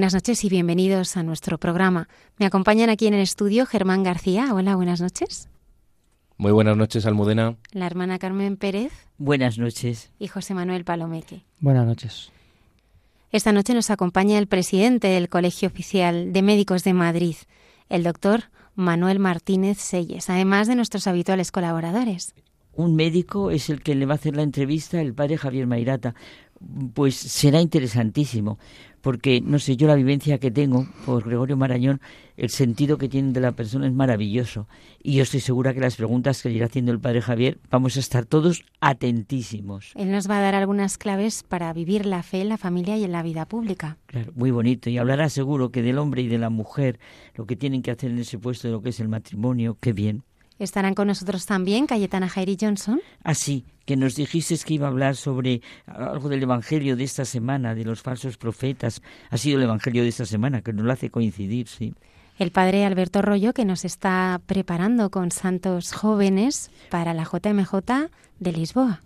Buenas noches y bienvenidos a nuestro programa. Me acompañan aquí en el estudio Germán García. Hola, buenas noches. Muy buenas noches, Almudena. La hermana Carmen Pérez. Buenas noches. Y José Manuel Palomeque. Buenas noches. Esta noche nos acompaña el presidente del Colegio Oficial de Médicos de Madrid, el doctor Manuel Martínez Selles, además de nuestros habituales colaboradores. Un médico es el que le va a hacer la entrevista, el padre Javier Mairata. Pues será interesantísimo porque, no sé, yo la vivencia que tengo por Gregorio Marañón, el sentido que tiene de la persona es maravilloso. Y yo estoy segura que las preguntas que le irá haciendo el padre Javier, vamos a estar todos atentísimos. Él nos va a dar algunas claves para vivir la fe en la familia y en la vida pública. Claro, muy bonito. Y hablará seguro que del hombre y de la mujer, lo que tienen que hacer en ese puesto de lo que es el matrimonio, qué bien. Estarán con nosotros también Cayetana Jairi Johnson. Así, ah, que nos dijiste que iba a hablar sobre algo del Evangelio de esta semana, de los falsos profetas. Ha sido el Evangelio de esta semana, que nos lo hace coincidir, sí. El padre Alberto Rollo, que nos está preparando con santos jóvenes para la JMJ de Lisboa.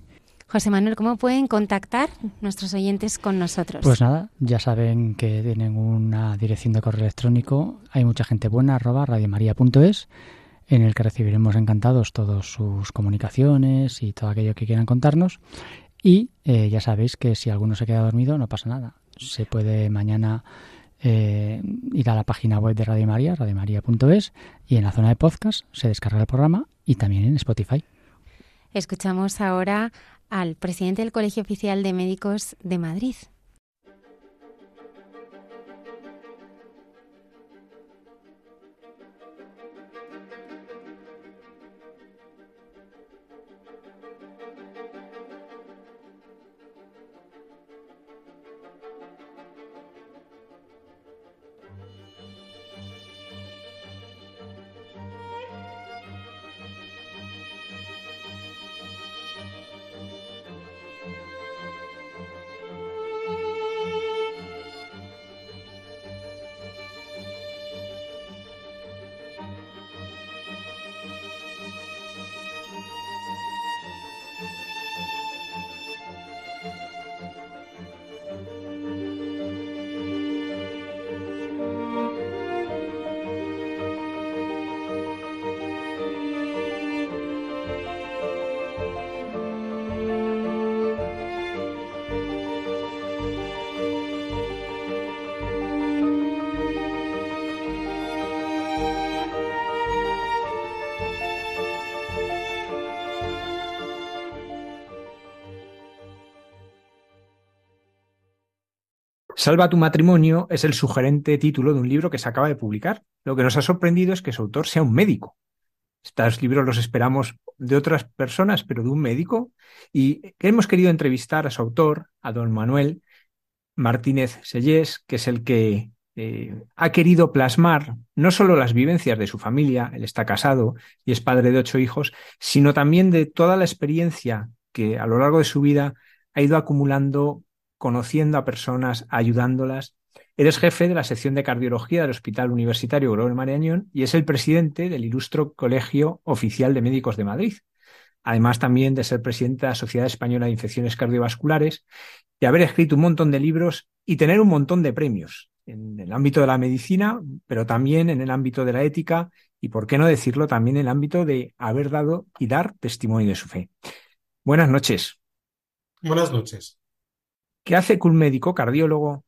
José Manuel, ¿cómo pueden contactar nuestros oyentes con nosotros? Pues nada, ya saben que tienen una dirección de correo electrónico. Hay mucha gente buena, arroba radiomaria.es en el que recibiremos encantados todas sus comunicaciones y todo aquello que quieran contarnos. Y eh, ya sabéis que si alguno se queda dormido no pasa nada. Se puede mañana eh, ir a la página web de Radio María, radiomaria.es, y en la zona de podcast se descarga el programa y también en Spotify. Escuchamos ahora al presidente del Colegio Oficial de Médicos de Madrid, Salva tu matrimonio es el sugerente título de un libro que se acaba de publicar. Lo que nos ha sorprendido es que su autor sea un médico. Estos libros los esperamos de otras personas, pero de un médico. Y hemos querido entrevistar a su autor, a don Manuel Martínez Sellés, que es el que eh, ha querido plasmar no solo las vivencias de su familia, él está casado y es padre de ocho hijos, sino también de toda la experiencia que a lo largo de su vida ha ido acumulando conociendo a personas, ayudándolas. Eres jefe de la sección de cardiología del Hospital Universitario Gregorio Marañón y es el presidente del Ilustro Colegio Oficial de Médicos de Madrid. Además también de ser presidente de la Sociedad Española de Infecciones Cardiovasculares y haber escrito un montón de libros y tener un montón de premios en el ámbito de la medicina, pero también en el ámbito de la ética y, por qué no decirlo, también en el ámbito de haber dado y dar testimonio de su fe. Buenas noches. Buenas noches. ¿Qué hace que un médico cardiólogo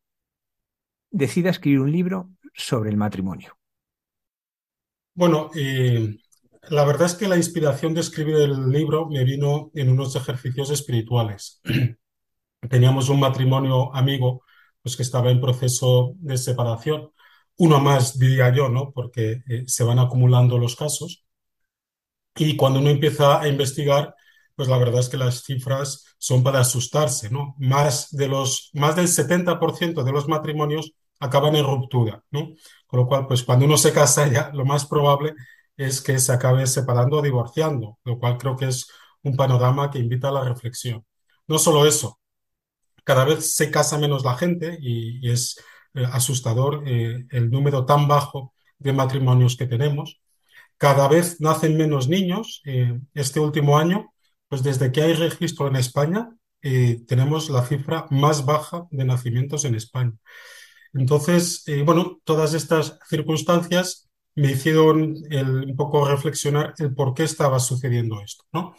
decida escribir un libro sobre el matrimonio? Bueno, eh, la verdad es que la inspiración de escribir el libro me vino en unos ejercicios espirituales. Teníamos un matrimonio amigo pues, que estaba en proceso de separación. Uno más, diría yo, ¿no? Porque eh, se van acumulando los casos. Y cuando uno empieza a investigar, pues la verdad es que las cifras son para asustarse, ¿no? Más, de los, más del 70% de los matrimonios acaban en ruptura, ¿no? Con lo cual, pues cuando uno se casa ya, lo más probable es que se acabe separando o divorciando, lo cual creo que es un panorama que invita a la reflexión. No solo eso, cada vez se casa menos la gente y, es eh, asustador eh, el número tan bajo de matrimonios que tenemos. Cada vez nacen menos niños. Eh, este último año, pues desde que hay registro en España, tenemos la cifra más baja de nacimientos en España. Entonces, bueno, todas estas circunstancias me hicieron un poco reflexionar el por qué estaba sucediendo esto, ¿no?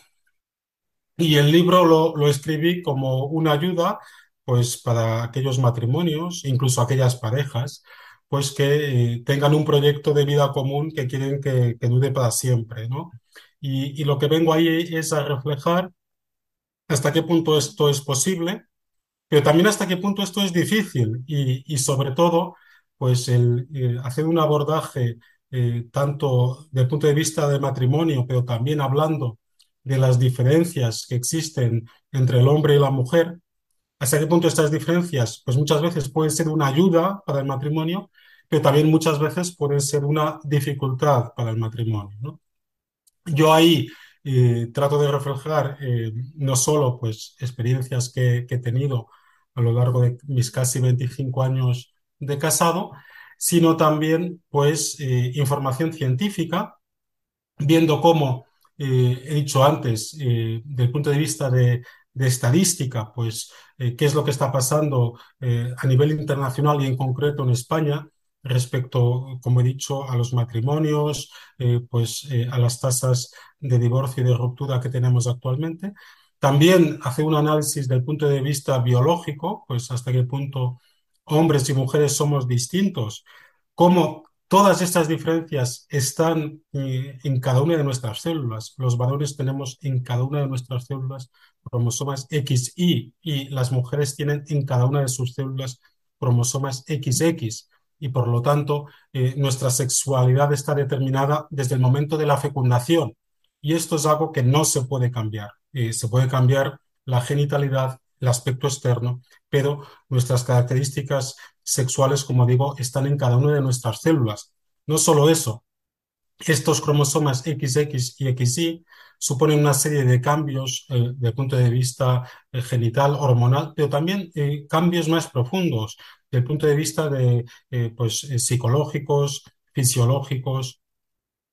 Y el libro lo, escribí como una ayuda pues para aquellos matrimonios, incluso aquellas parejas, pues que eh, tengan un proyecto de vida común que quieren que, que dure para siempre, ¿no? Y, lo que vengo ahí es a reflejar hasta qué punto esto es posible, pero también hasta qué punto esto es difícil y, sobre todo, pues el, eh, hacer un abordaje eh, tanto desde el punto de vista del matrimonio, pero también hablando de las diferencias que existen entre el hombre y la mujer, hasta qué punto estas diferencias, pues muchas veces pueden ser una ayuda para el matrimonio, pero también muchas veces pueden ser una dificultad para el matrimonio. Yo ahí eh, trato de reflejar eh, no solo pues, experiencias que, he tenido a lo largo de mis casi 25 años de casado, sino también pues, eh, información científica, viendo cómo, he dicho antes, del punto de vista de, de estadística, pues qué es lo que está pasando a nivel internacional y en concreto en España respecto, como he dicho, a los matrimonios, eh, pues a las tasas de divorcio y de ruptura que tenemos actualmente. También hace un análisis del punto de vista biológico, pues hasta qué punto hombres y mujeres somos distintos, cómo Todas estas diferencias están eh, en cada una de nuestras células. Los varones tenemos en cada una de nuestras células cromosomas XY y las mujeres tienen en cada una de sus células cromosomas XX. Y por lo tanto, eh, nuestra sexualidad está determinada desde el momento de la fecundación. Y esto es algo que no se puede cambiar. Eh, se puede cambiar la genitalidad, el aspecto externo, pero nuestras características sexuales, como digo, están en cada una de nuestras células. No solo eso, estos cromosomas XX y XY suponen una serie de cambios eh, desde el punto de vista eh, genital, hormonal, pero también eh, cambios más profundos desde el punto de vista de, pues, psicológicos, fisiológicos,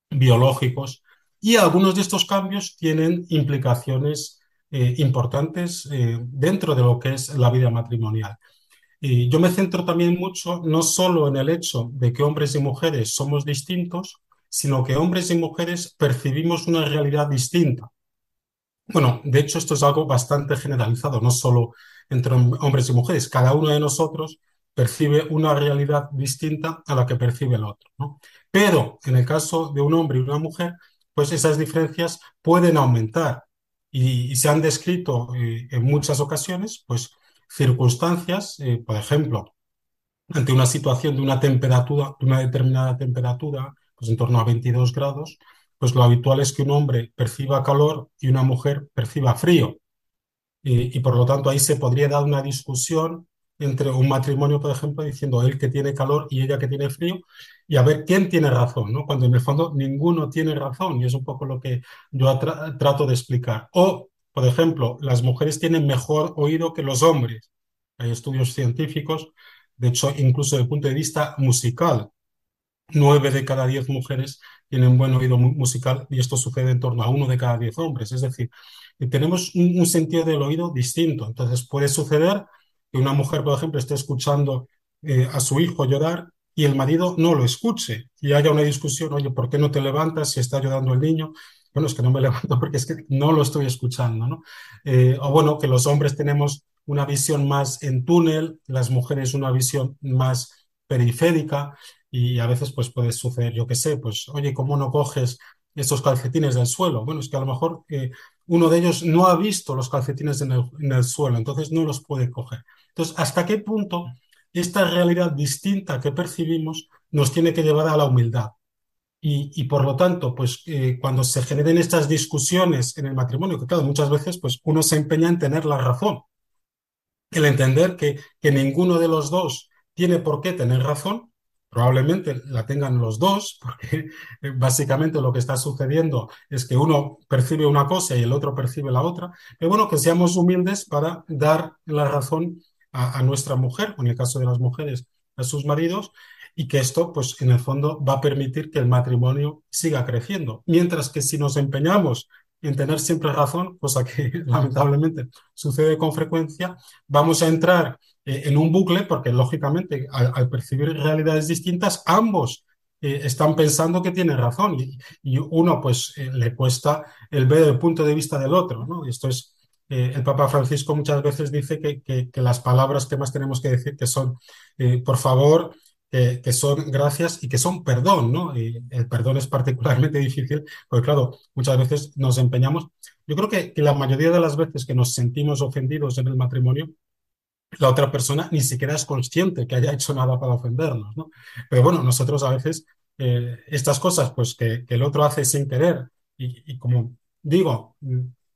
biológicos. Y algunos de estos cambios tienen implicaciones importantes dentro de lo que es la vida matrimonial. Y yo me centro también mucho no solo en el hecho de que hombres y mujeres somos distintos, sino que hombres y mujeres percibimos una realidad distinta. Bueno, de hecho esto es algo bastante generalizado, no solo entre hombres y mujeres. Cada uno de nosotros percibe una realidad distinta a la que percibe el otro. Pero en el caso de un hombre y una mujer, pues esas diferencias pueden aumentar y, se han descrito eh, en muchas ocasiones, pues circunstancias, eh, por ejemplo, ante una situación de una temperatura, de una determinada temperatura, pues en torno a 22 grados, pues lo habitual es que un hombre perciba calor y una mujer perciba frío. Y, por lo tanto ahí se podría dar una discusión entre un matrimonio, por ejemplo, diciendo él que tiene calor y ella que tiene frío, y a ver quién tiene razón, ¿no? Cuando en el fondo ninguno tiene razón, y es un poco lo que yo trato de explicar. O por ejemplo, las mujeres tienen mejor oído que los hombres. Hay estudios científicos, de hecho, incluso desde el punto de vista musical. Nueve de cada diez mujeres tienen buen oído musical y esto sucede en torno a uno de cada diez hombres. Es decir, tenemos un, sentido del oído distinto. Entonces puede suceder que una mujer, por ejemplo, esté escuchando eh, a su hijo llorar y el marido no lo escuche y haya una discusión, oye, ¿por qué no te levantas si está ayudando el niño? Bueno, es que no me levanto porque es que no lo estoy escuchando, ¿no? Eh, o bueno, que los hombres tenemos una visión más en túnel, las mujeres una visión más periférica y a veces pues puede suceder, yo qué sé, pues oye, ¿cómo no coges estos calcetines del suelo? Bueno, es que a lo mejor eh, uno de ellos no ha visto los calcetines en el, suelo, entonces no los puede coger. Entonces, ¿hasta qué punto esta realidad distinta que percibimos nos tiene que llevar a la humildad? Y, por lo tanto, pues eh, cuando se generen estas discusiones en el matrimonio, que claro, muchas veces pues uno se empeña en tener la razón, el entender que, que ninguno de los dos tiene por qué tener razón, probablemente la tengan los dos, porque eh, básicamente lo que está sucediendo es que uno percibe una cosa y el otro percibe la otra, pero bueno, que seamos humildes para dar la razón a, nuestra mujer, o en el caso de las mujeres, a sus maridos, y que esto, pues en el fondo, va a permitir que el matrimonio siga creciendo. Mientras que si nos empeñamos en tener siempre razón, cosa que lamentablemente sucede con frecuencia, vamos a entrar eh, en un bucle porque lógicamente al, al percibir realidades distintas, ambos eh, están pensando que tienen razón y, y uno pues eh, le cuesta el ver el punto de vista del otro, ¿no? Esto es, eh, el Papa Francisco muchas veces dice que, que, que, las palabras que más tenemos que decir que son, por favor, que, que, son gracias y que son perdón, ¿no? Y el perdón es particularmente difícil, porque claro, muchas veces nos empeñamos. Yo creo que, que, la mayoría de las veces que nos sentimos ofendidos en el matrimonio, la otra persona ni siquiera es consciente que haya hecho nada para ofendernos, ¿no? Pero bueno, nosotros a veces eh, estas cosas, pues que, que, el otro hace sin querer, y, y como digo,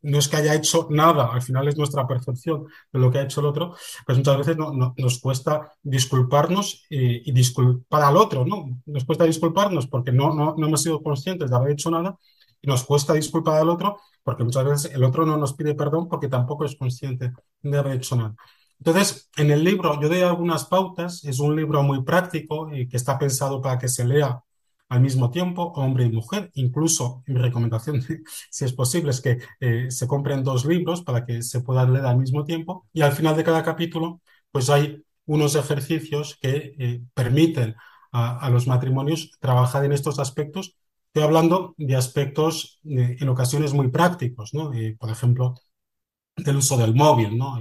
no es que haya hecho nada, al final es nuestra percepción de lo que ha hecho el otro, pues muchas veces no, no, nos cuesta disculparnos y, y, disculpar al otro, ¿no? Nos cuesta disculparnos porque no, no, no hemos sido conscientes de haber hecho nada y nos cuesta disculpar al otro porque muchas veces el otro no nos pide perdón porque tampoco es consciente de haber hecho nada. Entonces, en el libro yo doy algunas pautas, es un libro muy práctico y que está pensado para que se lea al mismo tiempo, hombre y mujer. Incluso mi recomendación, si es posible, es que eh, se compren dos libros para que se puedan leer al mismo tiempo. Y al final de cada capítulo, pues hay unos ejercicios que eh, permiten a, a, los matrimonios trabajar en estos aspectos. Estoy hablando de aspectos eh, en ocasiones muy prácticos, ¿no? por ejemplo, del uso del móvil, ¿no?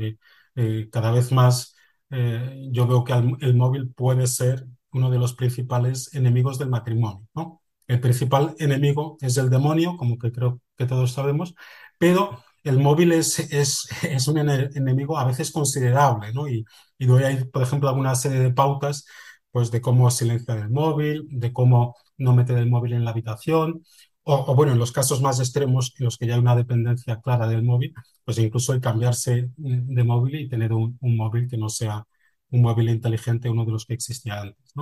Eh, cada vez más eh, yo veo que el, móvil puede ser uno de los principales enemigos del matrimonio, ¿no? El principal enemigo es el demonio, como que creo que todos sabemos, pero el móvil es, es, es un enemigo a veces considerable, ¿no? Y, y doy ahí, por ejemplo, alguna serie de pautas, pues de cómo silenciar el móvil, de cómo no meter el móvil en la habitación, o, bueno, en los casos más extremos, en los que ya hay una dependencia clara del móvil, pues incluso el cambiarse de móvil y tener un, móvil que no sea un móvil inteligente, uno de los que existía antes.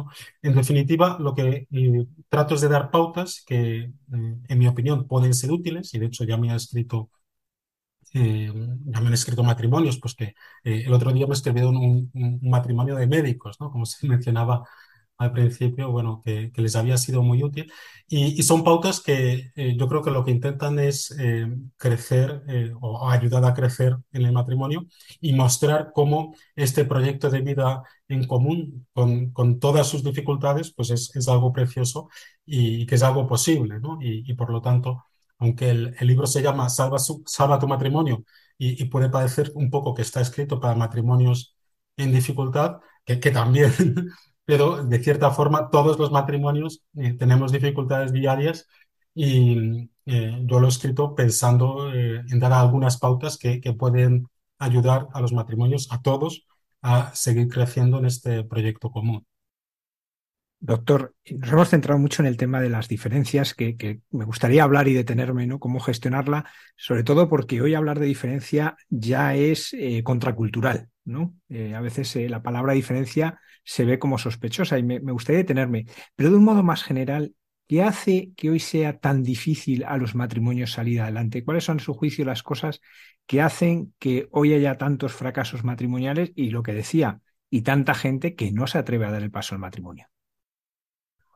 En definitiva, lo que eh, trato es de dar pautas que, eh, en mi opinión, pueden ser útiles, y de hecho ya me ha escrito, eh, ya me han escrito matrimonios, pues que el otro día me escribieron un matrimonio de médicos, ¿no? como se mencionaba al principio, bueno, que, que, les había sido muy útil. Y, y son pautas que eh, yo creo que lo que intentan es eh, crecer eh, o ayudar a crecer en el matrimonio y mostrar cómo este proyecto de vida en común, con, con todas sus dificultades, pues es, es, algo precioso y, que es algo posible, ¿no? Y, y por lo tanto, aunque el, el, libro se llama Salva, su, Salva tu matrimonio y, y, puede parecer un poco que está escrito para matrimonios en dificultad, que, que también pero de cierta forma todos los matrimonios eh, tenemos dificultades diarias y eh, yo lo he escrito pensando eh, en dar algunas pautas que, que, pueden ayudar a los matrimonios, a todos, a seguir creciendo en este proyecto común. Doctor, nos hemos centrado mucho en el tema de las diferencias, que, que me gustaría hablar y detenerme, ¿no? Cómo gestionarla, sobre todo porque hoy hablar de diferencia ya es contracultural, ¿no? Eh, a veces eh, la palabra diferencia se ve como sospechosa y me, gustaría detenerme. Pero de un modo más general, ¿qué hace que hoy sea tan difícil a los matrimonios salir adelante? ¿Cuáles son, a su juicio, las cosas que hacen que hoy haya tantos fracasos matrimoniales y lo que decía, y tanta gente que no se atreve a dar el paso al matrimonio?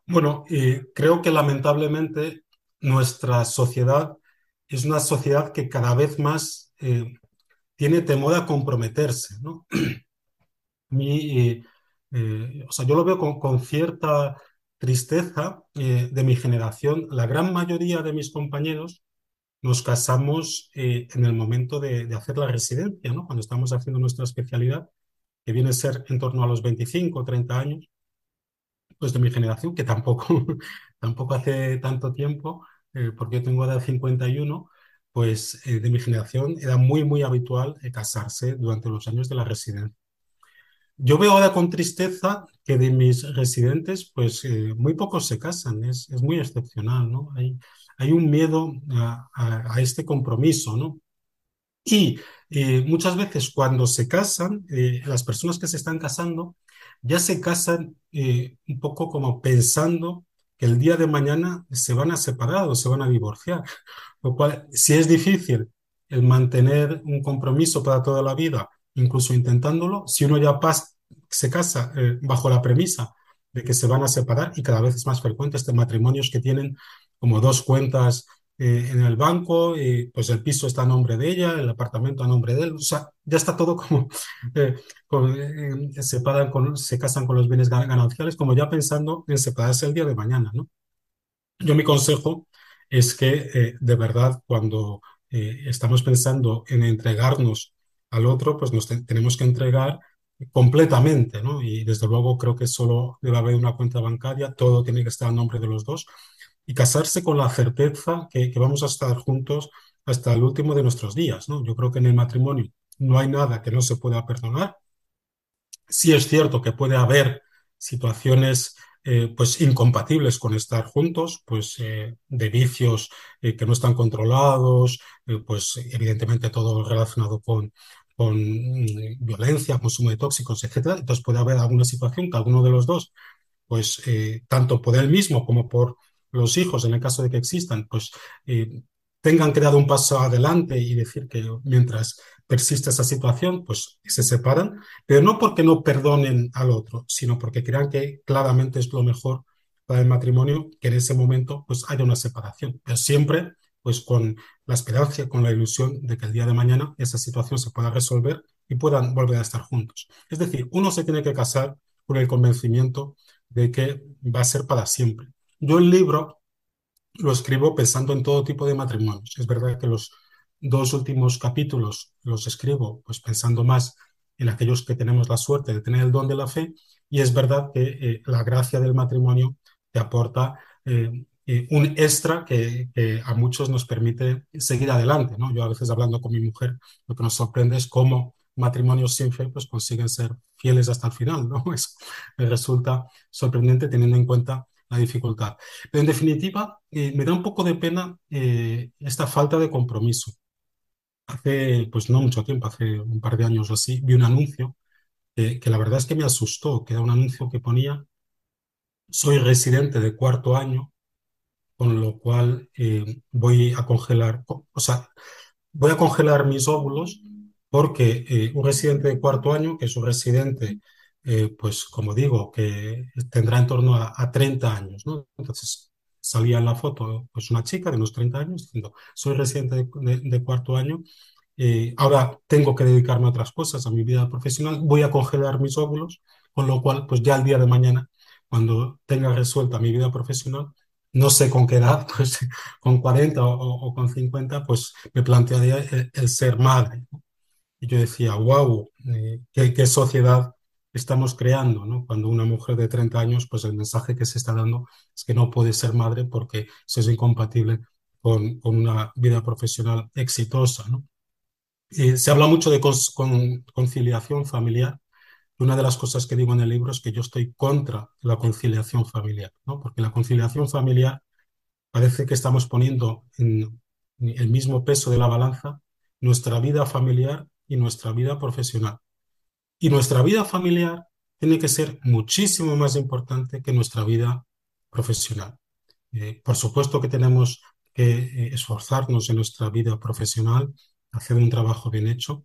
Bueno, eh, creo que lamentablemente nuestra sociedad es una sociedad que cada vez más tiene temor a comprometerse, ¿no? Mi, eh, eh, o sea, yo lo veo con, cierta tristeza eh, de mi generación. La gran mayoría de mis compañeros nos casamos eh, en el momento de, hacer la residencia, ¿no? Cuando estamos haciendo nuestra especialidad, que viene a ser en torno a los 25 o 30 años, pues de mi generación, que tampoco, tampoco hace tanto tiempo, porque yo tengo edad 51, pues de mi generación era muy, muy habitual casarse durante los años de la residencia. Yo veo ahora con tristeza que de mis residentes, pues eh, muy pocos se casan, es, es, muy excepcional, ¿no? Hay, hay un miedo a, a, este compromiso, ¿no? Y eh, muchas veces cuando se casan, eh, las personas que se están casando ya se casan un poco como pensando que el día de mañana se van a separar o se van a divorciar, lo cual, si es difícil el mantener un compromiso para toda la vida, incluso intentándolo, si uno ya pasa, se casa eh, bajo la premisa de que se van a separar y cada vez es más frecuente este matrimonios que tienen como dos cuentas eh, en el banco, y pues el piso está a nombre de ella, el apartamento a nombre de él, o sea, ya está todo como, eh, se, con, se casan con los bienes gananciales, como ya pensando en separarse el día de mañana, ¿no? Yo mi consejo es que de verdad cuando estamos pensando en entregarnos al otro, pues nos tenemos que entregar completamente, ¿no? Y desde luego creo que solo debe haber una cuenta bancaria, todo tiene que estar a nombre de los dos y casarse con la certeza que, vamos a estar juntos hasta el último de nuestros días, ¿no? Yo creo que en el matrimonio no hay nada que no se pueda perdonar. Sí es cierto que puede haber situaciones eh, pues incompatibles con estar juntos, pues eh, de vicios eh, que no están controlados, pues evidentemente todo relacionado con, con mm, violencia, consumo de tóxicos, etcétera. Entonces puede haber alguna situación que alguno de los dos, pues tanto por él mismo como por los hijos, en el caso de que existan, pues tengan que dar un paso adelante y decir que mientras persiste esa situación, pues se separan, pero no porque no perdonen al otro, sino porque crean que claramente es lo mejor para el matrimonio que en ese momento pues haya una separación, pero siempre pues con la esperanza, con la ilusión de que el día de mañana esa situación se pueda resolver y puedan volver a estar juntos. Es decir, uno se tiene que casar con el convencimiento de que va a ser para siempre. Yo el libro lo escribo pensando en todo tipo de matrimonios. Es verdad que los dos últimos capítulos los escribo pues pensando más en aquellos que tenemos la suerte de tener el don de la fe y es verdad que eh, la gracia del matrimonio te aporta eh, eh, un extra que, a muchos nos permite seguir adelante. ¿no? Yo a veces hablando con mi mujer lo que nos sorprende es cómo matrimonios sin fe pues consiguen ser fieles hasta el final. ¿no? Eso me resulta sorprendente teniendo en cuenta la dificultad. Pero en definitiva, me da un poco de pena esta falta de compromiso hace, pues no mucho tiempo, hace un par de años o así, vi un anuncio que, la verdad es que me asustó, que era un anuncio que ponía, soy residente de cuarto año, con lo cual eh, voy a congelar, o sea, voy a congelar mis óvulos porque eh, un residente de cuarto año, que es un residente, eh, pues como digo, que tendrá en torno a, a 30 años, ¿no? Entonces, salía en la foto pues una chica de unos 30 años diciendo, soy residente de, cuarto año, eh, ahora tengo que dedicarme a otras cosas, a mi vida profesional, voy a congelar mis óvulos, con lo cual, pues ya el día de mañana, cuando tenga resuelta mi vida profesional, no sé con qué edad, pues con 40 o, con 50, pues me plantearía el, ser madre. Y yo decía, wow, eh, qué, qué sociedad estamos creando, ¿no? Cuando una mujer de 30 años, pues el mensaje que se está dando es que no puede ser madre porque eso es incompatible con, con una vida profesional exitosa, ¿no? Y se habla mucho de con, conciliación familiar. Una de las cosas que digo en el libro es que yo estoy contra la conciliación familiar, ¿no? Porque la conciliación familiar parece que estamos poniendo en el mismo peso de la balanza nuestra vida familiar y nuestra vida profesional. Y nuestra vida familiar tiene que ser muchísimo más importante que nuestra vida profesional. Eh, por supuesto que tenemos que eh, esforzarnos en nuestra vida profesional, hacer un trabajo bien hecho,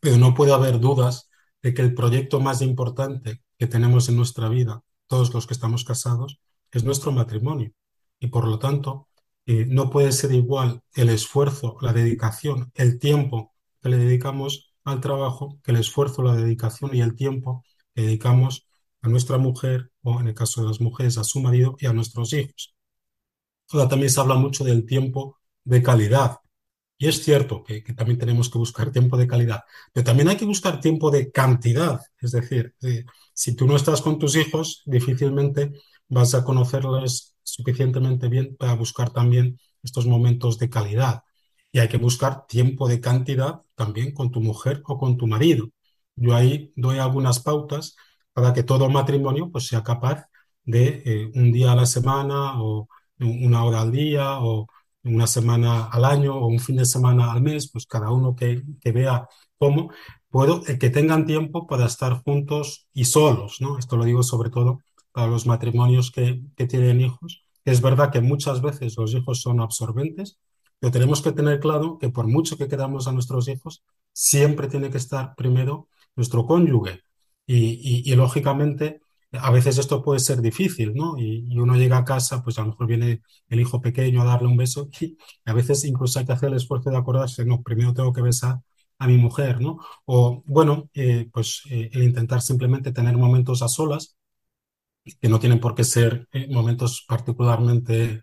pero no puede haber dudas de que el proyecto más importante que tenemos en nuestra vida, todos los que estamos casados, es nuestro matrimonio. Y por lo tanto, eh, no puede ser igual el esfuerzo, la dedicación, el tiempo que le dedicamos al trabajo que el esfuerzo, la dedicación y el tiempo que dedicamos a nuestra mujer o en el caso de las mujeres a su marido y a nuestros hijos. Ahora también se habla mucho del tiempo de calidad. Y es cierto que, también tenemos que buscar tiempo de calidad, pero también hay que buscar tiempo de cantidad. Es decir, eh, si tú no estás con tus hijos, difícilmente vas a conocerles suficientemente bien para buscar también estos momentos de calidad. Y hay que buscar tiempo de cantidad también con tu mujer o con tu marido. Yo ahí doy algunas pautas para que todo matrimonio pues, sea capaz de eh, un día a la semana o una hora al día o una semana al año o un fin de semana al mes, pues cada uno que, que vea cómo, puedo, eh, que tengan tiempo para estar juntos y solos, ¿no? Esto lo digo sobre todo para los matrimonios que, que tienen hijos. Es verdad que muchas veces los hijos son absorbentes, pero tenemos que tener claro que por mucho que queramos a nuestros hijos, siempre tiene que estar primero nuestro cónyuge. Y, y, lógicamente, a veces esto puede ser difícil, ¿no? Y, uno llega a casa, pues a lo mejor viene el hijo pequeño a darle un beso y a veces incluso hay que hacer el esfuerzo de acordarse, no, primero tengo que besar a mi mujer, ¿no? O bueno, eh, pues eh, el intentar simplemente tener momentos a solas, que no tienen por qué ser eh, momentos particularmente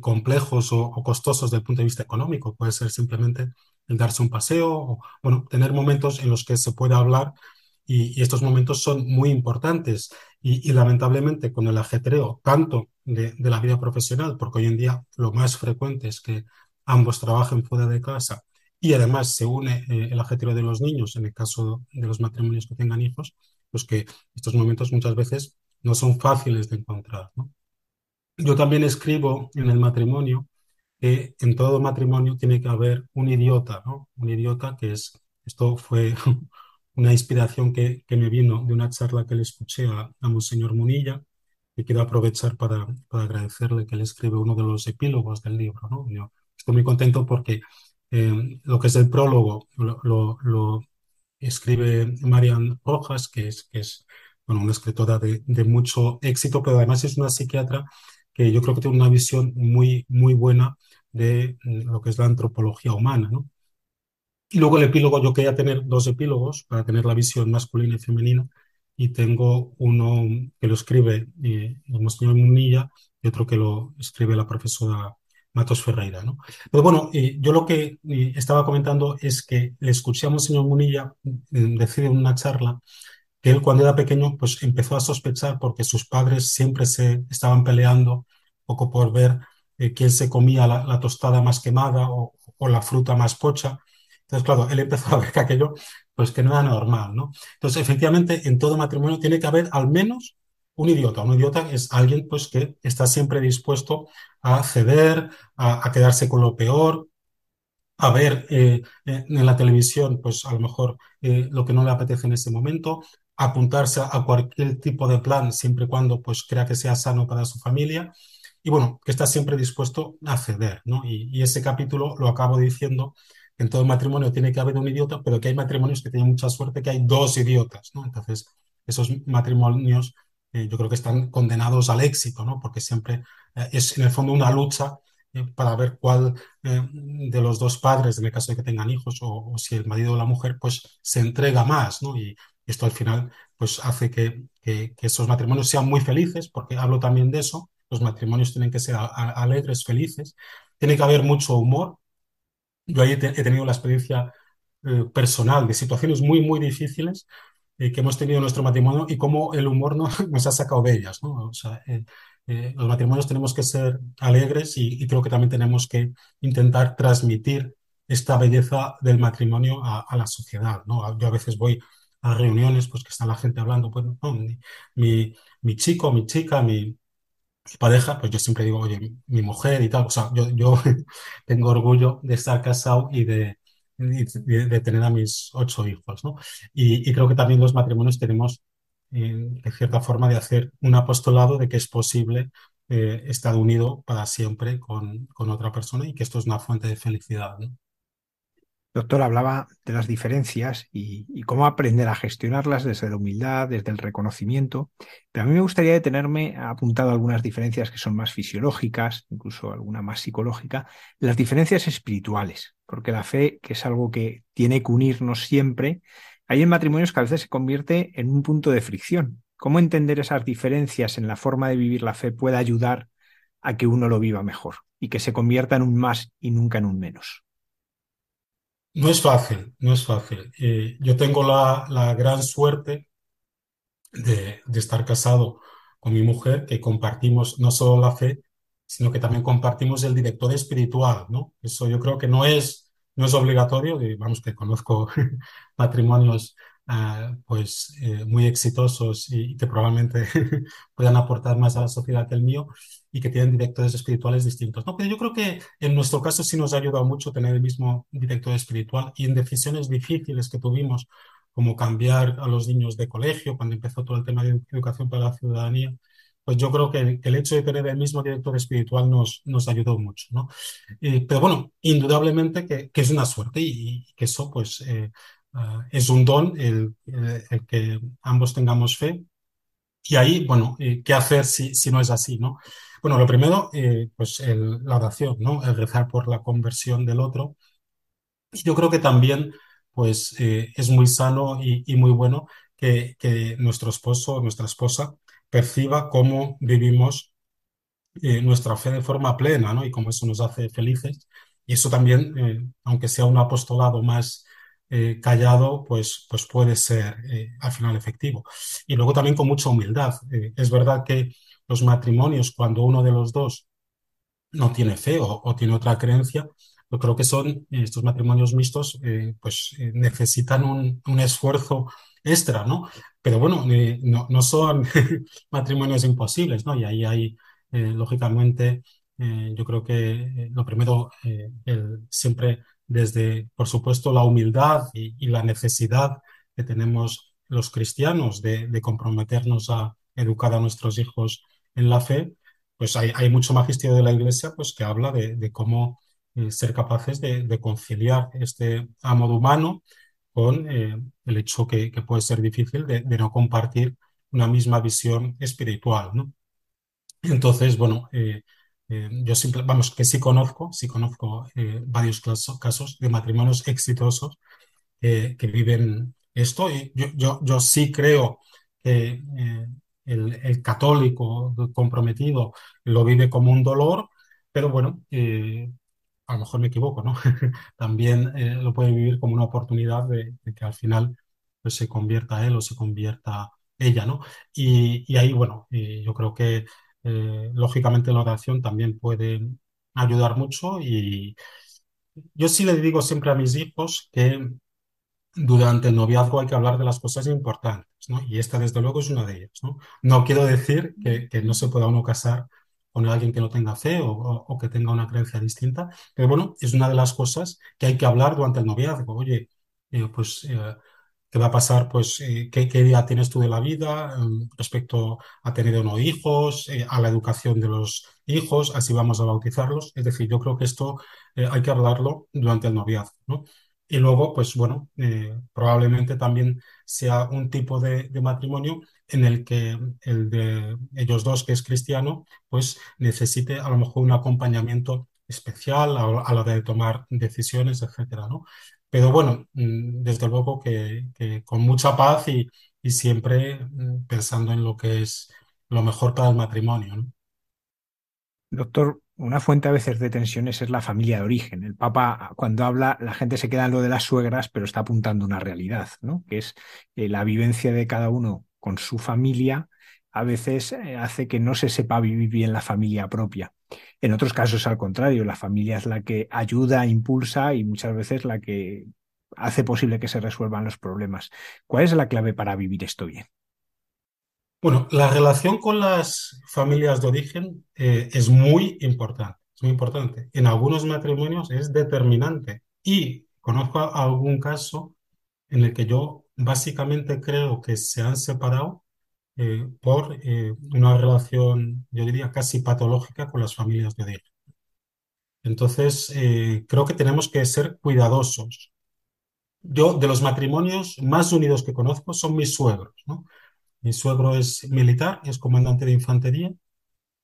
complejos o, costosos desde el punto de vista económico, puede ser simplemente el darse un paseo, o bueno, tener momentos en los que se pueda hablar y, estos momentos son muy importantes. Y, lamentablemente con el ajetreo tanto de, la vida profesional, porque hoy en día lo más frecuente es que ambos trabajen fuera de casa y además se une eh, el ajetreo de los niños en el caso de los matrimonios que tengan hijos, pues que estos momentos muchas veces no son fáciles de encontrar. Yo también escribo en el matrimonio que en todo matrimonio tiene que haber un idiota, ¿no? Un idiota que es, esto fue una inspiración que, que, me vino de una charla que le escuché a, a Monseñor Munilla, y quiero aprovechar para, para, agradecerle que le escribe uno de los epílogos del libro. ¿no? Yo estoy muy contento porque eh, lo que es el prólogo lo, lo, lo escribe Marian Rojas, que es, que es bueno, una escritora de, de, mucho éxito, pero además es una psiquiatra que yo creo que tiene una visión muy, muy buena de lo que es la antropología humana. ¿no? Y luego el epílogo, yo quería tener dos epílogos para tener la visión masculina y femenina, y tengo uno que lo escribe eh, el Monseñor Munilla y otro que lo escribe la profesora Matos Ferreira. ¿no? Pero bueno, eh, yo lo que eh, estaba comentando es que le escuché a Monseñor Munilla eh, decir en una charla que él cuando era pequeño pues empezó a sospechar porque sus padres siempre se estaban peleando poco por ver eh, quién se comía la, la tostada más quemada o, o, la fruta más pocha entonces, claro, él empezó a ver que aquello, pues que no era normal, ¿no? Entonces, efectivamente, en todo matrimonio tiene que haber al menos un idiota. Un idiota es alguien, pues, que está siempre dispuesto a ceder, a, quedarse con lo peor, a ver eh, eh, en la televisión, pues, a lo mejor eh, lo que no le apetece en ese momento, apuntarse a cualquier tipo de plan, siempre y cuando, pues, crea que sea sano para su familia. Y bueno, que está siempre dispuesto a ceder, ¿no? Y, ese capítulo lo acabo diciendo en todo matrimonio tiene que haber un idiota, pero que hay matrimonios que tienen mucha suerte que hay dos idiotas, ¿no? Entonces, esos matrimonios eh, yo creo que están condenados al éxito, ¿no? Porque siempre eh, es en el fondo una lucha eh, para ver cuál de los dos padres, en el caso de que tengan hijos, o, si el marido o la mujer, pues se entrega más, ¿no? Esto al final, pues hace que, que, esos matrimonios sean muy felices, porque hablo también de eso, los matrimonios tienen que ser alegres, felices, tiene que haber mucho humor, yo ahí he, tenido la experiencia eh, personal de situaciones muy, muy difíciles eh, que hemos tenido en nuestro matrimonio y cómo el humor no, nos ha sacado de ellas. eh, los matrimonios tenemos que ser alegres y, creo que también tenemos que intentar transmitir esta belleza del matrimonio a, a la sociedad. ¿no? Yo a veces voy a reuniones pues que está la gente hablando, pues, no, mi, mi, mi chico, mi chica, mi, pareja, pues yo siempre digo, oye, mi mujer y tal, o sea, yo, yo tengo orgullo de estar casado y de, de, tener a mis ocho hijos, ¿no? Y, creo que también los matrimonios tenemos, eh, de cierta forma, de hacer un apostolado de que es posible eh, estar unido para siempre con, con, otra persona y que esto es una fuente de felicidad, ¿no? Doctor, hablaba de las diferencias y, cómo aprender a gestionarlas desde la humildad, desde el reconocimiento, pero a mí me gustaría detenerme, apuntado algunas diferencias que son más fisiológicas, incluso alguna más psicológica, las diferencias espirituales, porque la fe, que es algo que tiene que unirnos siempre, hay en matrimonios que a veces se convierte en un punto de fricción, ¿Cómo entender esas diferencias en la forma de vivir la fe puede ayudar a que uno lo viva mejor y que se convierta en un más y nunca en un menos? No es fácil, no es fácil. Eh, yo tengo la, la gran suerte de, de, estar casado con mi mujer, que compartimos no solo la fe, sino que también compartimos el director espiritual, ¿no? Eso yo creo que no es, no es obligatorio, vamos, que conozco matrimonios uh, pues eh, muy exitosos y, y que probablemente puedan aportar más a la sociedad que el mío y que tienen directores espirituales distintos. No, pero yo creo que en nuestro caso sí nos ha ayudado mucho tener el mismo director espiritual y en decisiones difíciles que tuvimos, como cambiar a los niños de colegio, cuando empezó todo el tema de educación para la ciudadanía, pues yo creo que el hecho de tener el mismo director espiritual nos, nos ayudó mucho, ¿no? Eh, pero bueno, indudablemente que, que, es una suerte y, y que eso pues eh, uh, es un don el, el, que ambos tengamos fe. Y ahí, bueno, eh, ¿qué hacer si, si no es así, no? Bueno, lo primero, eh, pues la oración, ¿no? El rezar por la conversión del otro. Yo creo que también, pues, eh, es muy sano y, muy bueno que, que, nuestro esposo o nuestra esposa perciba cómo vivimos eh, nuestra fe de forma plena, ¿no? Y cómo eso nos hace felices. Y eso también, eh, aunque sea un apostolado más eh, callado, pues, pues puede ser al final efectivo. Y luego también con mucha humildad. es verdad que los matrimonios, cuando uno de los dos no tiene fe o, o tiene otra creencia, yo creo que son estos matrimonios mixtos, eh, pues eh, necesitan un, un, esfuerzo extra, ¿no? Pero bueno, eh, no, no, son matrimonios imposibles, ¿no? Y ahí hay, lógicamente, yo creo que lo primero, el, siempre desde, por supuesto, la humildad y, la necesidad que tenemos los cristianos de, comprometernos a educar a nuestros hijos en la fe, pues hay, hay mucho magisterio de la Iglesia pues, que habla de, cómo eh, ser capaces de, conciliar este amor humano con eh, el hecho que, puede ser difícil de, de, no compartir una misma visión espiritual. ¿no? Entonces, bueno, eh, yo simple, vamos, que sí conozco, sí conozco varios casos, casos de matrimonios exitosos que viven esto y yo, yo, yo sí creo que el, católico comprometido lo vive como un dolor, pero bueno, eh, a lo mejor me equivoco, ¿no? También eh, lo puede vivir como una oportunidad de, de, que al final pues, se convierta él o se convierta ella, ¿no? Y, y ahí, bueno, eh, yo creo que eh, lógicamente la oración también puede ayudar mucho y yo sí le digo siempre a mis hijos que durante el noviazgo hay que hablar de las cosas importantes. Y esta, desde luego, es una de ellas, ¿no? No quiero decir que, no se pueda uno casar con alguien que no tenga fe o, que tenga una creencia distinta, pero bueno, es una de las cosas que hay que hablar durante el noviazgo. Oye, eh, pues, eh, ¿qué va a pasar? Pues, eh, ¿qué, ¿qué, idea tienes tú de la vida respecto a tener o no hijos, eh, a la educación de los hijos, así vamos a bautizarlos? Es decir, yo creo que esto eh, hay que hablarlo durante el noviazgo, ¿no? Y luego, pues bueno, probablemente también sea un tipo de, matrimonio en el que el de ellos dos, que es cristiano, pues necesite a lo mejor un acompañamiento especial a, a la de tomar decisiones, etcétera, ¿no? Pero bueno, mm, desde luego que, con mucha paz y, siempre mm, pensando en lo que es lo mejor para el matrimonio. Doctor, una fuente a veces de tensiones es la familia de origen. El Papa, cuando habla, la gente se queda en lo de las suegras, pero está apuntando una realidad, ¿no? Que es eh, la vivencia de cada uno con su familia, a veces eh, hace que no se sepa vivir bien la familia propia. En otros casos, al contrario, la familia es la que ayuda, impulsa y muchas veces la que hace posible que se resuelvan los problemas. ¿Cuál es la clave para vivir esto bien? Bueno, la relación con las familias de origen eh, es muy importante, es muy importante. En algunos matrimonios es determinante y conozco algún caso en el que yo básicamente creo que se han separado eh, por eh, una relación, yo diría, casi patológica con las familias de origen. Entonces, eh, creo que tenemos que ser cuidadosos. Yo, de los matrimonios más unidos que conozco, son mis suegros. Mi suegro es militar, es comandante de infantería.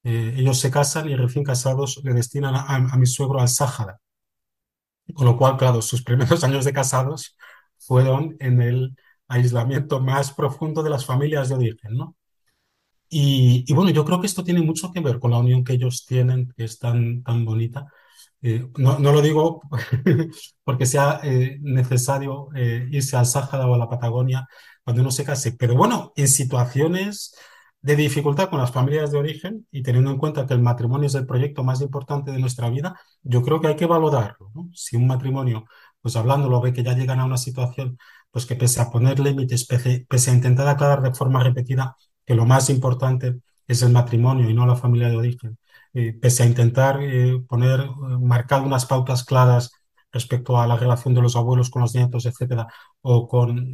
Ellos se casan y recién casados le destinan a, a, mi suegro al Sáhara. Con lo cual, claro, sus primeros años de casados fueron en el aislamiento más profundo de las familias de origen, ¿no? Y, bueno, yo creo que esto tiene mucho que ver con la unión que ellos tienen, que es tan, tan bonita. Eh, no, no, lo digo porque sea eh, necesario eh, irse al Sáhara o a la Patagonia cuando uno se case, pero bueno, en situaciones de dificultad con las familias de origen y teniendo en cuenta que el matrimonio es el proyecto más importante de nuestra vida, yo creo que hay que valorarlo. Si un matrimonio, pues hablándolo, ve que ya llegan a una situación, pues que pese a poner límites, pese, a intentar aclarar de forma repetida que lo más importante es el matrimonio y no la familia de origen, eh, pese a intentar eh, poner, eh, marcar unas pautas claras respecto a la relación de los abuelos con los nietos, etcétera, o con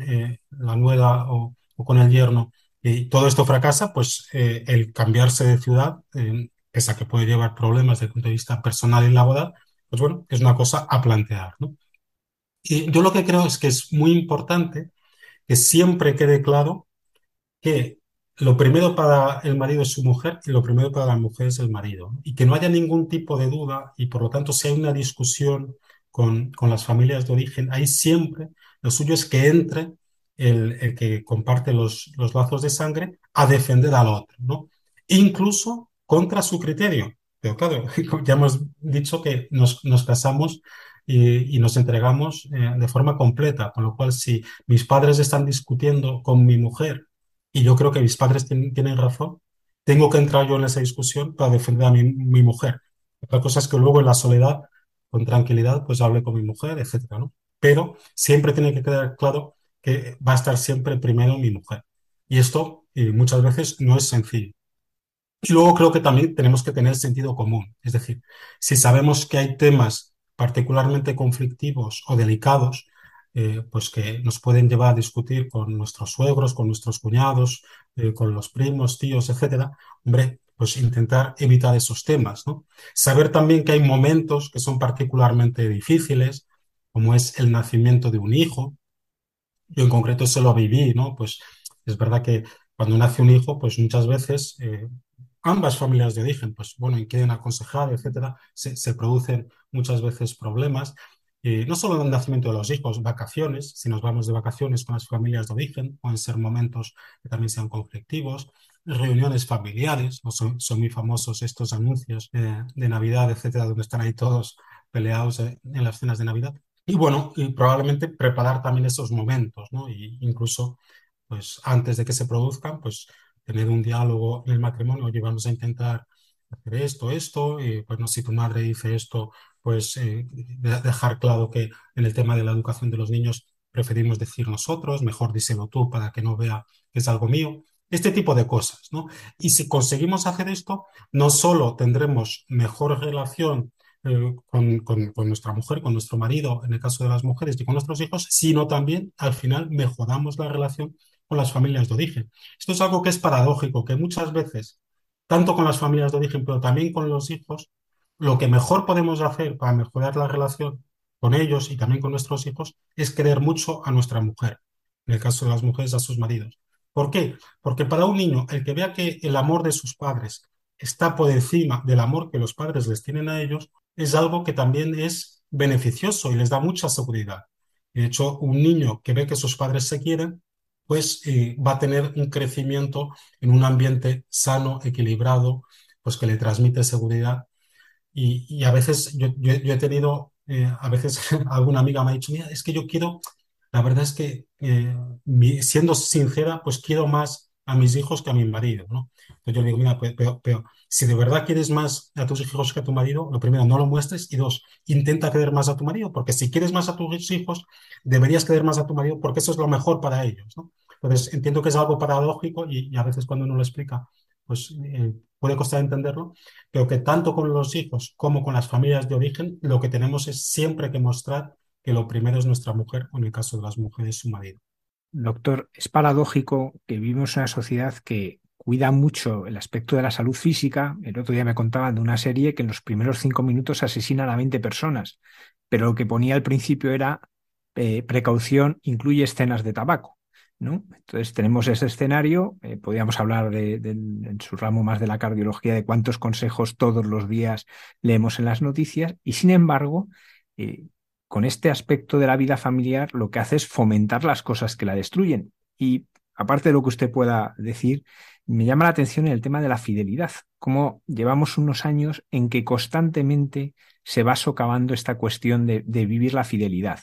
la nuera o, o con el yerno, y todo esto fracasa, pues eh, el cambiarse de ciudad, eh, pese a que puede llevar problemas desde el punto de vista personal y laboral, pues bueno, es una cosa a plantear. ¿no? Y yo lo que creo es que es muy importante que siempre quede claro que lo primero para el marido es su mujer y lo primero para la mujer es el marido. Y que no haya ningún tipo de duda y por lo tanto si hay una discusión con, con las familias de origen, ahí siempre lo suyo es que entre el, que comparte los, los, lazos de sangre a defender al otro, ¿no? Incluso contra su criterio. Pero claro, ya hemos dicho que nos, nos casamos y, y, nos entregamos eh, de forma completa, con lo cual si mis padres están discutiendo con mi mujer y yo creo que mis padres tienen razón, tengo que entrar yo en esa discusión para defender a mi, mi mujer. Otra cosa es que luego en la soledad, con tranquilidad, pues hable con mi mujer, etcétera, ¿no? Pero siempre tiene que quedar claro que va a estar siempre primero mi mujer. Y esto eh, muchas veces no es sencillo. Y luego creo que también tenemos que tener sentido común. Es decir, si sabemos que hay temas particularmente conflictivos o delicados, eh, pues que nos pueden llevar a discutir con nuestros suegros, con nuestros cuñados, eh, con los primos, tíos, etcétera, hombre, pues intentar evitar esos temas, ¿no? Saber también que hay momentos que son particularmente difíciles, como es el nacimiento de un hijo, yo en concreto eso lo viví, ¿no? Pues es verdad que cuando nace un hijo, pues muchas veces eh, ambas familias de origen, pues bueno, y quieren aconsejar, etcétera, se, producen muchas veces problemas. Y no solo en el nacimiento de los hijos, vacaciones, si nos vamos de vacaciones con las familias de origen, pueden ser momentos que también sean conflictivos, reuniones familiares, ¿no? son, son, muy famosos estos anuncios eh, de Navidad, etcétera, donde están ahí todos peleados eh, en las cenas de Navidad. Y bueno, y probablemente preparar también esos momentos, ¿no? Y incluso, pues antes de que se produzcan, pues tener un diálogo en el matrimonio, oye, vamos a intentar hacer esto, esto, y pues no, si tu madre dice esto, pues eh, dejar claro que en el tema de la educación de los niños preferimos decir nosotros, mejor díselo tú para que no vea que es algo mío. Este tipo de cosas, ¿no? Y si conseguimos hacer esto, no solo tendremos mejor relación eh, con, con, nuestra mujer, con nuestro marido, en el caso de las mujeres, y con nuestros hijos, sino también al final mejoramos la relación con las familias de origen. Esto es algo que es paradójico, que muchas veces, tanto con las familias de origen, pero también con los hijos, lo que mejor podemos hacer para mejorar la relación con ellos y también con nuestros hijos es querer mucho a nuestra mujer, en el caso de las mujeres a sus maridos. ¿Por qué? Porque para un niño, el que vea que el amor de sus padres está por encima del amor que los padres les tienen a ellos, es algo que también es beneficioso y les da mucha seguridad. De hecho, un niño que ve que sus padres se quieren, pues eh, va a tener un crecimiento en un ambiente sano, equilibrado, pues que le transmite seguridad. Y, a veces yo, he tenido, eh, a veces alguna amiga me ha dicho, mira, es que yo quiero, la verdad es que eh, siendo sincera, pues quiero más a mis hijos que a mi marido, ¿no? Entonces yo le digo, mira, pero, pero, pero si de verdad quieres más a tus hijos que a tu marido, lo primero, no lo muestres y dos, intenta querer más a tu marido, porque si quieres más a tus hijos, deberías querer más a tu marido porque eso es lo mejor para ellos. Entonces, entiendo que es algo paradójico y, y a veces cuando uno lo explica, pues eh, puede costar entenderlo, pero que tanto con los hijos como con las familias de origen, lo que tenemos es siempre que mostrar que lo primero es nuestra mujer, o en el caso de las mujeres, su marido. Doctor, es paradójico que vivimos una sociedad que cuida mucho el aspecto de la salud física. El otro día me contaban de una serie que en los primeros cinco minutos asesinan a 20 personas, pero lo que ponía al principio era eh, precaución, incluye escenas de tabaco. ¿no? Entonces tenemos ese escenario, eh, podríamos hablar de, de, en su ramo más de la cardiología, de cuántos consejos todos los días leemos en las noticias, y sin embargo, eh, con este aspecto de la vida familiar lo que hace es fomentar las cosas que la destruyen. Y aparte de lo que usted pueda decir, me llama la atención el tema de la fidelidad, cómo llevamos unos años en que constantemente se va socavando esta cuestión de, vivir la fidelidad.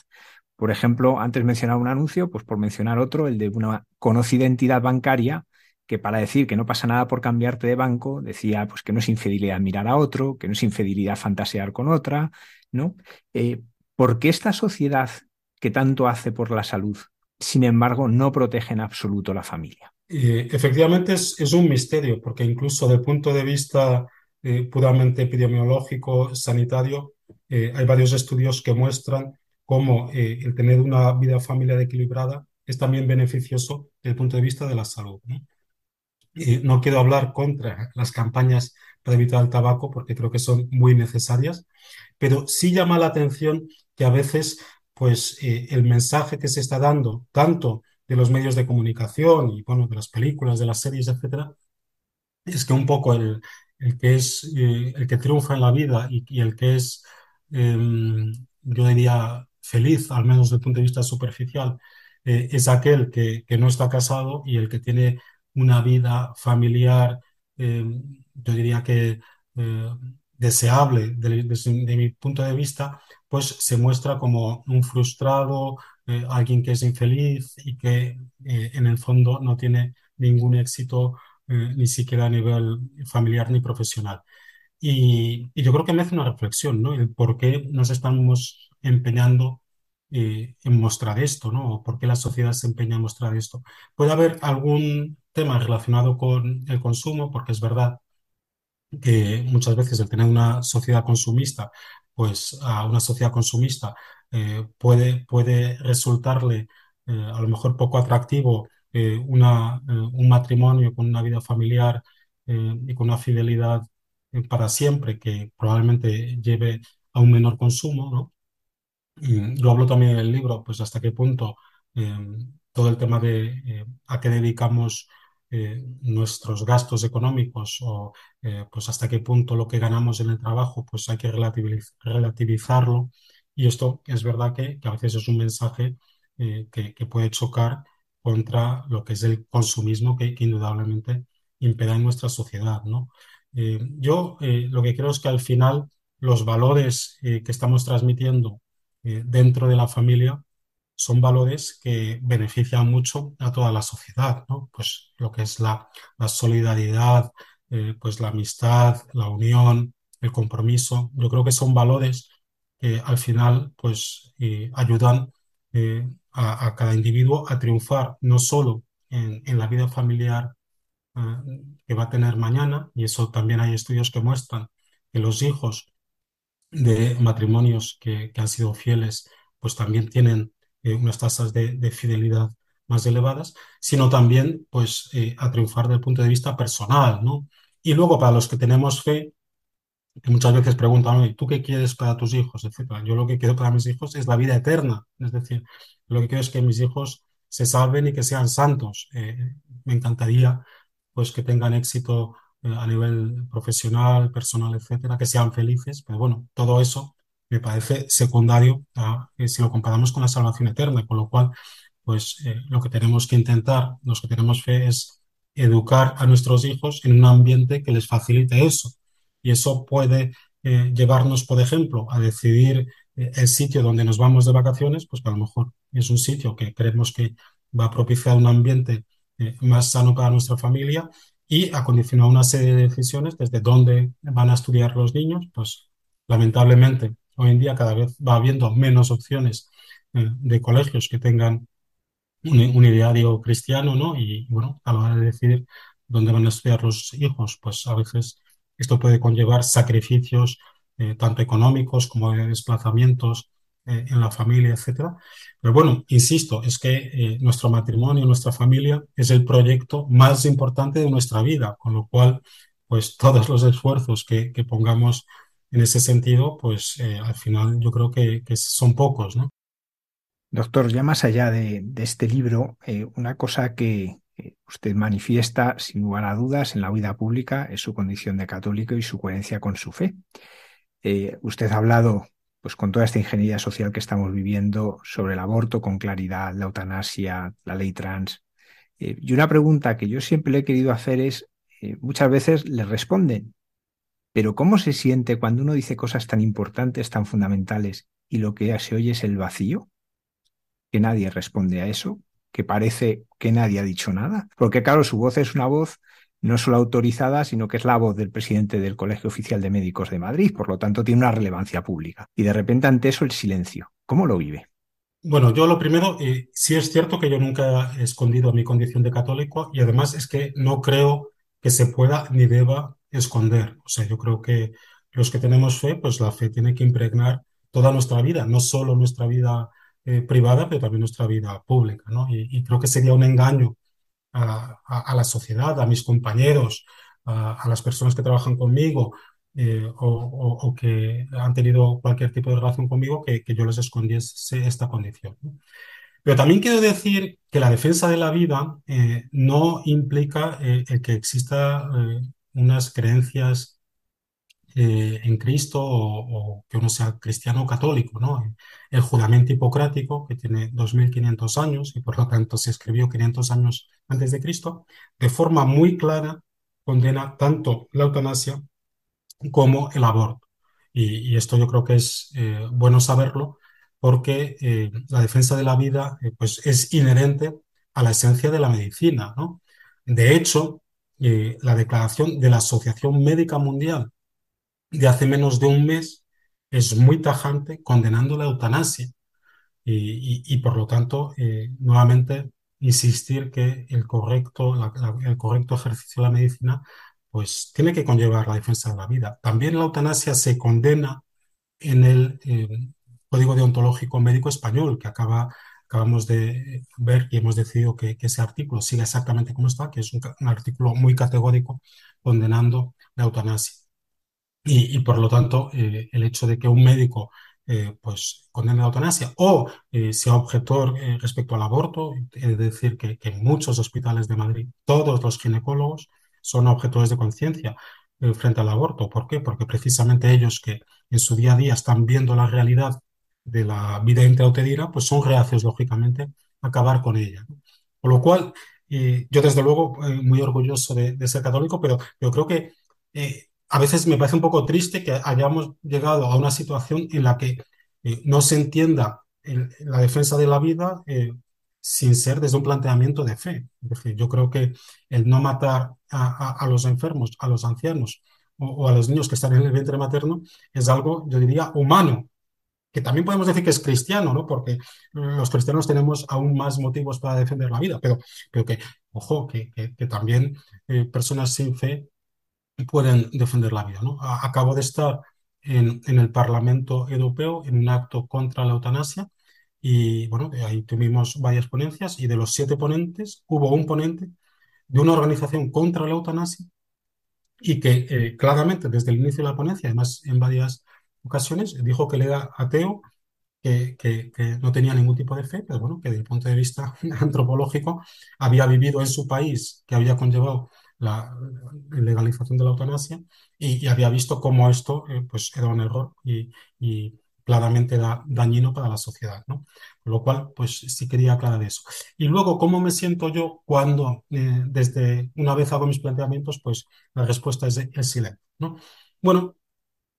Por ejemplo, antes mencionaba un anuncio, pues por mencionar otro, el de una conocida entidad bancaria que para decir que no pasa nada por cambiarte de banco, decía pues que no es infidelidad mirar a otro, que no es infidelidad fantasear con otra, ¿no? Eh, ¿Por qué esta sociedad que tanto hace por la salud, sin embargo, no protege en absoluto la familia? Efectivamente es, un misterio, porque incluso desde el punto de vista eh, puramente epidemiológico, sanitario, eh, hay varios estudios que muestran cómo eh, el tener una vida familiar equilibrada es también beneficioso desde el punto de vista de la salud. no quiero hablar contra las campañas para evitar el tabaco porque creo que son muy necesarias, pero sí llama la atención que a veces pues eh, el mensaje que se está dando tanto de los medios de comunicación y bueno de las películas, de las series, etcétera, es que un poco el, el que es eh, el que triunfa en la vida y, el que es eh, yo diría feliz, al menos desde el punto de vista superficial, eh, es aquel que, que, no está casado y el que tiene una vida familiar, eh, yo diría que deseable desde, de mi punto de vista, pues se muestra como un frustrado, eh, alguien que es infeliz y que eh, en el fondo no tiene ningún éxito eh, ni siquiera a nivel familiar ni profesional. Y, yo creo que me hace una reflexión, ¿no? El por qué nos estamos empeñando en mostrar esto, ¿no? ¿Por qué la sociedad se empeña en mostrar esto? Puede haber algún tema relacionado con el consumo, porque es verdad que muchas veces el tener una sociedad consumista, pues a una sociedad consumista eh, puede, puede resultarle eh, a lo mejor poco atractivo eh, una, un matrimonio con una vida familiar y con una fidelidad para siempre que probablemente lleve a un menor consumo, ¿no? Y lo hablo también en el libro, pues hasta qué punto todo el tema de a qué dedicamos eh, nuestros gastos económicos o eh, pues hasta qué punto lo que ganamos en el trabajo pues hay que relativiz relativizarlo y esto es verdad que, a veces es un mensaje eh, que, puede chocar contra lo que es el consumismo que, que indudablemente impera en nuestra sociedad ¿no? Yo lo que creo es que al final los valores que estamos transmitiendo dentro de la familia son valores que benefician mucho a toda la sociedad, ¿no? Pues lo que es la, solidaridad, eh, pues la amistad, la unión, el compromiso. Yo creo que son valores que al final pues eh, ayudan eh, a, cada individuo a triunfar no solo en, la vida familiar que va a tener mañana, y eso también hay estudios que muestran que los hijos de matrimonios que, que han sido fieles pues también tienen eh, unas tasas de, de, fidelidad más elevadas, sino también pues eh, a triunfar desde el punto de vista personal, ¿no? Y luego para los que tenemos fe, que muchas veces preguntan, ¿tú qué quieres para tus hijos? etcétera. Yo lo que quiero para mis hijos es la vida eterna, es decir, lo que quiero es que mis hijos se salven y que sean santos. Eh, me encantaría pues que tengan éxito eh, a nivel profesional, personal, etcétera, que sean felices, pero bueno, todo eso me parece secundario si lo comparamos con la salvación eterna, con lo cual, pues eh, lo que tenemos que intentar, los que tenemos fe, es educar a nuestros hijos en un ambiente que les facilite eso. Y eso puede eh, llevarnos, por ejemplo, a decidir eh, el sitio donde nos vamos de vacaciones, pues a lo mejor es un sitio que creemos que va a propiciar un ambiente eh, más sano para nuestra familia y a condicionar una serie de decisiones desde dónde van a estudiar los niños, pues lamentablemente hoy en día cada vez va habiendo menos opciones eh, de colegios que tengan un, un, ideario cristiano, ¿no? Y bueno, a la hora de decidir dónde van a estudiar los hijos, pues a veces esto puede conllevar sacrificios eh, tanto económicos como de desplazamientos eh, en la familia, etcétera. Pero bueno, insisto, es que nuestro matrimonio, nuestra familia es el proyecto más importante de nuestra vida, con lo cual, pues todos los esfuerzos que pongamos en ese sentido, pues eh, al final yo creo que, son pocos, ¿no? Doctor, ya más allá de, este libro, eh, una cosa que usted manifiesta sin lugar a dudas en la vida pública es su condición de católico y su coherencia con su fe. Eh, usted ha hablado, pues con toda esta ingeniería social que estamos viviendo, sobre el aborto con claridad, la eutanasia, la ley trans. Y una pregunta que yo siempre le he querido hacer es, muchas veces le responden, pero ¿cómo se siente cuando uno dice cosas tan importantes, tan fundamentales, y lo que se oye es el vacío? Que nadie responde a eso, que parece que nadie ha dicho nada. Porque claro, su voz es una voz no solo autorizada, sino que es la voz del presidente del Colegio Oficial de Médicos de Madrid, por lo tanto tiene una relevancia pública. Y de repente ante eso el silencio. ¿Cómo lo vive? Bueno, yo lo primero, sí es cierto que yo nunca he escondido mi condición de católico y además es que no creo que se pueda ni deba esconder. O sea, yo creo que los que tenemos fe, pues la fe tiene que impregnar toda nuestra vida, no solo nuestra vida eh, privada, pero también nuestra vida pública, ¿no? Y, creo que sería un engaño a, la sociedad, a mis compañeros, a, las personas que trabajan conmigo eh, o, que han tenido cualquier tipo de relación conmigo que, yo les escondiese esta condición. Pero también quiero decir que la defensa de la vida eh, no implica el que exista unas creencias eh, en Cristo o, que uno sea cristiano o católico, ¿no? El juramento hipocrático, que tiene 2.500 años y por lo tanto se escribió 500 años antes de Cristo, de forma muy clara condena tanto la eutanasia como el aborto. Y, esto yo creo que es eh, bueno saberlo porque eh, la defensa de la vida pues es inherente a la esencia de la medicina, ¿no? De hecho, la declaración de la Asociación Médica Mundial de hace menos de un mes es muy tajante condenando la eutanasia y, por lo tanto, eh, nuevamente, insistir que el correcto, el correcto ejercicio de la medicina pues tiene que conllevar la defensa de la vida. También la eutanasia se condena en el eh, Código Deontológico Médico Español, que acaba, acabamos de ver y hemos decidido que, ese artículo siga exactamente como está, que es un artículo muy categórico condenando la eutanasia. Y, por lo tanto, eh, el hecho de que un médico eh, pues condene la eutanasia o eh, sea objetor respecto al aborto, es decir, que, en muchos hospitales de Madrid todos los ginecólogos son objetores de conciencia frente al aborto. ¿Por qué? Porque precisamente ellos que en su día a día están viendo la realidad de la vida intrauterina, pues son reacios, lógicamente, a acabar con ella. Por lo cual, yo desde luego muy orgulloso de, ser católico, pero yo creo que a veces me parece un poco triste que hayamos llegado a una situación en la que eh, no se entienda la defensa de la vida eh, sin ser desde un planteamiento de fe. Yo creo que el no matar a, los enfermos, a los ancianos o, a los niños que están en el vientre materno es algo, yo diría, humano, que también podemos decir que es cristiano, ¿no? Porque los cristianos tenemos aún más motivos para defender la vida, pero, pero que, ojo, que, también eh, personas sin fe pueden defender la vida. ¿no? Acabo de estar en, el Parlamento Europeo en un acto contra la eutanasia y bueno, ahí tuvimos varias ponencias y de los siete ponentes hubo un ponente de una organización contra la eutanasia y que eh, claramente desde el inicio de la ponencia, además en varias ocasiones, dijo que le era ateo, que, que, no tenía ningún tipo de fe, pero bueno, que desde el punto de vista antropológico había vivido en su país, que había conllevado la legalización de la eutanasia y, había visto cómo esto eh, pues era un error y, claramente dañino para la sociedad, ¿no? Con lo cual, pues sí quería aclarar eso. Y luego, ¿cómo me siento yo cuando eh, desde una vez hago mis planteamientos, pues la respuesta es el silencio, ¿no? Bueno,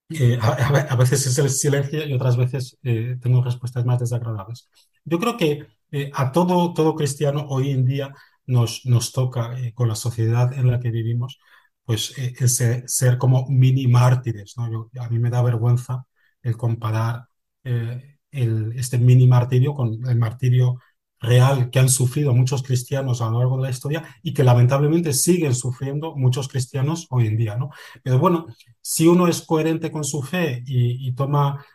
eh, a, veces es el silencio y otras veces tengo respuestas más desagradables. Yo creo que a todo, todo cristiano hoy en día nos, nos toca eh, con la sociedad en la que vivimos, pues eh, ese, ser como mini mártires. ¿no? a mí me da vergüenza el comparar eh, el, este mini martirio con el martirio real que han sufrido muchos cristianos a lo largo de la historia y que lamentablemente siguen sufriendo muchos cristianos hoy en día, ¿no? Pero bueno, si uno es coherente con su fe y, toma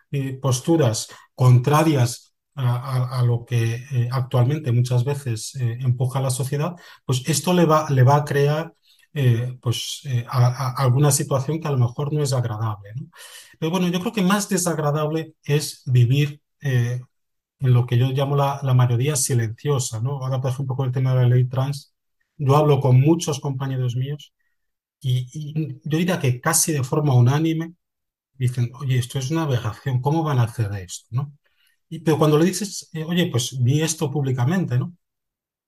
posturas contrarias a, lo que eh, actualmente muchas veces eh, empuja la sociedad, pues esto le va, le va a crear eh, pues, alguna situación que a lo mejor no es agradable. Pero bueno, yo creo que más desagradable es vivir en lo que yo llamo la, mayoría silenciosa. ¿no? Ahora, por ejemplo, con el tema de la ley trans, yo hablo con muchos compañeros míos y, y yo diría que casi de forma unánime dicen, oye, esto es una aberración, ¿cómo van a hacer esto? ¿no? pero cuando le dices, eh, oye, pues vi esto públicamente, ¿no?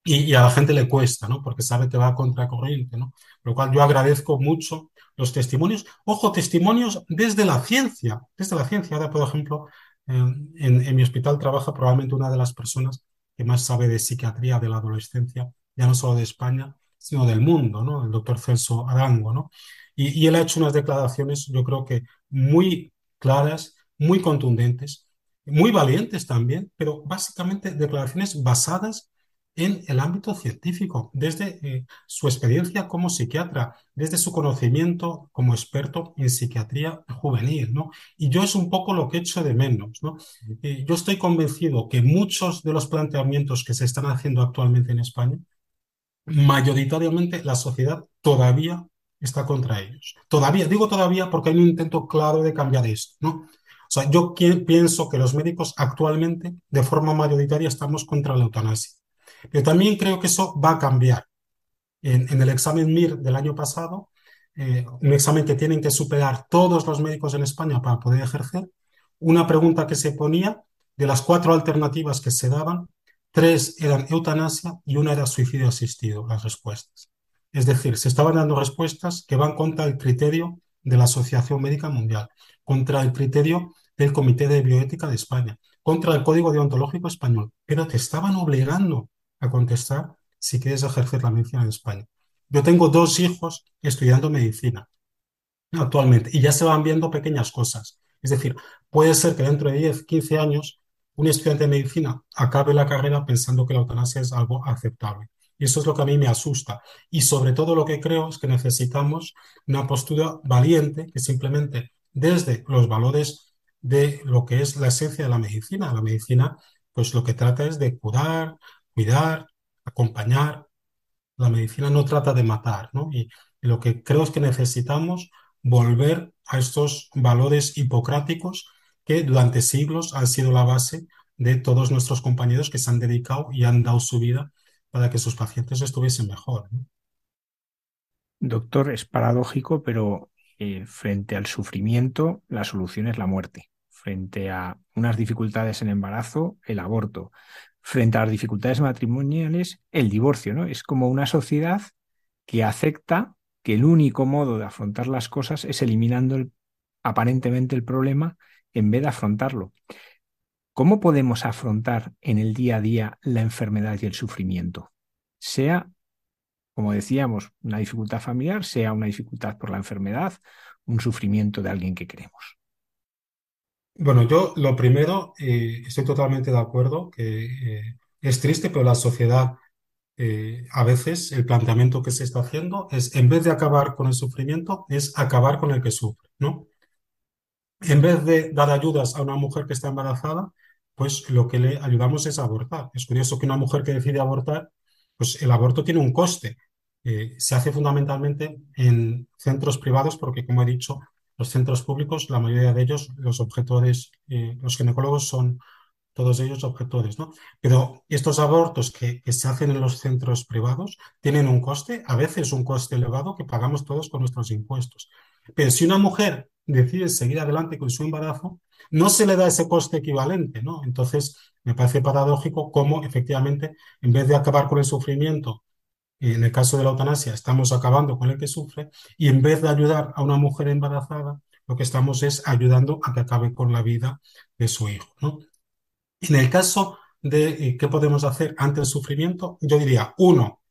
y, a la gente le cuesta, ¿no? Porque sabe que va a contracorriente, ¿no? Lo cual yo agradezco mucho los testimonios. Ojo, testimonios desde la ciencia, desde la ciencia. Ahora, por ejemplo, en, en, mi hospital trabaja probablemente una de las personas que más sabe de psiquiatría de la adolescencia, ya no solo de España, sino del mundo, ¿no? El doctor Celso Arango, ¿no? Y, y él ha hecho unas declaraciones, yo creo que muy claras, muy contundentes, muy valientes también, pero básicamente declaraciones basadas en el ámbito científico, desde eh, su experiencia como psiquiatra, desde su conocimiento como experto en psiquiatría juvenil. Y yo es un poco lo que echo de menos, ¿no? Eh, yo estoy convencido que muchos de los planteamientos que se están haciendo actualmente en España, mayoritariamente la sociedad todavía está contra ellos. Todavía, digo todavía porque hay un intento claro de cambiar esto, ¿no? O sea, yo pienso que los médicos actualmente, de forma mayoritaria, estamos contra la eutanasia. Pero también creo que eso va a cambiar. En, el examen MIR del año pasado, eh, un examen que tienen que superar todos los médicos en España para poder ejercer, una pregunta que se ponía, de las cuatro alternativas que se daban, tres eran eutanasia y una era suicidio asistido, las respuestas. Es decir, se estaban dando respuestas que van contra el criterio de la Asociación Médica Mundial, contra el criterio del Comité de Bioética de España, contra el Código Deontológico Español, pero te estaban obligando a contestar si quieres ejercer la medicina en España. Yo tengo dos hijos estudiando medicina actualmente y ya se van viendo pequeñas cosas. Es decir, puede ser que dentro de 10, 15 años un estudiante de medicina acabe la carrera pensando que la eutanasia es algo aceptable. Y eso es lo que a mí me asusta. Y sobre todo lo que creo es que necesitamos una postura valiente que simplemente desde los valores de lo que es la esencia de la medicina. La medicina, pues lo que trata es de curar, cuidar, acompañar. La medicina no trata de matar, ¿no? Y, lo que creo es que necesitamos volver a estos valores hipocráticos que durante siglos han sido la base de todos nuestros compañeros que se han dedicado y han dado su vida para que sus pacientes estuviesen mejor. Doctor, es paradójico, pero eh, frente al sufrimiento, la solución es la muerte. Frente a unas dificultades en embarazo, el aborto frente a las dificultades matrimoniales, el divorcio, ¿no? Es como una sociedad que acepta que el único modo de afrontar las cosas es eliminando aparentemente el problema en vez de afrontarlo. ¿Cómo podemos afrontar en el día a día la enfermedad y el sufrimiento? Sea, como decíamos, una dificultad familiar, sea una dificultad por la enfermedad, un sufrimiento de alguien que queremos. Bueno, yo lo primero, eh, estoy totalmente de acuerdo que eh, es triste, pero la sociedad, eh, a veces el planteamiento que se está haciendo es, en vez de acabar con el sufrimiento, es acabar con el que sufre, ¿no? En vez de dar ayudas a una mujer que está embarazada, pues lo que le ayudamos es abortar. Es curioso que una mujer que decide abortar, pues el aborto tiene un coste. se hace fundamentalmente en centros privados porque, como he dicho, los centros públicos, la mayoría de ellos, los objetores, eh, los ginecólogos son todos ellos objetores, ¿no? Pero estos abortos que, se hacen en los centros privados tienen un coste, a veces un coste elevado que pagamos todos con nuestros impuestos. Pero si una mujer decide seguir adelante con su embarazo, no se le da ese coste equivalente, ¿no? Entonces, me parece paradójico cómo efectivamente, en vez de acabar con el sufrimiento en el caso de la eutanasia estamos acabando con el que sufre y en vez de ayudar a una mujer embarazada, lo que estamos es ayudando a que acabe con la vida de su hijo. ¿no? En el caso de eh, qué podemos hacer ante el sufrimiento, yo diría, uno,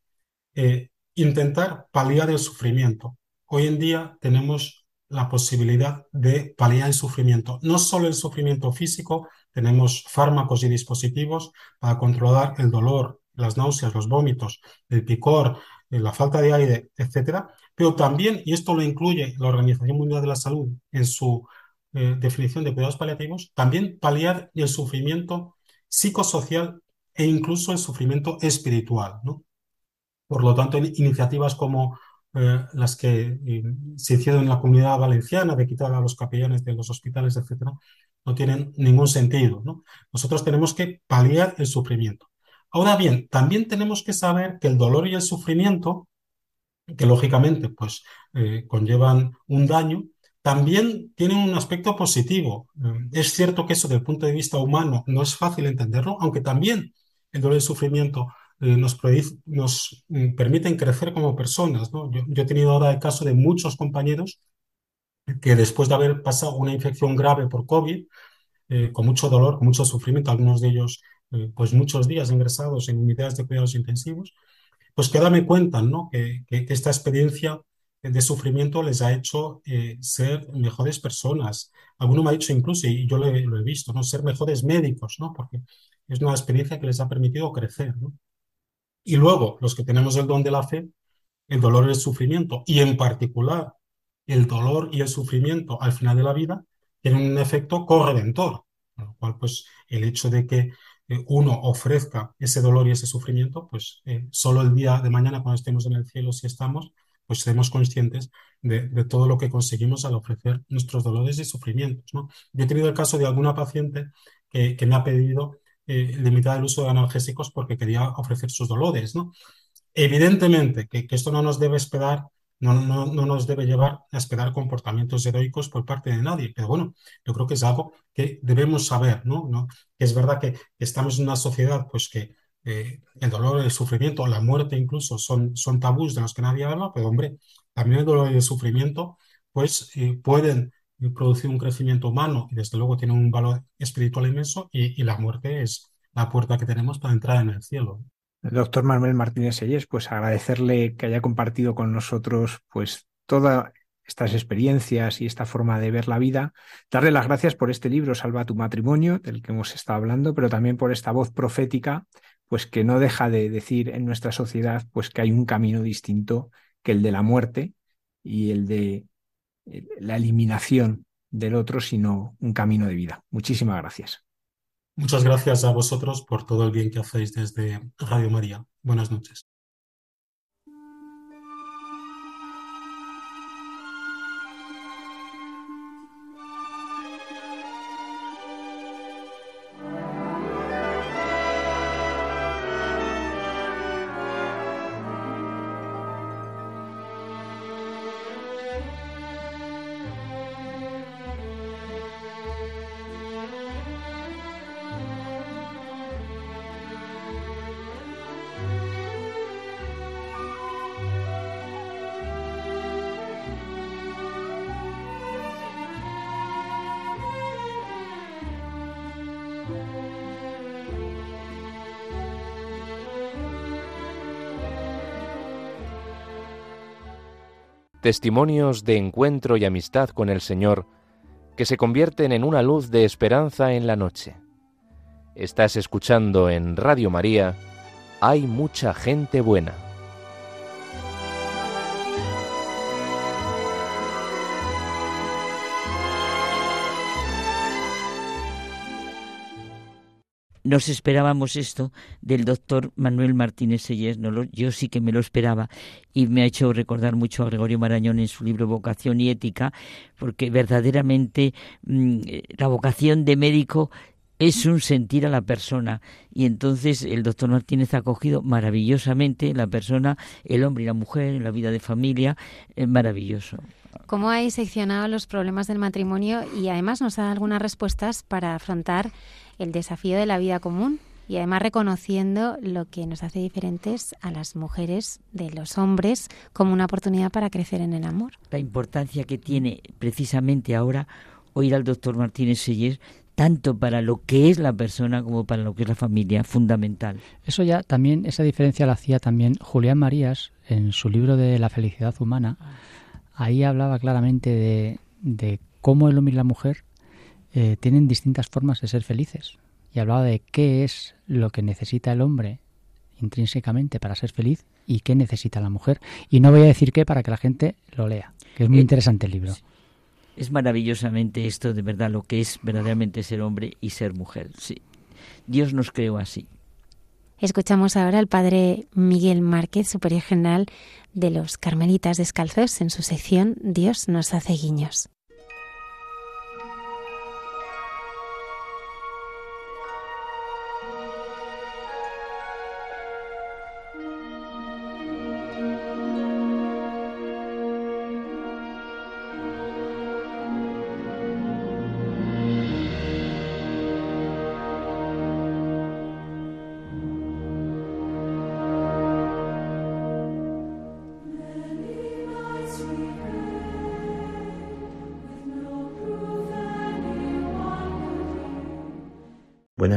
eh, intentar paliar el sufrimiento. Hoy en día tenemos la posibilidad de paliar el sufrimiento, no solo el sufrimiento físico, tenemos fármacos y dispositivos para controlar el dolor, las náuseas, los vómitos, el picor, eh, la falta de aire, etcétera, pero también, y esto lo incluye la Organización Mundial de la Salud en su eh, definición de cuidados paliativos, también paliar el sufrimiento psicosocial e incluso el sufrimiento espiritual. Por lo tanto, iniciativas como eh, las que se hicieron en la comunidad valenciana de quitar a los capellanes de los hospitales, etcétera, no tienen ningún sentido. ¿no? Nosotros tenemos que paliar el sufrimiento. Ahora bien, también tenemos que saber que el dolor y el sufrimiento, que lógicamente pues, eh, conllevan un daño, también tienen un aspecto positivo. Eh, es cierto que eso desde el punto de vista humano no es fácil entenderlo, aunque también el dolor y el sufrimiento eh, nos, mm, permiten crecer como personas. Yo, he tenido ahora el caso de muchos compañeros que después de haber pasado una infección grave por COVID, con mucho dolor, con mucho sufrimiento, algunos de ellos pues muchos días ingresados en unidades de cuidados intensivos, pues que me cuentan ¿no? que, que, esta experiencia de sufrimiento les ha hecho ser mejores personas. Alguno me ha dicho incluso, y yo lo he, lo he, visto, ¿no? ser mejores médicos, ¿no? porque es una experiencia que les ha permitido crecer. ¿no? Y luego, los que tenemos el don de la fe, el dolor y el sufrimiento, y en particular el dolor y el sufrimiento al final de la vida, tienen un efecto corredentor, con lo cual, pues, el hecho de que eh, uno ofrezca ese dolor y ese sufrimiento, pues, eh, solo el día de mañana, cuando estemos en el cielo, si estamos, pues seremos conscientes de, todo lo que conseguimos al ofrecer nuestros dolores y sufrimientos, ¿no? Yo he tenido el caso de alguna paciente que, me ha pedido eh, limitar el uso de analgésicos porque quería ofrecer sus dolores, ¿no? Evidentemente que, esto no nos debe esperar, no, no, no, nos debe llevar a esperar comportamientos heroicos por parte de nadie, pero bueno, yo creo que es algo que debemos saber, ¿no? ¿No? Es verdad que estamos en una sociedad pues que eh, el dolor, el sufrimiento, la muerte incluso son, son tabús de los que nadie habla, pero hombre, también el dolor y el sufrimiento pues eh, pueden producir un crecimiento humano y desde luego tiene un valor espiritual inmenso y, la muerte es la puerta que tenemos para entrar en el cielo. Doctor Manuel Martínez Sellés, pues agradecerle que haya compartido con nosotros pues todas estas experiencias y esta forma de ver la vida, darle las gracias por este libro Salva tu matrimonio, del que hemos estado hablando, pero también por esta voz profética, pues que no deja de decir en nuestra sociedad pues que hay un camino distinto que el de la muerte y el de la eliminación del otro, sino un camino de vida. Muchísimas gracias. Muchas gracias a vosotros por todo el bien que hacéis desde Radio María. Buenas noches. Testimonios de encuentro y amistad con el Señor que se convierten en una luz de esperanza en la noche. Estás escuchando en Radio María, Hay mucha gente buena. Nos esperábamos esto del doctor Manuel Martínez Sellés, no yo sí que me lo esperaba y me ha hecho recordar mucho a Gregorio Marañón en su libro Vocación y Ética, porque verdaderamente mm, la vocación de médico es un sentir a la persona y entonces el doctor Martínez ha cogido maravillosamente la persona, el hombre y la mujer la vida de familia, es maravilloso. ¿Cómo ha seccionado los problemas del matrimonio y además nos da algunas respuestas para afrontar el desafío de la vida común y además reconociendo lo que nos hace diferentes a las mujeres de los hombres como una oportunidad para crecer en el amor. La importancia que tiene precisamente ahora oír al doctor Martínez Seller tanto para lo que es la persona como para lo que es la familia, fundamental. Eso ya también, esa diferencia la hacía también Julián Marías en su libro de La felicidad humana. Ahí hablaba claramente de, de cómo el hombre y la mujer eh, tienen distintas formas de ser felices. Y hablaba de qué es lo que necesita el hombre intrínsecamente para ser feliz y qué necesita la mujer. Y no voy a decir qué para que la gente lo lea, que es muy eh, interesante el libro. Es maravillosamente esto de verdad lo que es verdaderamente ser hombre y ser mujer. Sí. Dios nos creó así. Escuchamos ahora al padre Miguel Márquez, superior general de los Carmelitas Descalzos, en su sección Dios nos hace guiños.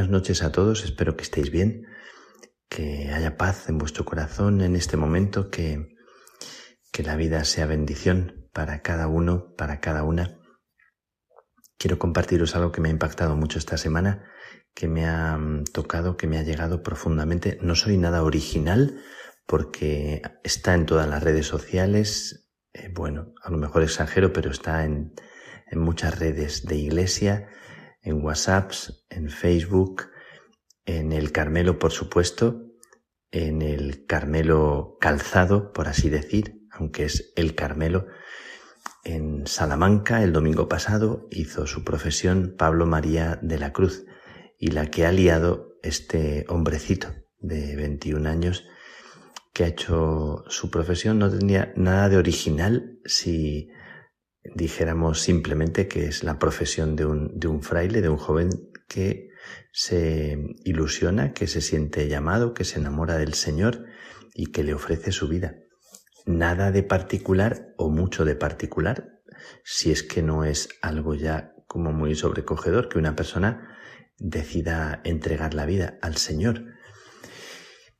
Noches a todos, espero que estéis bien, que haya paz en vuestro corazón en este momento, que, que la vida sea bendición para cada uno, para cada una. Quiero compartiros algo que me ha impactado mucho esta semana, que me ha mm, tocado, que me ha llegado profundamente. No soy nada original porque está en todas las redes sociales. Eh, bueno, a lo mejor exagero, pero está en, en muchas redes de iglesia en WhatsApps, en Facebook, en el Carmelo, por supuesto, en el Carmelo calzado, por así decir, aunque es el Carmelo. En Salamanca, el domingo pasado, hizo su profesión Pablo María de la Cruz y la que ha liado este hombrecito de 21 años que ha hecho su profesión no tenía nada de original si dijéramos simplemente que es la profesión de un, de un fraile, de un joven que se ilusiona, que se siente llamado, que se enamora del Señor y que le ofrece su vida. Nada de particular o mucho de particular, si es que no es algo ya como muy sobrecogedor que una persona decida entregar la vida al Señor.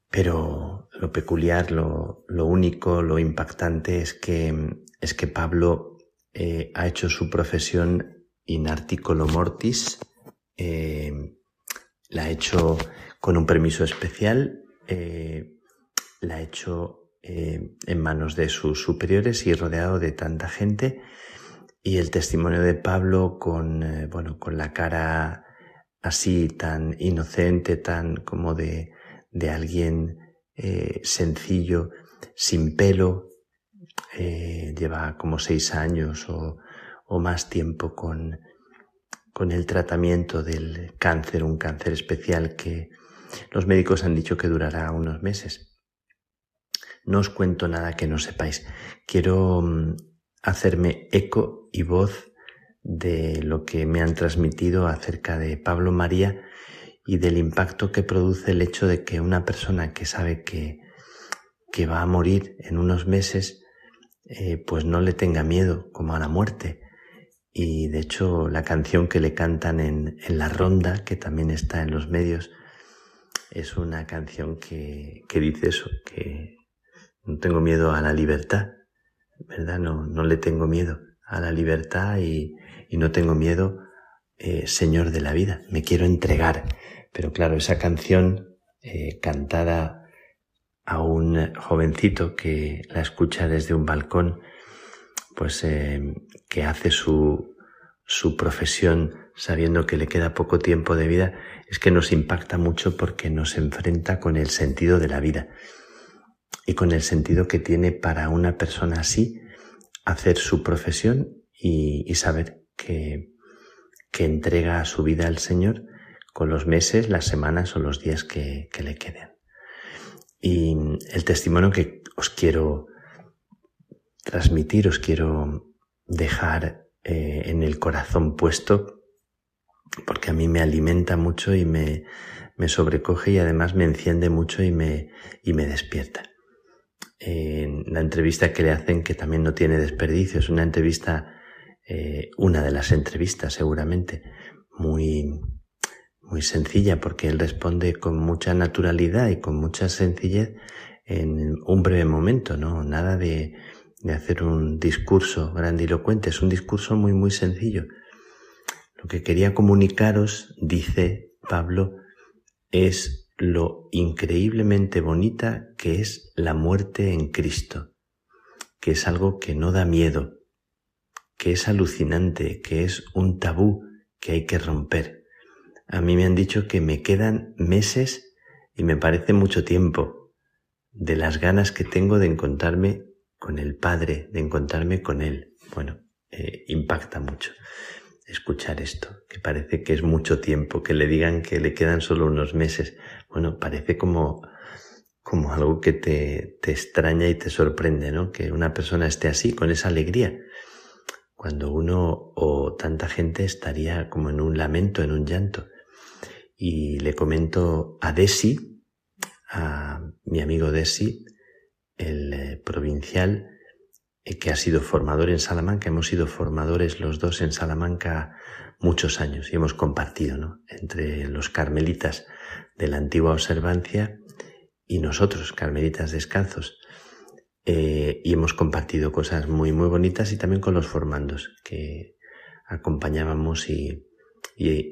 Pero lo peculiar, lo, lo único, lo impactante es que, es que Pablo eh, ha hecho su profesión in articolo mortis, eh, la ha hecho con un permiso especial, eh, la ha hecho en manos de sus superiores y rodeado de tanta gente. Y el testimonio de Pablo con, bueno, con la cara así tan inocente, tan como de, de alguien sencillo, sin pelo, eh, lleva como seis años o, más tiempo con, con el tratamiento del cáncer, un cáncer especial que los médicos han dicho que durará unos meses. No os cuento nada que no sepáis. Quiero mm, hacerme eco y voz de lo que me han transmitido acerca de Pablo María y del impacto que produce el hecho de que una persona que sabe que, que va a morir en unos meses eh, pues no le tenga miedo como a la muerte. Y de hecho la canción que le cantan en, en la ronda, que también está en los medios, es una canción que, que dice eso, que no tengo miedo a la libertad, ¿verdad? No, no le tengo miedo a la libertad y, y no tengo miedo, eh, Señor de la vida, me quiero entregar. Pero claro, esa canción eh, cantada a un jovencito que la escucha desde un balcón, pues eh, que hace su, su profesión sabiendo que le queda poco tiempo de vida, es que nos impacta mucho porque nos enfrenta con el sentido de la vida y con el sentido que tiene para una persona así hacer su profesión y, saber que, que entrega su vida al Señor con los meses, las semanas o los días que, que le queden. Y el testimonio que os quiero transmitir, os quiero dejar eh, en el corazón puesto, porque a mí me alimenta mucho y me, me sobrecoge y además me enciende mucho y me, y me despierta. En la entrevista que le hacen, que también no tiene desperdicio, es una entrevista, eh, una de las entrevistas seguramente, muy, muy sencilla porque él responde con mucha naturalidad y con mucha sencillez en un breve momento, ¿no? Nada de, de hacer un discurso grandilocuente, es un discurso muy, muy sencillo. Lo que quería comunicaros, dice Pablo, es lo increíblemente bonita que es la muerte en Cristo, que es algo que no da miedo, que es alucinante, que es un tabú que hay que romper. A mí me han dicho que me quedan meses y me parece mucho tiempo de las ganas que tengo de encontrarme con el Padre, de encontrarme con Él. Bueno, eh, impacta mucho escuchar esto, que parece que es mucho tiempo, que le digan que le quedan solo unos meses. Bueno, parece como, como algo que te, te extraña y te sorprende, ¿no? Que una persona esté así, con esa alegría cuando uno o tanta gente estaría como en un lamento, en un llanto y le comento a Desi, a mi amigo Desi, el eh, provincial, eh, que ha sido formador en Salamanca, hemos sido formadores los dos en Salamanca muchos años y hemos compartido, ¿no? Entre los carmelitas de la antigua observancia y nosotros, carmelitas descalzos. Eh, y hemos compartido cosas muy, muy bonitas y también con los formandos que acompañábamos y, y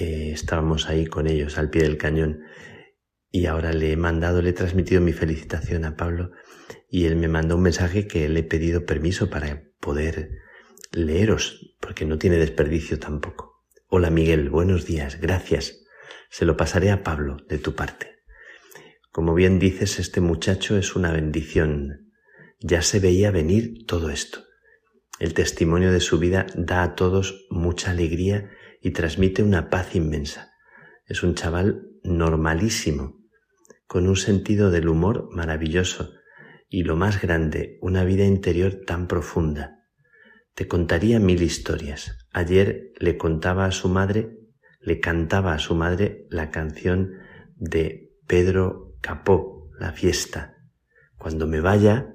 eh, estábamos ahí con ellos al pie del cañón. Y ahora le he mandado, le he transmitido mi felicitación a Pablo y él me mandó un mensaje que le he pedido permiso para poder leeros, porque no tiene desperdicio tampoco. Hola Miguel, buenos días, gracias. Se lo pasaré a Pablo de tu parte. Como bien dices, este muchacho es una bendición. Ya se veía venir todo esto. El testimonio de su vida da a todos mucha alegría y transmite una paz inmensa. Es un chaval normalísimo, con un sentido del humor maravilloso y lo más grande, una vida interior tan profunda. Te contaría mil historias. Ayer le contaba a su madre, le cantaba a su madre la canción de Pedro Capó, la fiesta. Cuando me vaya,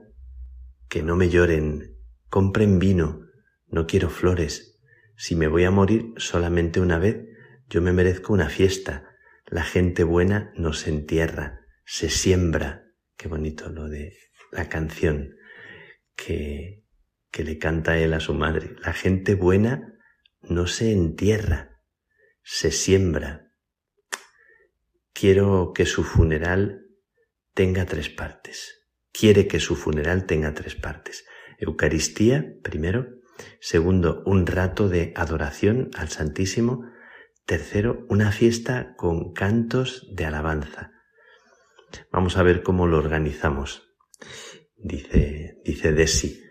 que no me lloren, compren vino, no quiero flores. Si me voy a morir solamente una vez, yo me merezco una fiesta. La gente buena no se entierra, se siembra. Qué bonito lo de la canción que que le canta él a su madre. La gente buena no se entierra, se siembra. Quiero que su funeral tenga tres partes. Quiere que su funeral tenga tres partes. Eucaristía, primero. Segundo, un rato de adoración al Santísimo. Tercero, una fiesta con cantos de alabanza. Vamos a ver cómo lo organizamos. Dice, dice Desi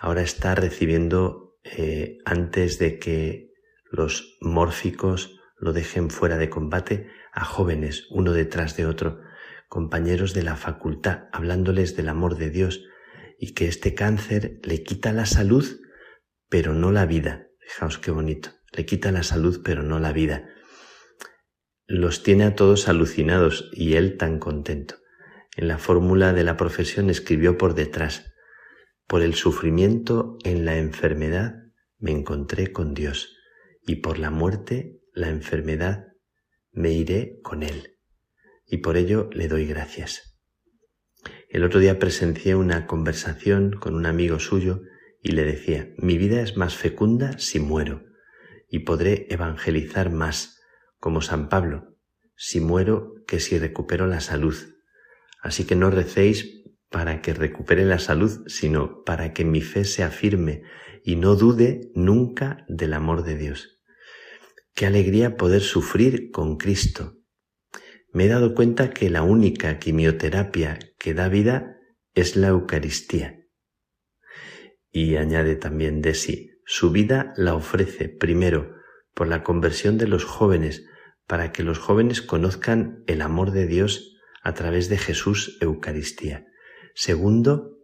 ahora está recibiendo eh, antes de que los mórficos lo dejen fuera de combate a jóvenes, uno detrás de otro, compañeros de la facultad, hablándoles del amor de Dios y que este cáncer le quita la salud, pero no la vida. Fijaos qué bonito. Le quita la salud, pero no la vida. Los tiene a todos alucinados y él tan contento. En la fórmula de la profesión escribió por detrás, por el sufrimiento en la enfermedad me encontré con Dios y por la muerte, la enfermedad, me iré con Él. Y por ello le doy gracias. El otro día presencié una conversación con un amigo suyo y le decía, mi vida es más fecunda si muero y podré evangelizar más, como San Pablo, si muero que si recupero la salud. Así que no recéis para que recupere la salud, sino para que mi fe sea firme y no dude nunca del amor de Dios. Qué alegría poder sufrir con Cristo. Me he dado cuenta que la única quimioterapia que da vida es la Eucaristía. Y añade también de sí, su vida la ofrece primero por la conversión de los jóvenes, para que los jóvenes conozcan el amor de Dios a través de Jesús Eucaristía. Segundo,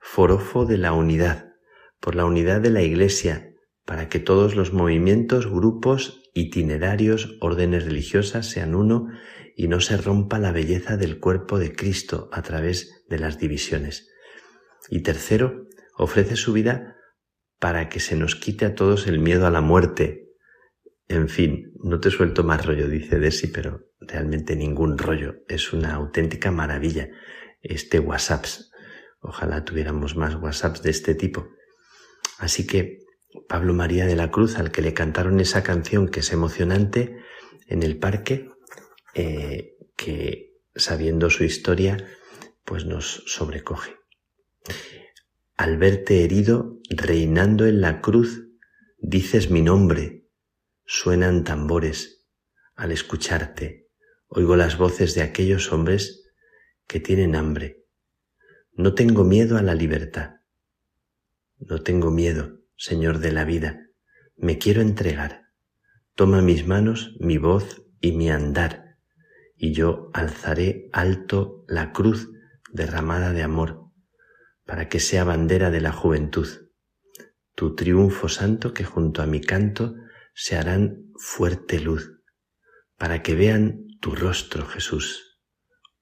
forofo de la unidad, por la unidad de la Iglesia, para que todos los movimientos, grupos, itinerarios, órdenes religiosas sean uno y no se rompa la belleza del cuerpo de Cristo a través de las divisiones. Y tercero, ofrece su vida para que se nos quite a todos el miedo a la muerte. En fin, no te suelto más rollo, dice Desi, pero realmente ningún rollo. Es una auténtica maravilla este WhatsApp. Ojalá tuviéramos más WhatsApps de este tipo. Así que Pablo María de la Cruz, al que le cantaron esa canción que es emocionante en el parque, eh, que sabiendo su historia, pues nos sobrecoge. Al verte herido, reinando en la cruz, dices mi nombre, suenan tambores. Al escucharte, oigo las voces de aquellos hombres que tienen hambre. No tengo miedo a la libertad. No tengo miedo, Señor de la vida. Me quiero entregar. Toma mis manos, mi voz y mi andar, y yo alzaré alto la cruz derramada de amor, para que sea bandera de la juventud. Tu triunfo santo que junto a mi canto se harán fuerte luz, para que vean tu rostro, Jesús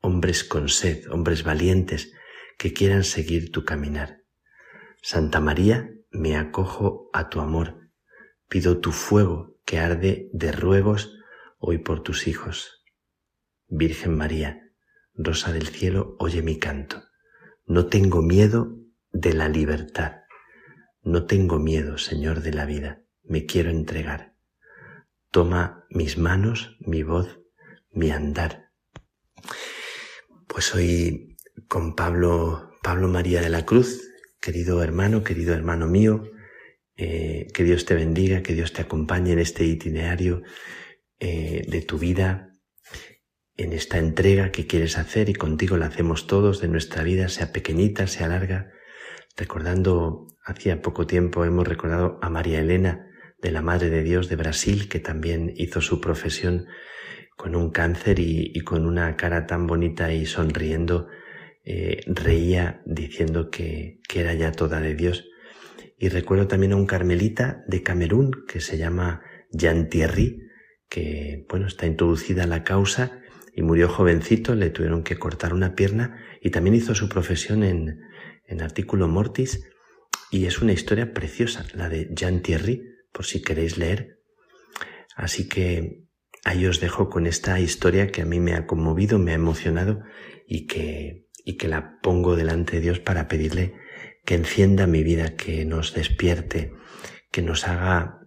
hombres con sed, hombres valientes que quieran seguir tu caminar. Santa María, me acojo a tu amor, pido tu fuego que arde de ruegos hoy por tus hijos. Virgen María, Rosa del cielo, oye mi canto. No tengo miedo de la libertad. No tengo miedo, Señor de la vida. Me quiero entregar. Toma mis manos, mi voz, mi andar. Pues hoy con Pablo, Pablo María de la Cruz, querido hermano, querido hermano mío, eh, que Dios te bendiga, que Dios te acompañe en este itinerario eh, de tu vida, en esta entrega que quieres hacer y contigo la hacemos todos de nuestra vida, sea pequeñita, sea larga. Recordando, hacía poco tiempo hemos recordado a María Elena de la Madre de Dios de Brasil, que también hizo su profesión con un cáncer y, con una cara tan bonita y sonriendo, eh, reía diciendo que, que era ya toda de Dios. Y recuerdo también a un carmelita de Camerún que se llama Jean Thierry, que, bueno, está introducida la causa y murió jovencito, le tuvieron que cortar una pierna y también hizo su profesión en, en artículo mortis y es una historia preciosa, la de Jean Thierry, por si queréis leer. Así que ahí os dejo con esta historia que a mí me ha conmovido, me ha emocionado y que, y que la pongo delante de Dios para pedirle que encienda mi vida, que nos despierte, que nos haga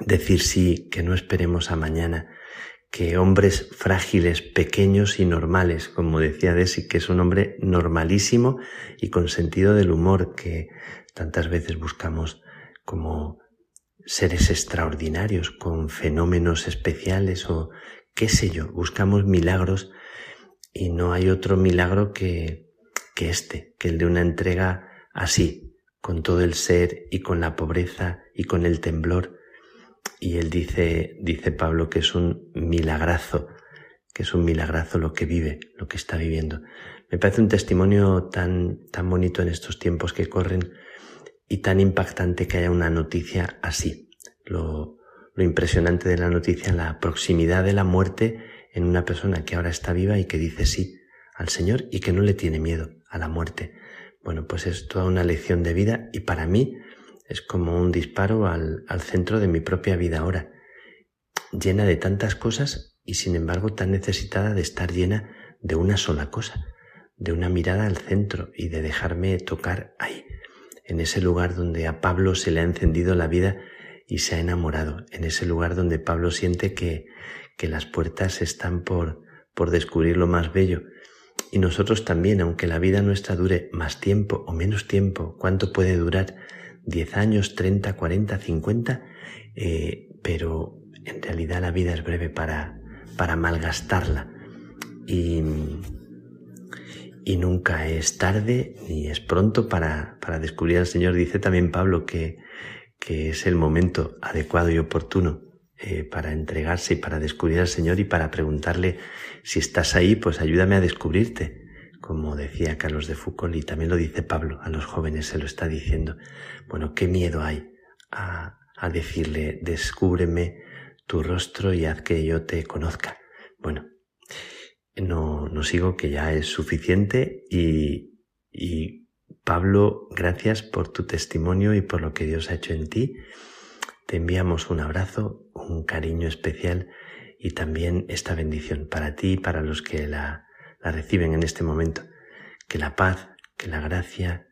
decir sí, que no esperemos a mañana, que hombres frágiles, pequeños y normales, como decía Desi, que es un hombre normalísimo y con sentido del humor que tantas veces buscamos como seres extraordinarios, con fenómenos especiales o qué sé yo, buscamos milagros y no hay otro milagro que, que este, que el de una entrega así, con todo el ser y con la pobreza y con el temblor. Y él dice, dice Pablo que es un milagrazo, que es un milagrazo lo que vive, lo que está viviendo. Me parece un testimonio tan, tan bonito en estos tiempos que corren y tan impactante que haya una noticia así. Lo, lo impresionante de la noticia, la proximidad de la muerte en una persona que ahora está viva y que dice sí al Señor y que no le tiene miedo a la muerte. Bueno, pues es toda una lección de vida y para mí es como un disparo al, al centro de mi propia vida ahora, llena de tantas cosas y sin embargo tan necesitada de estar llena de una sola cosa, de una mirada al centro y de dejarme tocar ahí, en ese lugar donde a Pablo se le ha encendido la vida y se ha enamorado, en ese lugar donde Pablo siente que, que las puertas están por, por descubrir lo más bello y nosotros también, aunque la vida nuestra dure más tiempo o menos tiempo, ¿cuánto puede durar? ¿10 años, 30, 40, 50? pero en realidad la vida es breve para, para malgastarla. Y, y nunca es tarde ni es pronto para, para descubrir al Señor. Dice también Pablo que, que es el momento adecuado y oportuno eh, para entregarse y para descubrir al Señor y para preguntarle si estás ahí, pues ayúdame a descubrirte, como decía Carlos de Foucault y también lo dice Pablo, a los jóvenes se lo está diciendo. Bueno, qué miedo hay a, a decirle, descúbreme tu rostro y haz que yo te conozca. Bueno, no, no sigo que ya es suficiente y, y Pablo, gracias por tu testimonio y por lo que Dios ha hecho en ti. Te enviamos un abrazo, un cariño especial y también esta bendición para ti y para los que la, la reciben en este momento. Que la paz, que la gracia,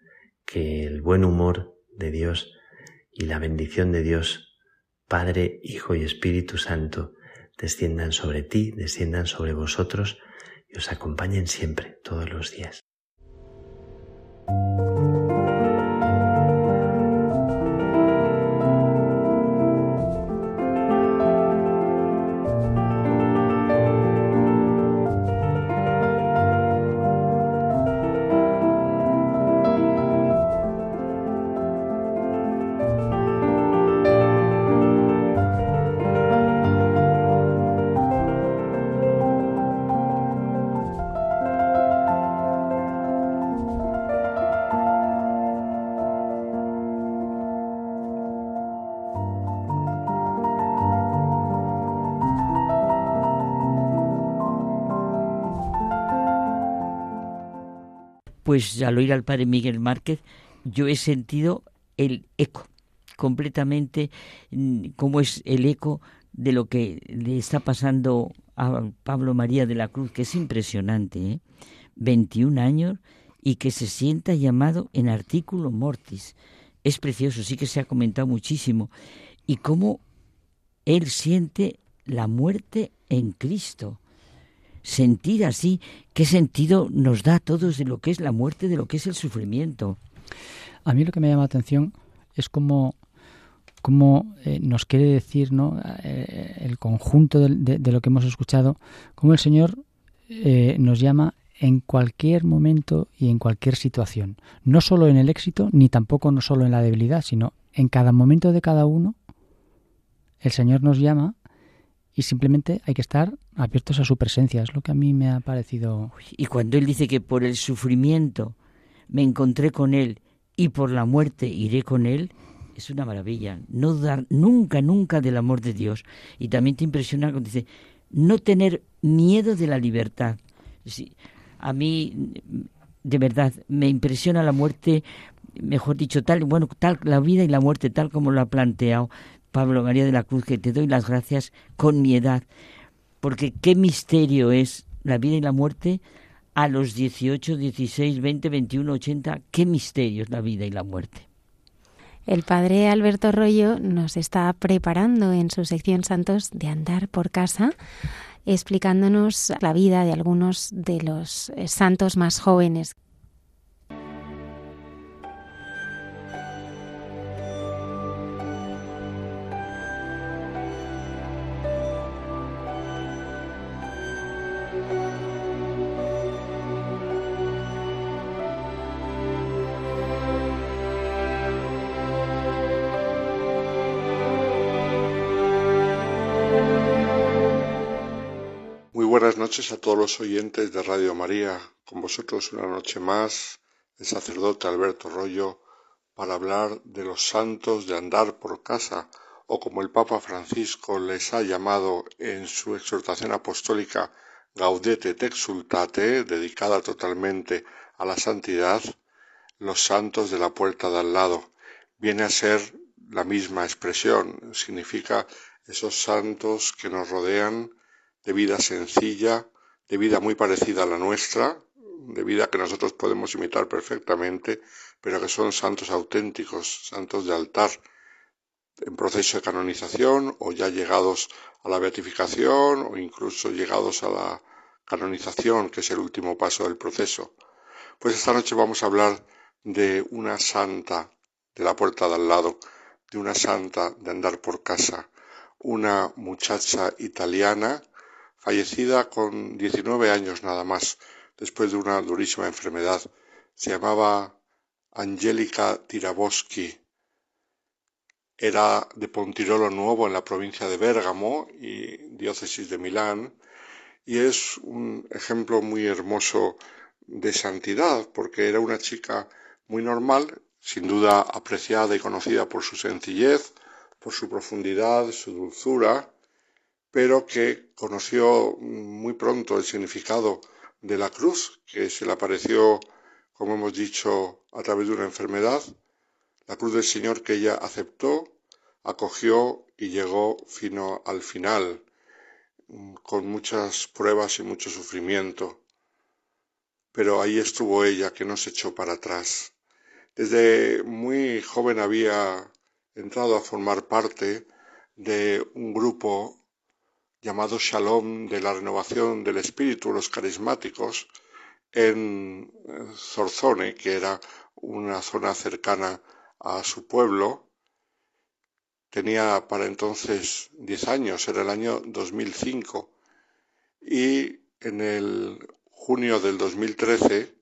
que el buen humor de Dios y la bendición de Dios, Padre, Hijo y Espíritu Santo, desciendan sobre ti, desciendan sobre vosotros y os acompañen siempre, todos los días. Pues al oír al padre Miguel Márquez, yo he sentido el eco, completamente mm, cómo es el eco de lo que le está pasando a Pablo María de la Cruz, que es impresionante, ¿eh? 21 años y que se sienta llamado en artículo mortis. Es precioso, sí que se ha comentado muchísimo. Y cómo él siente la muerte en Cristo. Sentir así, ¿qué sentido nos da a todos de lo que es la muerte, de lo que es el sufrimiento? A mí lo que me llama la atención es cómo, cómo eh, nos quiere decir ¿no? Eh, el conjunto de, lo que hemos escuchado, cómo el Señor eh, nos llama en cualquier momento y en cualquier situación. No solo en el éxito, ni tampoco no solo en la debilidad, sino en cada momento de cada uno, el Señor nos llama y simplemente hay que estar abiertos a su presencia. Es lo que a mí me ha parecido. Y cuando Él dice que por el sufrimiento me encontré con Él y por la muerte iré con Él, es una maravilla. No dar nunca, nunca del amor de Dios. Y también te impresiona cuando dice, no tener miedo de la libertad. Sí, a mí, de verdad, me impresiona la muerte, mejor dicho, tal, bueno, tal, la vida y la muerte, tal como lo ha planteado Pablo María de la Cruz, que te doy las gracias con mi edad, porque qué misterio es la vida y la muerte a los 18, 16, 20, 21, 80, qué misterio es la vida y la muerte. El padre Alberto Rollo nos está preparando en su sección Santos de andar por casa explicándonos la vida de algunos de los santos más jóvenes. Noches a todos los oyentes de Radio María. Con vosotros una noche más el sacerdote Alberto Rollo para hablar de los santos de andar por casa o como el Papa Francisco les ha llamado en su exhortación apostólica Gaudete te exultate, dedicada totalmente a la santidad, los santos de la puerta de al lado. Viene a ser la misma expresión, significa esos santos que nos rodean, de vida sencilla, de vida muy parecida a la nuestra, de vida que nosotros podemos imitar perfectamente, pero que son santos auténticos, santos de altar, en proceso de canonización o ya llegados a la beatificación o incluso llegados a la canonización, que es el último paso del proceso. Pues esta noche vamos a hablar de una santa de la puerta de al lado, de una santa de andar por casa, una muchacha italiana fallecida con 19 años nada más, después de una durísima enfermedad. Se llamaba Angélica Tiraboschi. Era de Pontirolo Nuevo en la provincia de Bérgamo y diócesis de Milán, y es un ejemplo muy hermoso de santidad, porque era una chica muy normal, sin duda apreciada y conocida por su sencillez, por su profundidad, su dulzura, pero que conoció muy pronto el significado de la cruz, que se le apareció, como hemos dicho, a través de una enfermedad, la cruz del Señor que ella aceptó, acogió y llegó fino al final, con muchas pruebas y mucho sufrimiento. Pero ahí estuvo ella, que no se echó para atrás. Desde muy joven había entrado a formar parte de un grupo llamado Shalom de la renovación del espíritu, los carismáticos, en Zorzone, que era una zona cercana a su pueblo. Tenía para entonces 10 años, era el año 2005. Y en el junio del 2013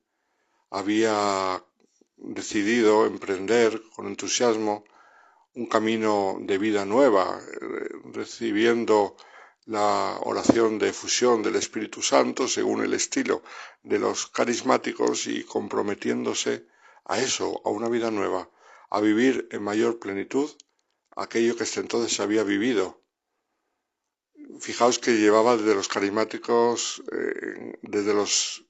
había decidido emprender con entusiasmo un camino de vida nueva, eh, recibiendo la oración de fusión del Espíritu Santo según el estilo de los carismáticos y comprometiéndose a eso, a una vida nueva, a vivir en mayor plenitud aquello que hasta entonces se había vivido. Fijaos que llevaba desde los carismáticos, eh, desde los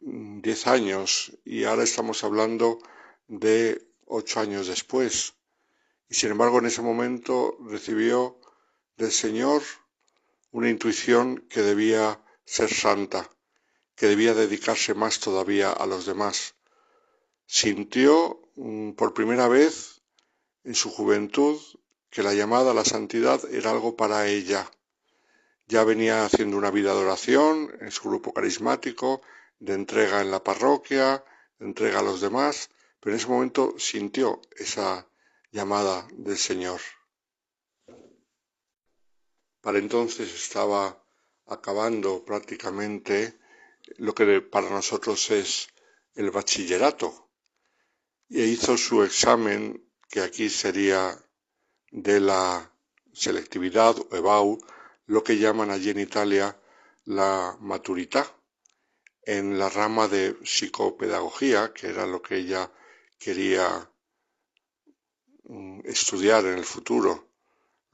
diez años, y ahora estamos hablando de ocho años después. Y sin embargo en ese momento recibió del Señor una intuición que debía ser santa, que debía dedicarse más todavía a los demás. Sintió mm, por primera vez en su juventud que la llamada a la santidad era algo para ella. Ya venía haciendo una vida de oración en su grupo carismático, de entrega en la parroquia, de entrega a los demás, pero en ese momento sintió esa llamada del Señor. Para entonces estaba acabando prácticamente lo que para nosotros es el bachillerato. Y hizo su examen, que aquí sería de la selectividad o EBAU, lo que llaman allí en Italia la maturità, en la rama de psicopedagogía, que era lo que ella quería mm, estudiar en el futuro.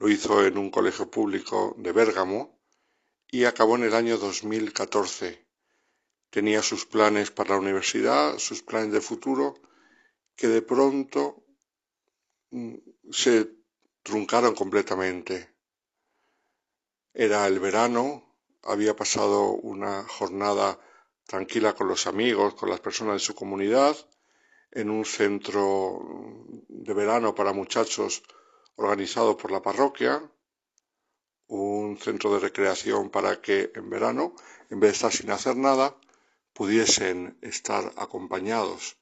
Lo hizo en un colegio público de Bérgamo y acabó en el año 2014 tenía sus planes para la universidad, sus planes de futuro, que de pronto mm, se truncaron completamente. Era el verano, había pasado una jornada tranquila con los amigos, con las personas de su comunidad, en un centro de verano para muchachos organizado por la parroquia, un centro de recreación para que en verano, en vez de estar sin hacer nada, pudiesen estar acompañados.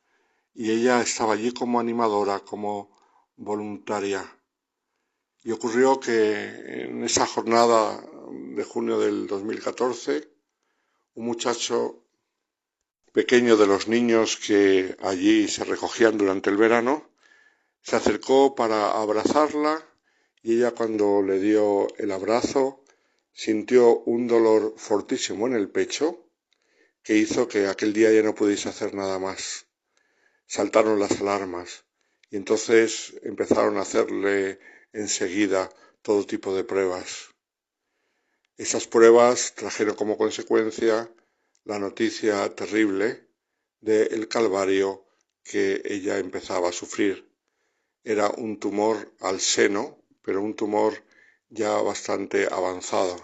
Y ella estaba allí como animadora, como voluntaria. Y ocurrió que en esa jornada de junio del 2014, un muchacho pequeño de los niños que allí se recogían durante el verano, se acercó para abrazarla y ella cuando le dio el abrazo sintió un dolor fortísimo en el pecho que hizo que aquel día ya no pudiese hacer nada más. Saltaron las alarmas y entonces empezaron a hacerle enseguida todo tipo de pruebas. Esas pruebas trajeron como consecuencia la noticia terrible del calvario que ella empezaba a sufrir. Era un tumor al seno, pero un tumor ya bastante avanzado.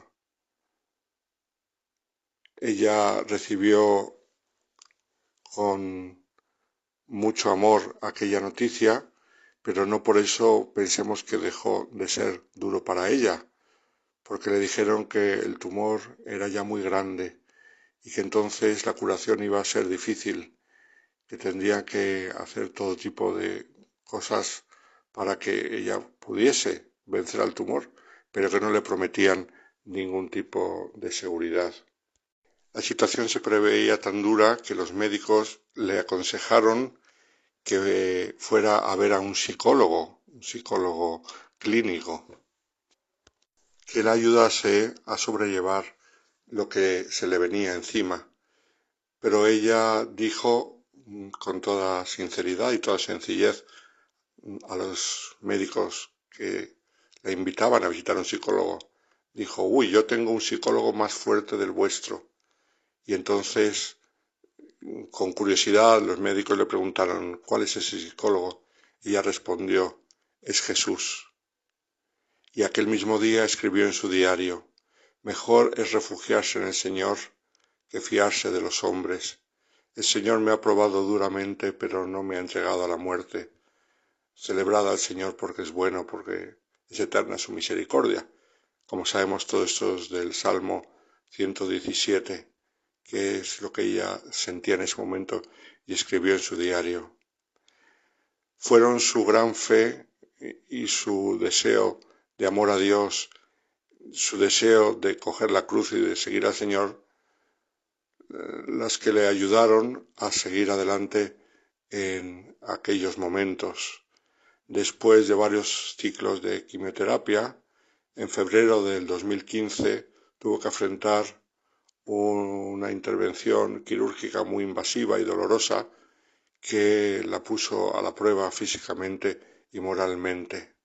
Ella recibió con mucho amor aquella noticia, pero no por eso pensemos que dejó de ser duro para ella, porque le dijeron que el tumor era ya muy grande y que entonces la curación iba a ser difícil, que tendría que hacer todo tipo de cosas para que ella pudiese vencer al tumor, pero que no le prometían ningún tipo de seguridad. La situación se preveía tan dura que los médicos le aconsejaron que fuera a ver a un psicólogo, un psicólogo clínico, que le ayudase a sobrellevar lo que se le venía encima. Pero ella dijo con toda sinceridad y toda sencillez a los médicos que le invitaban a visitar a un psicólogo, dijo, uy, yo tengo un psicólogo más fuerte del vuestro y entonces, con curiosidad, los médicos le preguntaron, ¿cuál es ese psicólogo? Y ella respondió, es Jesús. Y aquel mismo día escribió en su diario, mejor es refugiarse en el Señor que fiarse de los hombres. El Señor me ha probado duramente, pero no me ha entregado a la muerte. Celebrada al Señor porque es bueno, porque es eterna su misericordia. Como sabemos todo esto es del Salmo 117 que es lo que ella sentía en ese momento y escribió en su diario. Fueron su gran fe y su deseo de amor a Dios, su deseo de coger la cruz y de seguir al Señor, eh, las que le ayudaron a seguir adelante en aquellos momentos. Después de varios ciclos de quimioterapia, en febrero del 2015 tuvo que afrontar una intervención quirúrgica muy invasiva y dolorosa que la puso a la prueba físicamente y moralmente.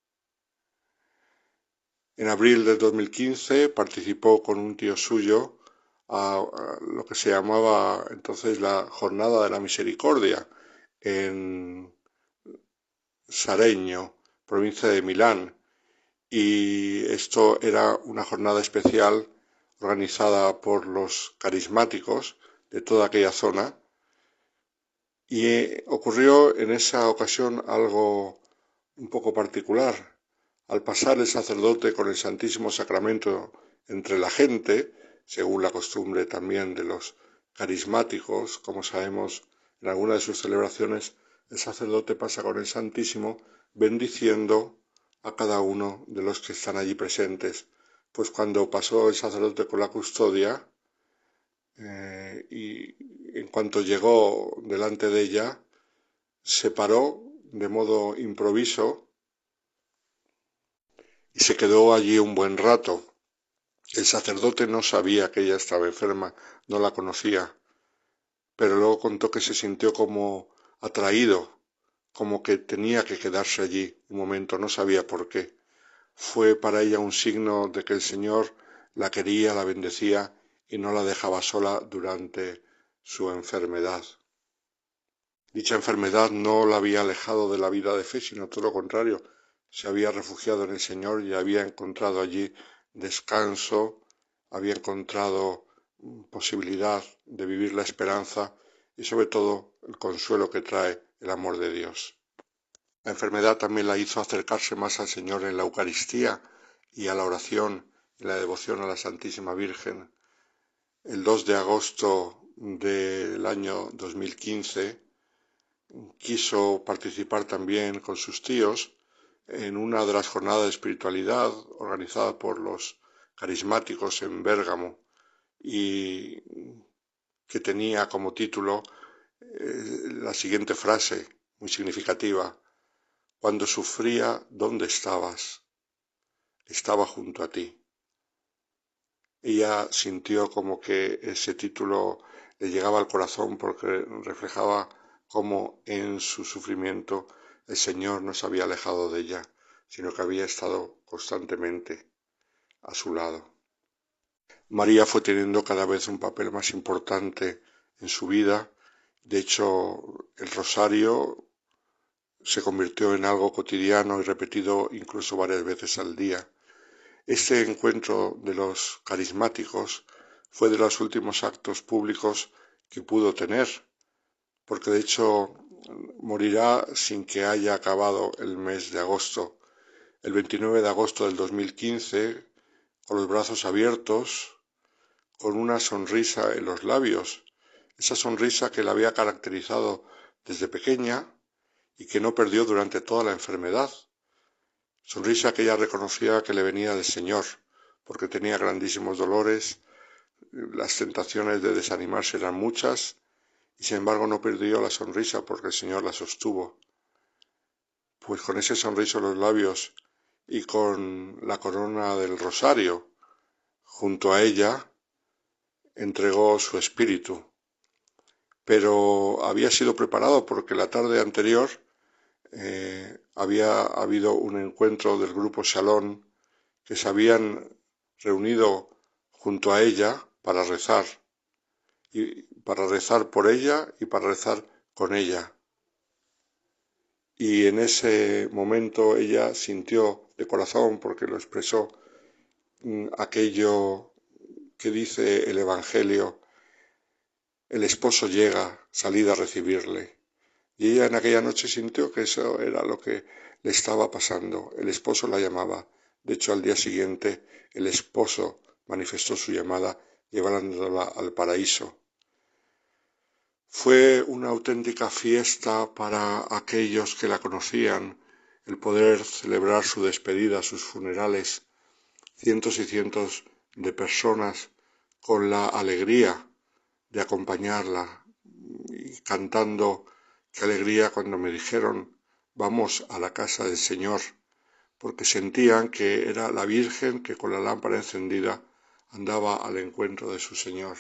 En abril de 2015 participó con un tío suyo a, lo que se llamaba entonces la Jornada de la Misericordia en Sareño, provincia de Milán, y esto era una jornada especial organizada por los carismáticos de toda aquella zona y eh, ocurrió en esa ocasión algo un poco particular. Al pasar el sacerdote con el Santísimo Sacramento entre la gente, según la costumbre también de los carismáticos, como sabemos en alguna de sus celebraciones, el sacerdote pasa con el Santísimo bendiciendo a cada uno de los que están allí presentes. Pues cuando pasó el sacerdote con la custodia, eh, y en cuanto llegó delante de ella, se paró de modo improviso y se quedó allí un buen rato. El sacerdote no sabía que ella estaba enferma, no la conocía, pero luego contó que se sintió como atraído como que tenía que quedarse allí un momento, no sabía por qué. Fue para ella un signo de que el Señor la quería, la bendecía y no la dejaba sola durante su enfermedad. Dicha enfermedad no la había alejado de la vida de fe, sino todo lo contrario, se había refugiado en el Señor y había encontrado allí descanso, había encontrado posibilidad de vivir la esperanza y sobre todo el consuelo que trae el amor de Dios. La enfermedad también la hizo acercarse más al Señor en la Eucaristía y a la oración y la devoción a la Santísima Virgen. El 2 de agosto del año 2015 quiso participar también con sus tíos en una de las jornadas de espiritualidad organizadas por los carismáticos en Bérgamo y que tenía como título la siguiente frase, muy significativa. Cuando sufría, ¿dónde estabas? Estaba junto a ti. Ella sintió como que ese título le llegaba al corazón porque reflejaba cómo en su sufrimiento el Señor no se había alejado de ella, sino que había estado constantemente a su lado. María fue teniendo cada vez un papel más importante en su vida de hecho, el rosario se convirtió en algo cotidiano y repetido incluso varias veces al día. Este encuentro de los carismáticos fue de los últimos actos públicos que pudo tener, porque de hecho morirá sin que haya acabado el mes de agosto. El 29 de agosto del 2015, con los brazos abiertos, con una sonrisa en los labios, esa sonrisa que la había caracterizado desde pequeña y que no perdió durante toda la enfermedad. Sonrisa que ella reconocía que le venía del Señor, porque tenía grandísimos dolores, las tentaciones de desanimarse eran muchas, y sin embargo no perdió la sonrisa porque el Señor la sostuvo. Pues con ese sonriso en los labios y con la corona del rosario junto a ella, entregó su espíritu pero había sido preparado porque la tarde anterior eh, había habido un encuentro del grupo Salón que se habían reunido junto a ella para rezar, y para rezar por ella y para rezar con ella. Y en ese momento ella sintió de corazón, porque lo expresó, mm, aquello que dice el Evangelio, el esposo llega, salida a recibirle. Y ella en aquella noche sintió que eso era lo que le estaba pasando. El esposo la llamaba. De hecho, al día siguiente, el esposo manifestó su llamada llevándola al paraíso. Fue una auténtica fiesta para aquellos que la conocían, el poder celebrar su despedida, sus funerales, cientos y cientos de personas con la alegría de acompañarla y cantando qué alegría cuando me dijeron vamos a la casa del Señor, porque sentían que era la Virgen que con la lámpara encendida andaba al encuentro de su Señor.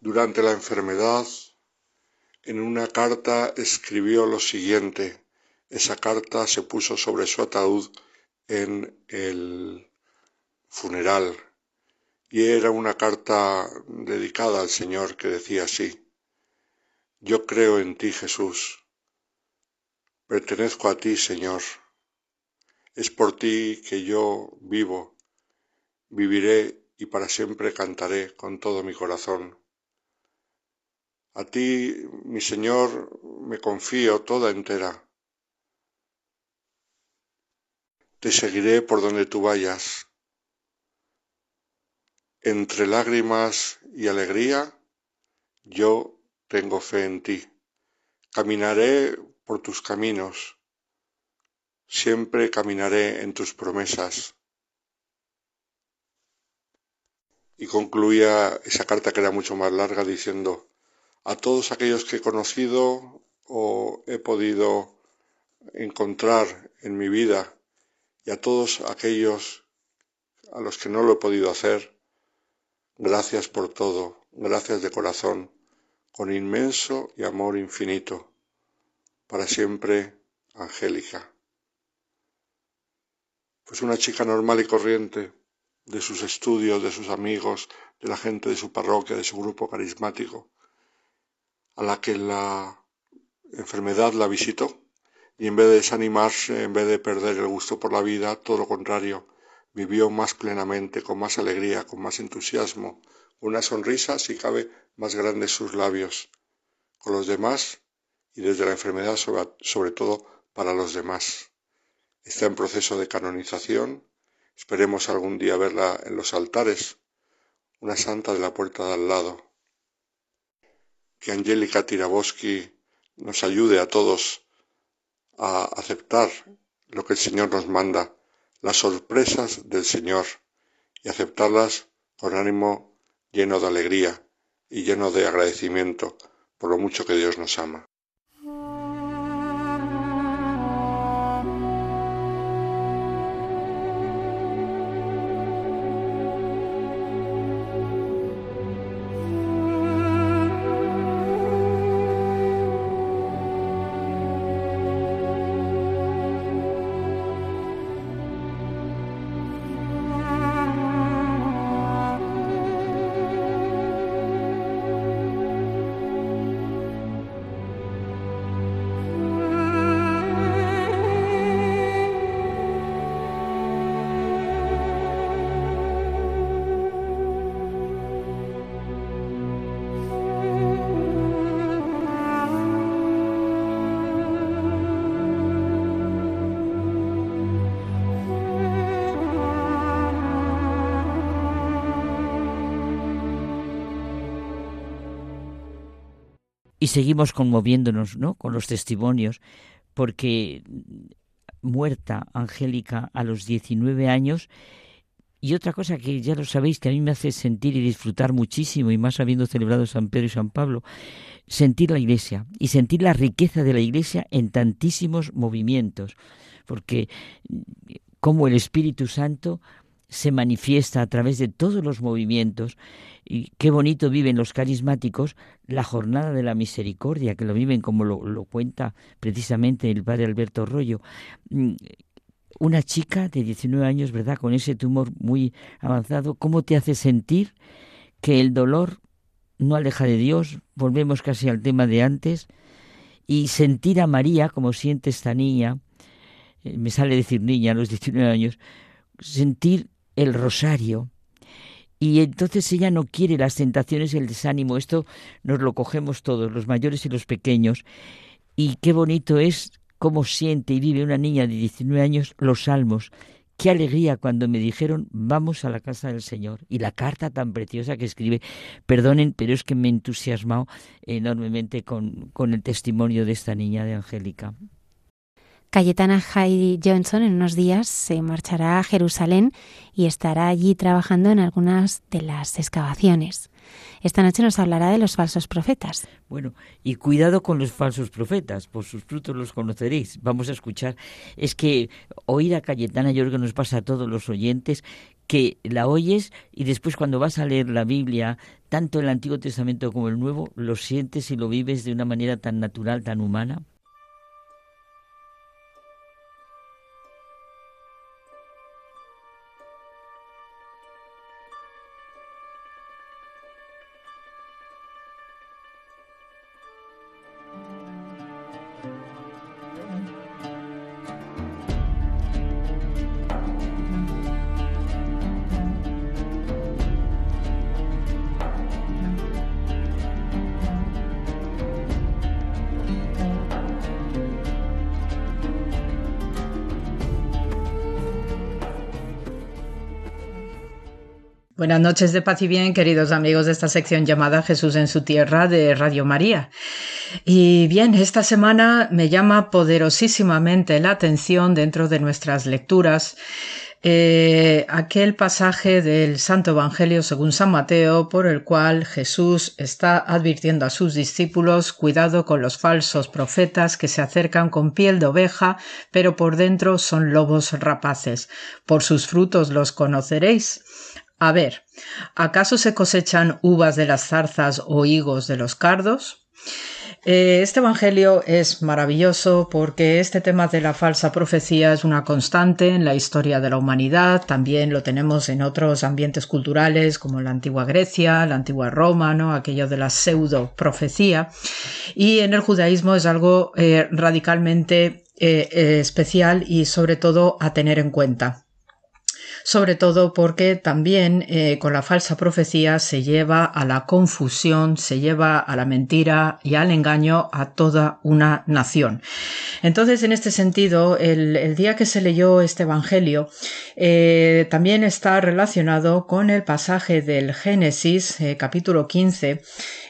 Durante la enfermedad, en una carta escribió lo siguiente. Esa carta se puso sobre su ataúd en el funeral y era una carta dedicada al Señor que decía así, Yo creo en ti Jesús, pertenezco a ti Señor, Es por ti que yo vivo, viviré y para siempre cantaré con todo mi corazón. A ti, mi Señor, me confío toda entera. Te seguiré por donde tú vayas. Entre lágrimas y alegría, yo tengo fe en ti. Caminaré por tus caminos. Siempre caminaré en tus promesas. Y concluía esa carta que era mucho más larga diciendo, a todos aquellos que he conocido o he podido encontrar en mi vida y a todos aquellos a los que no lo he podido hacer, gracias por todo, gracias de corazón, con inmenso y amor infinito. Para siempre, Angélica. Pues una chica normal y corriente, de sus estudios, de sus amigos, de la gente de su parroquia, de su grupo carismático, a la que la enfermedad la visitó y en vez de desanimarse, en vez de perder el gusto por la vida, todo lo contrario, vivió más plenamente, con más alegría, con más entusiasmo, una sonrisa, si cabe, más grande sus labios, con los demás y desde la enfermedad sobre, sobre todo para los demás. Está en proceso de canonización, esperemos algún día verla en los altares, una santa de la puerta de al lado. Que Angélica Tiraboski nos ayude a todos a aceptar lo que el Señor nos manda, las sorpresas del Señor, y aceptarlas con ánimo lleno de alegría y lleno de agradecimiento por lo mucho que Dios nos ama. Seguimos conmoviéndonos ¿no? con los testimonios, porque muerta Angélica a los 19 años, y otra cosa que ya lo sabéis que a mí me hace sentir y disfrutar muchísimo, y más habiendo celebrado San Pedro y San Pablo, sentir la Iglesia y sentir la riqueza de la Iglesia en tantísimos movimientos, porque como el Espíritu Santo se manifiesta a través de todos los movimientos y qué bonito viven los carismáticos la jornada de la misericordia, que lo viven como lo, cuenta precisamente el padre Alberto Rollo. Mm, una chica de 19 años, ¿verdad?, con ese tumor muy avanzado, ¿cómo te hace sentir que el dolor no aleja de Dios? Volvemos casi al tema de antes. Y sentir a María, como siente esta niña, eh, me sale decir niña a los 19 años, sentir el rosario, y entonces ella no quiere las tentaciones y el desánimo. Esto nos lo cogemos todos, los mayores y los pequeños. Y qué bonito es cómo siente y vive una niña de 19 años los salmos. Qué alegría cuando me dijeron vamos a la casa del Señor. Y la carta tan preciosa que escribe, perdonen, pero es que me he entusiasmado enormemente con, con el testimonio de esta niña de Angélica. Cayetana Heidi Johnson en unos días se marchará a Jerusalén y estará allí trabajando en algunas de las excavaciones. Esta noche nos hablará de los falsos profetas. Bueno, y cuidado con los falsos profetas, por sus frutos los conoceréis. Vamos a escuchar. Es que oír a Cayetana, yo creo que nos pasa a todos los oyentes, que la oyes y después cuando vas a leer la Biblia, tanto el Antiguo Testamento como el Nuevo, lo sientes y lo vives de una manera tan natural, tan humana. Buenas noches de paz y bien, queridos amigos de esta sección llamada Jesús en su tierra de Radio María. Y bien, esta semana me llama poderosísimamente la atención dentro de nuestras lecturas eh, aquel pasaje del Santo Evangelio según San Mateo por el cual Jesús está advirtiendo a sus discípulos cuidado con los falsos profetas que se acercan con piel de oveja, pero por dentro son lobos rapaces. Por sus frutos los conoceréis. A ver, ¿acaso se cosechan uvas de las zarzas o higos de los cardos? Eh, este Evangelio es maravilloso porque este tema de la falsa profecía es una constante en la historia de la humanidad, también lo tenemos en otros ambientes culturales como la antigua Grecia, la antigua Roma, ¿no? aquello de la pseudo profecía, y en el judaísmo es algo eh, radicalmente eh, especial y sobre todo a tener en cuenta sobre todo porque también eh, con la falsa profecía se lleva a la confusión, se lleva a la mentira y al engaño a toda una nación. Entonces, en este sentido, el, día que se leyó este Evangelio eh, también está relacionado con el pasaje del Génesis, eh, capítulo 15,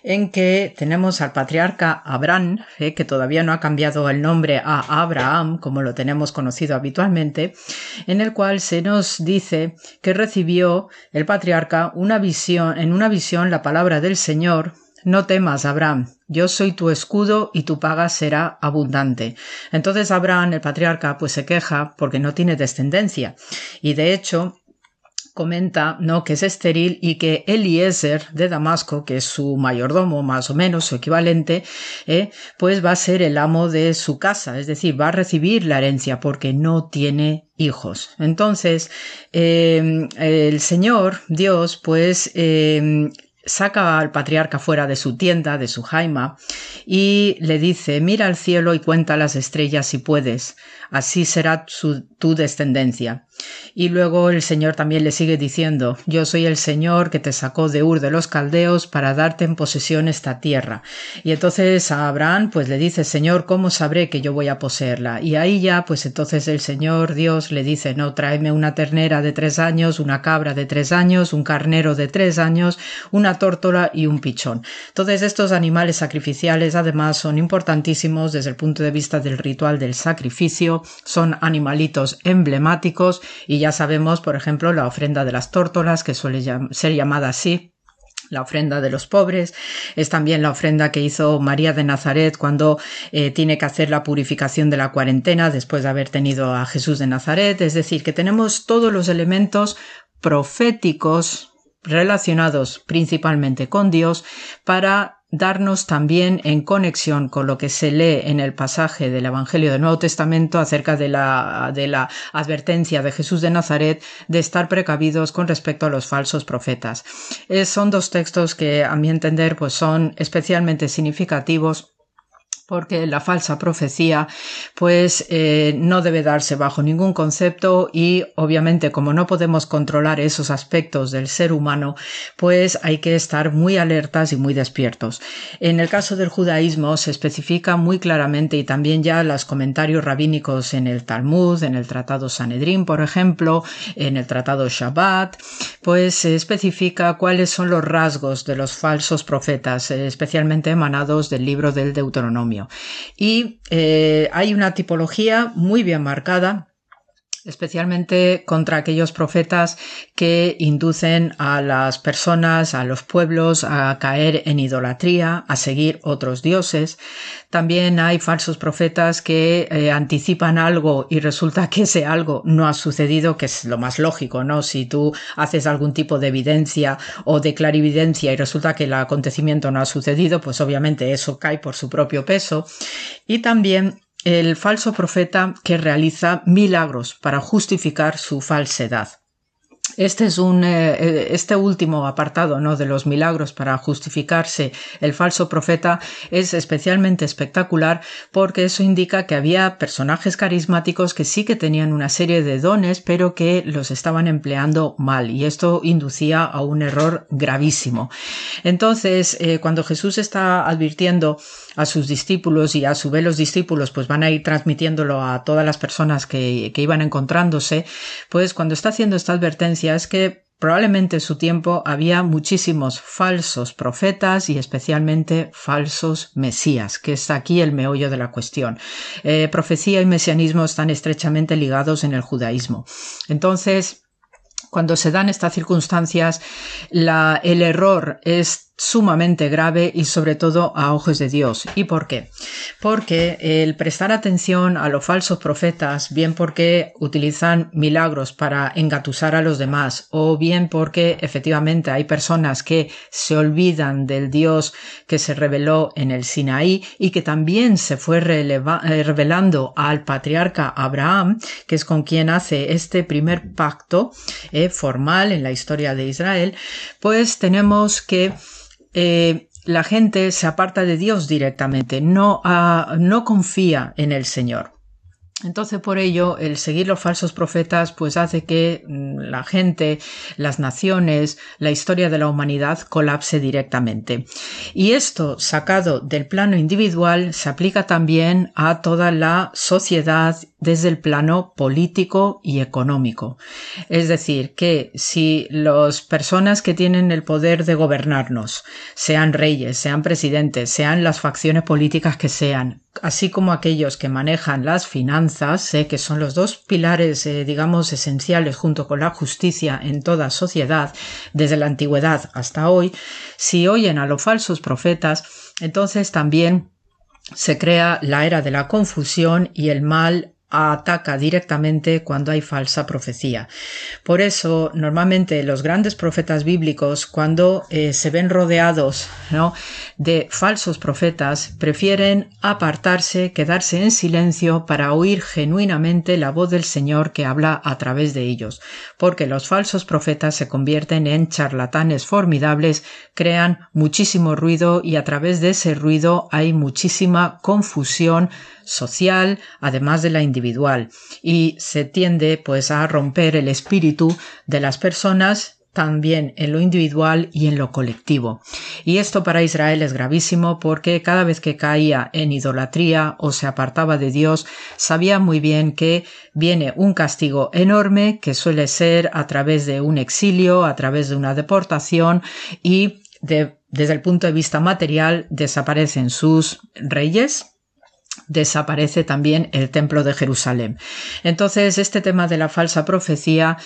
en que tenemos al patriarca Abraham, eh, que todavía no ha cambiado el nombre a Abraham, como lo tenemos conocido habitualmente, en el cual se nos dice que recibió el patriarca una visión, en una visión la palabra del Señor, no temas, Abraham, yo soy tu escudo y tu paga será abundante. Entonces Abraham, el patriarca, pues se queja porque no tiene descendencia. Y de hecho, comenta ¿no? que es estéril y que Eliezer de Damasco, que es su mayordomo más o menos, su equivalente, ¿eh? pues va a ser el amo de su casa, es decir, va a recibir la herencia porque no tiene hijos. Entonces, eh, el Señor, Dios, pues eh, saca al patriarca fuera de su tienda, de su jaima, y le dice, mira al cielo y cuenta las estrellas si puedes, así será tu descendencia. Y luego el Señor también le sigue diciendo, yo soy el Señor que te sacó de Ur de los Caldeos para darte en posesión esta tierra. Y entonces a Abraham pues le dice, Señor, ¿cómo sabré que yo voy a poseerla? Y ahí ya pues entonces el Señor Dios le dice, no, tráeme una ternera de tres años, una cabra de tres años, un carnero de tres años, una tórtola y un pichón. Entonces estos animales sacrificiales además son importantísimos desde el punto de vista del ritual del sacrificio, son animalitos emblemáticos y ya sabemos, por ejemplo, la ofrenda de las tórtolas, que suele ser llamada así, la ofrenda de los pobres, es también la ofrenda que hizo María de Nazaret cuando eh, tiene que hacer la purificación de la cuarentena después de haber tenido a Jesús de Nazaret, es decir, que tenemos todos los elementos proféticos relacionados principalmente con Dios para darnos también en conexión con lo que se lee en el pasaje del Evangelio del Nuevo Testamento acerca de la, de la advertencia de Jesús de Nazaret de estar precavidos con respecto a los falsos profetas. son dos textos que, a mi entender, pues son especialmente significativos porque la falsa profecía pues eh, no debe darse bajo ningún concepto y obviamente como no podemos controlar esos aspectos del ser humano pues hay que estar muy alertas y muy despiertos. En el caso del judaísmo se especifica muy claramente y también ya los comentarios rabínicos en el Talmud, en el Tratado Sanedrín por ejemplo, en el Tratado Shabbat pues se especifica cuáles son los rasgos de los falsos profetas especialmente emanados del libro del Deuteronomio. Y eh, hay una tipología muy bien marcada especialmente contra aquellos profetas que inducen a las personas, a los pueblos a caer en idolatría, a seguir otros dioses. También hay falsos profetas que eh, anticipan algo y resulta que ese algo no ha sucedido, que es lo más lógico, ¿no? Si tú haces algún tipo de evidencia o de clarividencia y resulta que el acontecimiento no ha sucedido, pues obviamente eso cae por su propio peso. Y también el falso profeta que realiza milagros para justificar su falsedad. Este es un, eh, eh, este último apartado, ¿no? De los milagros para justificarse el falso profeta es especialmente espectacular porque eso indica que había personajes carismáticos que sí que tenían una serie de dones, pero que los estaban empleando mal y esto inducía a un error gravísimo. Entonces, eh, cuando Jesús está advirtiendo a sus discípulos y a su vez los discípulos pues van a ir transmitiéndolo a todas las personas que, que iban encontrándose, pues cuando está haciendo esta advertencia es que probablemente en su tiempo había muchísimos falsos profetas y especialmente falsos mesías, que es aquí el meollo de la cuestión. Eh, profecía y mesianismo están estrechamente ligados en el judaísmo. Entonces, cuando se dan estas circunstancias, el error es sumamente grave y sobre todo a ojos de Dios. ¿Y por qué? Porque el prestar atención a los falsos profetas, bien porque utilizan milagros para engatusar a los demás, o bien porque efectivamente hay personas que se olvidan del Dios que se reveló en el Sinaí y que también se fue eh, revelando al patriarca Abraham, que es con quien hace este primer pacto eh, formal en la historia de Israel, pues tenemos que eh, la gente se aparta de Dios directamente, no, ah, no confía en el Señor. Entonces, por ello, el seguir los falsos profetas, pues hace que mm, la gente, las naciones, la historia de la humanidad colapse directamente. Y esto, sacado del plano individual, se aplica también a toda la sociedad desde el plano político y económico. Es decir, que si las personas que tienen el poder de gobernarnos, sean reyes, sean presidentes, sean las facciones políticas que sean, así como aquellos que manejan las finanzas, que son los dos pilares, eh, digamos, esenciales junto con la justicia en toda sociedad, desde la antigüedad hasta hoy, si oyen a los falsos profetas, entonces también se crea la era de la confusión y el mal ataca directamente cuando hay falsa profecía. Por eso, normalmente los grandes profetas bíblicos, cuando eh, se ven rodeados de falsos profetas, prefieren apartarse, quedarse en silencio para oír genuinamente la voz del Señor que habla a través de ellos, porque los falsos profetas se convierten en charlatanes formidables, crean muchísimo ruido y a través de ese ruido hay muchísima confusión, social, además de la individual, y se tiende pues a romper el espíritu de las personas también en lo individual y en lo colectivo. Y esto para Israel es gravísimo porque cada vez que caía en idolatría o se apartaba de Dios, sabía muy bien que viene un castigo enorme que suele ser a través de un exilio, a través de una deportación y desde el punto de vista material desaparecen sus reyes, desaparece también el templo de Jerusalén. Entonces, este tema de la falsa profecía,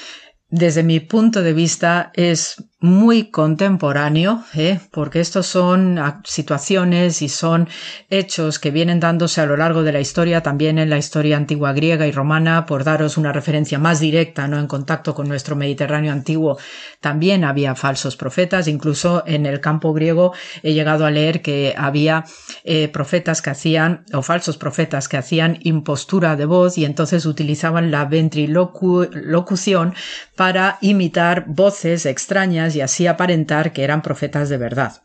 desde mi punto de vista, es muy contemporáneo, ¿eh? porque estos son situaciones y son hechos que vienen dándose a lo largo de la historia, también en la historia antigua griega y romana, por daros una referencia más directa, no en contacto con nuestro Mediterráneo antiguo, también había falsos profetas, incluso en el campo griego he llegado a leer que había eh, profetas que hacían, o falsos profetas que hacían impostura de voz y entonces utilizaban la ventrilocución para imitar voces extrañas y así aparentar que eran profetas de verdad.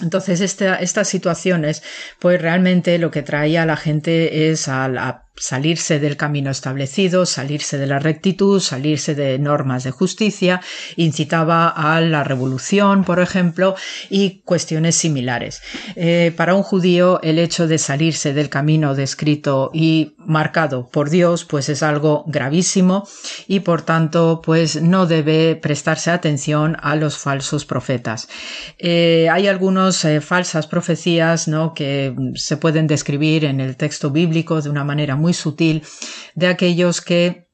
Entonces, estas situaciones, pues realmente lo que traía a la gente es a, a salirse del camino establecido, salirse de la rectitud, salirse de normas de justicia, incitaba a la revolución, por ejemplo, y cuestiones similares. Eh, para un judío, el hecho de salirse del camino descrito y marcado por Dios, pues es algo gravísimo y por tanto, pues no debe prestarse atención a los falsos profetas. Eh, hay algunas eh, falsas profecías, ¿no? Que se pueden describir en el texto bíblico de una manera muy muy sutil de aquellos que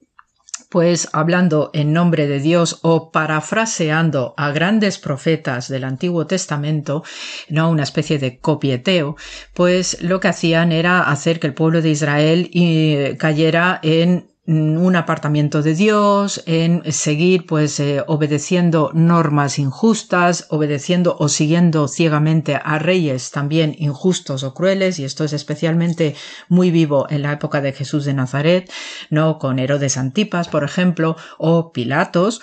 pues hablando en nombre de Dios o parafraseando a grandes profetas del Antiguo Testamento, no una especie de copieteo, pues lo que hacían era hacer que el pueblo de Israel eh, cayera en un apartamiento de Dios, en seguir pues eh, obedeciendo normas injustas, obedeciendo o siguiendo ciegamente a reyes también injustos o crueles, y esto es especialmente muy vivo en la época de Jesús de Nazaret, no con Herodes Antipas, por ejemplo, o Pilatos.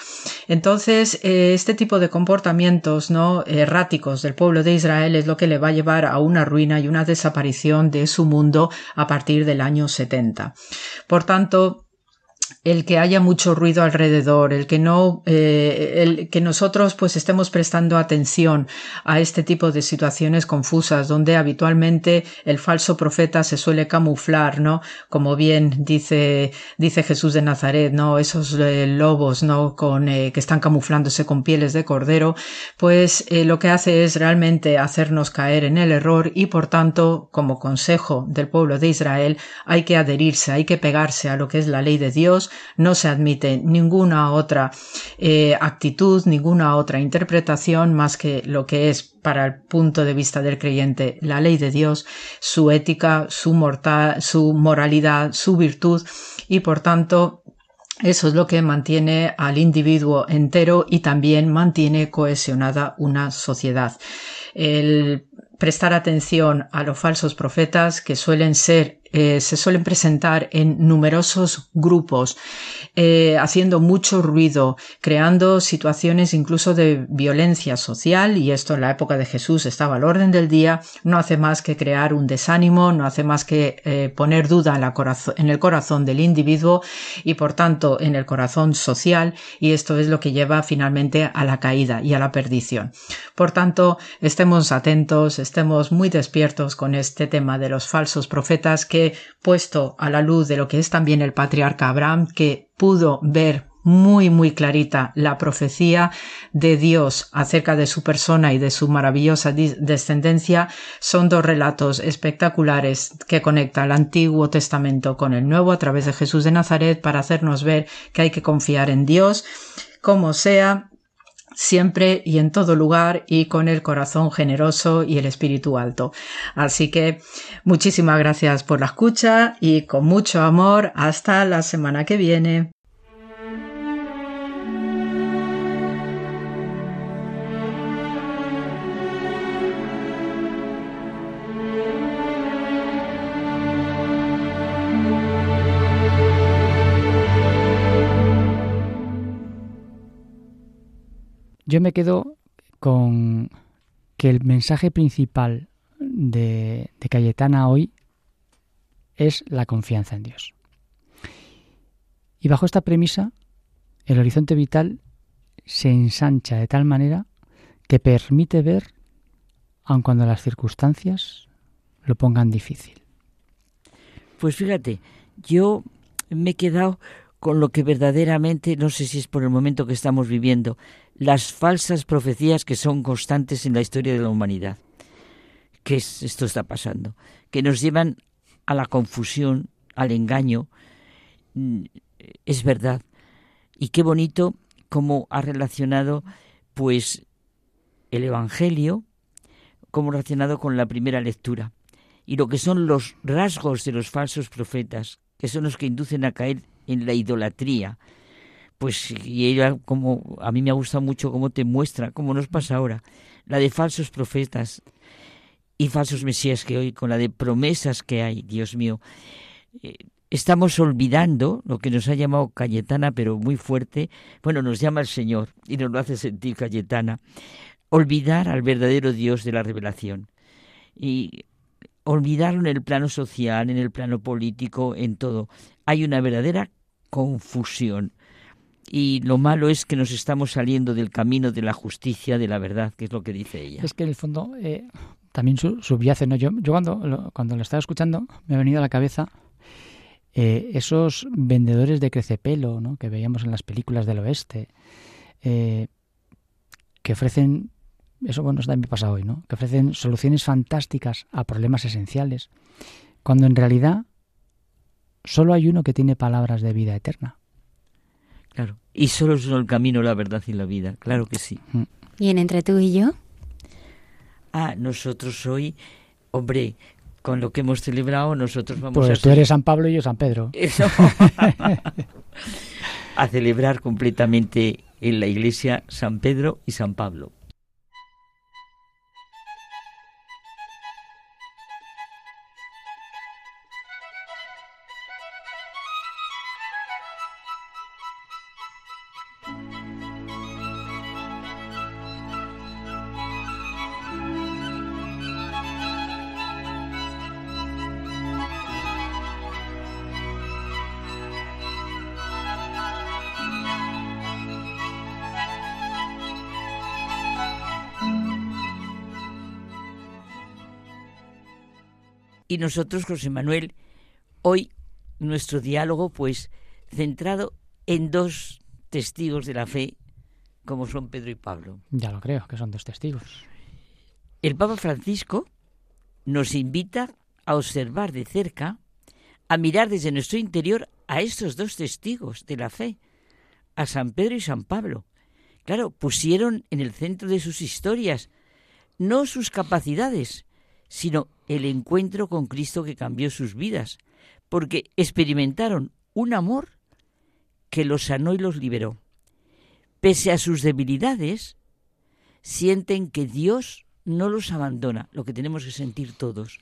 Entonces, eh, este tipo de comportamientos no erráticos del pueblo de Israel es lo que le va a llevar a una ruina y una desaparición de su mundo a partir del año 70. Por tanto, el que haya mucho ruido alrededor, el que no, eh, el que nosotros pues estemos prestando atención a este tipo de situaciones confusas donde habitualmente el falso profeta se suele camuflar, ¿no? Como bien dice, dice Jesús de Nazaret, ¿no? Esos eh, lobos, ¿no? Con, eh, que están camuflándose con pieles de cordero, pues lo que hace es realmente hacernos caer en el error y por tanto, como consejo del pueblo de Israel, hay que adherirse, hay que pegarse a lo que es la ley de Dios, no se admite ninguna otra eh, actitud, ninguna otra interpretación más que lo que es para el punto de vista del creyente la ley de Dios, su ética, su, su moralidad, su virtud y por tanto eso es lo que mantiene al individuo entero y también mantiene cohesionada una sociedad. El prestar atención a los falsos profetas que suelen ser eh, se suelen presentar en numerosos grupos, eh, haciendo mucho ruido, creando situaciones incluso de violencia social, y esto en la época de Jesús estaba al orden del día, no hace más que crear un desánimo, no hace más que eh, poner duda en, la en el corazón del individuo y por tanto en el corazón social, y esto es lo que lleva finalmente a la caída y a la perdición. Por tanto, estemos atentos, estemos muy despiertos con este tema de los falsos profetas que puesto a la luz de lo que es también el patriarca Abraham, que pudo ver muy, muy clarita la profecía de Dios acerca de su persona y de su maravillosa descendencia, son dos relatos espectaculares que conectan el Antiguo Testamento con el Nuevo a través de Jesús de Nazaret para hacernos ver que hay que confiar en Dios, como sea, siempre y en todo lugar y con el corazón generoso y el espíritu alto. Así que muchísimas gracias por la escucha y con mucho amor hasta la semana que viene. Yo me quedo con que el mensaje principal de, Cayetana hoy es la confianza en Dios. Y bajo esta premisa, el horizonte vital se ensancha de tal manera que permite ver, aun cuando las circunstancias lo pongan difícil. Pues fíjate, yo me he quedado con lo que verdaderamente, no sé si es por el momento que estamos viviendo, las falsas profecías que son constantes en la historia de la humanidad. ¿Qué es, esto está pasando? Que nos llevan a la confusión, al engaño. Mm, es verdad. Y qué bonito cómo ha relacionado pues el Evangelio, cómo ha relacionado con la primera lectura. Y lo que son los rasgos de los falsos profetas, que son los que inducen a caer en la idolatría. Pues y ella como a mí me ha gustado mucho cómo te muestra, cómo nos pasa ahora, la de falsos profetas y falsos mesías que hoy, con la de promesas que hay, Dios mío. Eh, estamos olvidando lo que nos ha llamado Cayetana, pero muy fuerte. Bueno, nos llama el Señor y nos lo hace sentir Cayetana. Olvidar al verdadero Dios de la revelación. Y olvidarlo en el plano social, en el plano político, en todo. Hay una verdadera confusión. Y lo malo es que nos estamos saliendo del camino de la justicia, de la verdad, que es lo que dice ella. Es que en el fondo eh, también subyace, ¿no? Yo, yo cuando, lo, cuando lo estaba escuchando me ha venido a la cabeza eh, esos vendedores de crecepelo, ¿no? Que veíamos en las películas del oeste, eh, que ofrecen, eso bueno, eso también me pasa hoy, ¿no? Que ofrecen soluciones fantásticas a problemas esenciales, cuando en realidad Solo hay uno que tiene palabras de vida eterna. Claro. Y solo es el camino, la verdad y la vida. Claro que sí. Mm. ¿Y en entre tú y yo? Ah, nosotros hoy, hombre, con lo que hemos celebrado, nosotros vamos pues a... tú eres San Pablo y yo San Pedro. Eso. a celebrar completamente en la iglesia San Pedro y San Pablo. Nosotros, José Manuel, hoy nuestro diálogo, pues, centrado en dos testigos de la fe, como son Pedro y Pablo. Ya lo creo, que son dos testigos. El Papa Francisco nos invita a observar de cerca, a mirar desde nuestro interior a estos dos testigos de la fe, a San Pedro y San Pablo. Claro, pusieron en el centro de sus historias no sus capacidades, sino el encuentro con Cristo que cambió sus vidas, porque experimentaron un amor que los sanó y los liberó. Pese a sus debilidades, sienten que Dios no los abandona, lo que tenemos que sentir todos.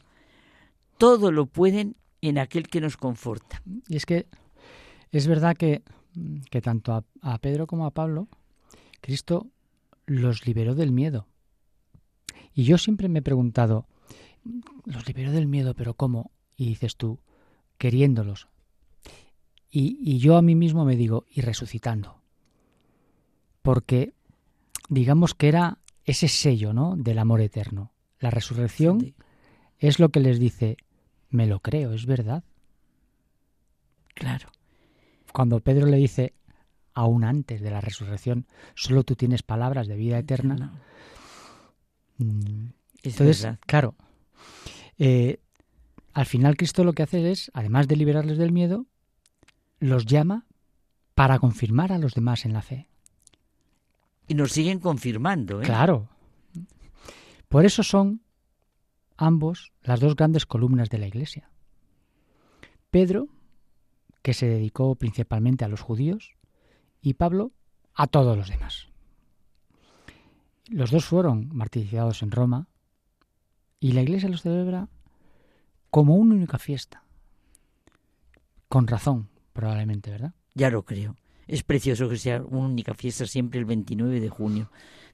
Todo lo pueden en aquel que nos conforta. Y es que es verdad que, que tanto a, a Pedro como a Pablo, Cristo los liberó del miedo. Y yo siempre me he preguntado, los liberó del miedo, pero ¿cómo? Y dices tú, queriéndolos. Y, y yo a mí mismo me digo, y resucitando. Porque digamos que era ese sello, ¿no? del amor eterno. La resurrección Sí. es lo que les dice, me lo creo, es verdad. Claro. Cuando Pedro le dice, aún antes de la resurrección, solo tú tienes palabras de vida eterna. No, mm, es Entonces, claro, eh, al final Cristo lo que hace es, además de liberarles del miedo, los llama para confirmar a los demás en la fe. Y nos siguen confirmando, ¿eh? Claro. Por eso son ambos las dos grandes columnas de la Iglesia. Pedro, que se dedicó principalmente a los judíos, y Pablo a todos los demás. Los dos fueron martirizados en Roma y la Iglesia los celebra como una única fiesta. Con razón, probablemente, ¿verdad? Ya lo creo. Es precioso que sea una única fiesta siempre el 29 de junio.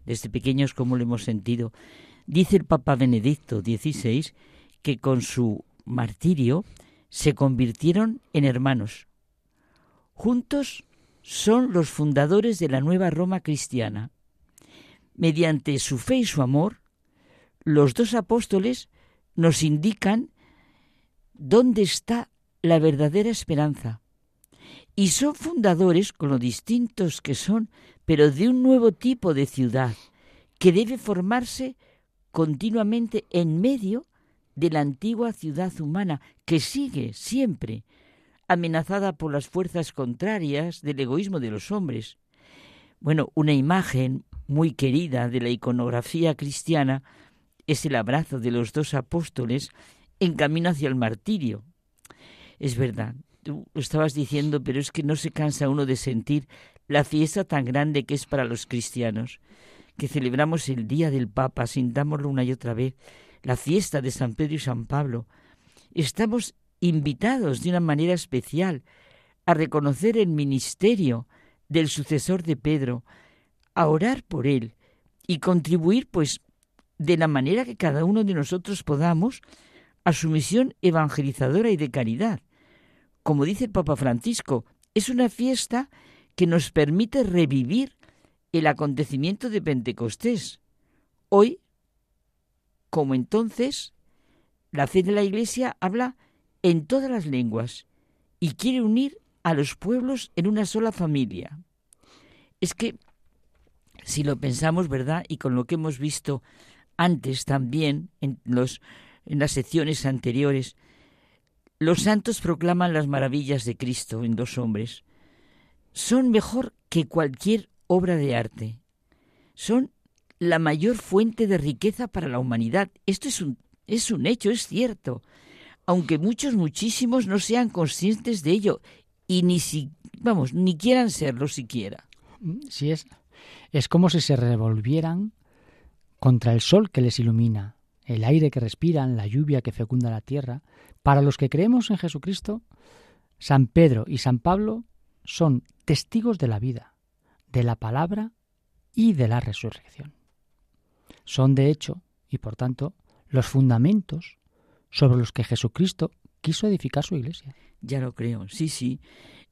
Desde pequeños, como lo hemos sentido. Dice el Papa Benedicto XVI que con su martirio se convirtieron en hermanos. Juntos son los fundadores de la nueva Roma cristiana. Mediante su fe y su amor, los dos apóstoles nos indican dónde está la verdadera esperanza. Y son fundadores, con lo distintos que son, pero de un nuevo tipo de ciudad, que debe formarse continuamente en medio de la antigua ciudad humana, que sigue siempre amenazada por las fuerzas contrarias del egoísmo de los hombres. Bueno, una imagen muy querida de la iconografía cristiana es el abrazo de los dos apóstoles en camino hacia el martirio. Es verdad, tú lo estabas diciendo, pero es que no se cansa uno de sentir la fiesta tan grande que es para los cristianos, que celebramos el día del Papa, sintámoslo una y otra vez, la fiesta de San Pedro y San Pablo. Estamos invitados de una manera especial a reconocer el ministerio del sucesor de Pedro, a orar por él y contribuir, pues, de la manera que cada uno de nosotros podamos, a su misión evangelizadora y de caridad. Como dice el Papa Francisco, es una fiesta que nos permite revivir el acontecimiento de Pentecostés. Hoy, como entonces, la fe de la Iglesia habla en todas las lenguas y quiere unir a los pueblos en una sola familia. Es que, si lo pensamos, ¿verdad? Y con lo que hemos visto antes también en, los, en las secciones anteriores, los santos proclaman las maravillas de Cristo en dos hombres. Son mejor que cualquier obra de arte. Son la mayor fuente de riqueza para la humanidad. Esto es un, es un hecho, es cierto. Aunque muchos, muchísimos no sean conscientes de ello y ni si, vamos, ni quieran serlo siquiera. Sí, es, es como si se revolvieran contra el sol que les ilumina, el aire que respiran, la lluvia que fecunda la tierra. Para los que creemos en Jesucristo, San Pedro y San Pablo son testigos de la vida, de la palabra y de la resurrección. Son, de hecho, y por tanto, los fundamentos sobre los que Jesucristo quiso edificar su iglesia. Ya lo creo, sí, sí.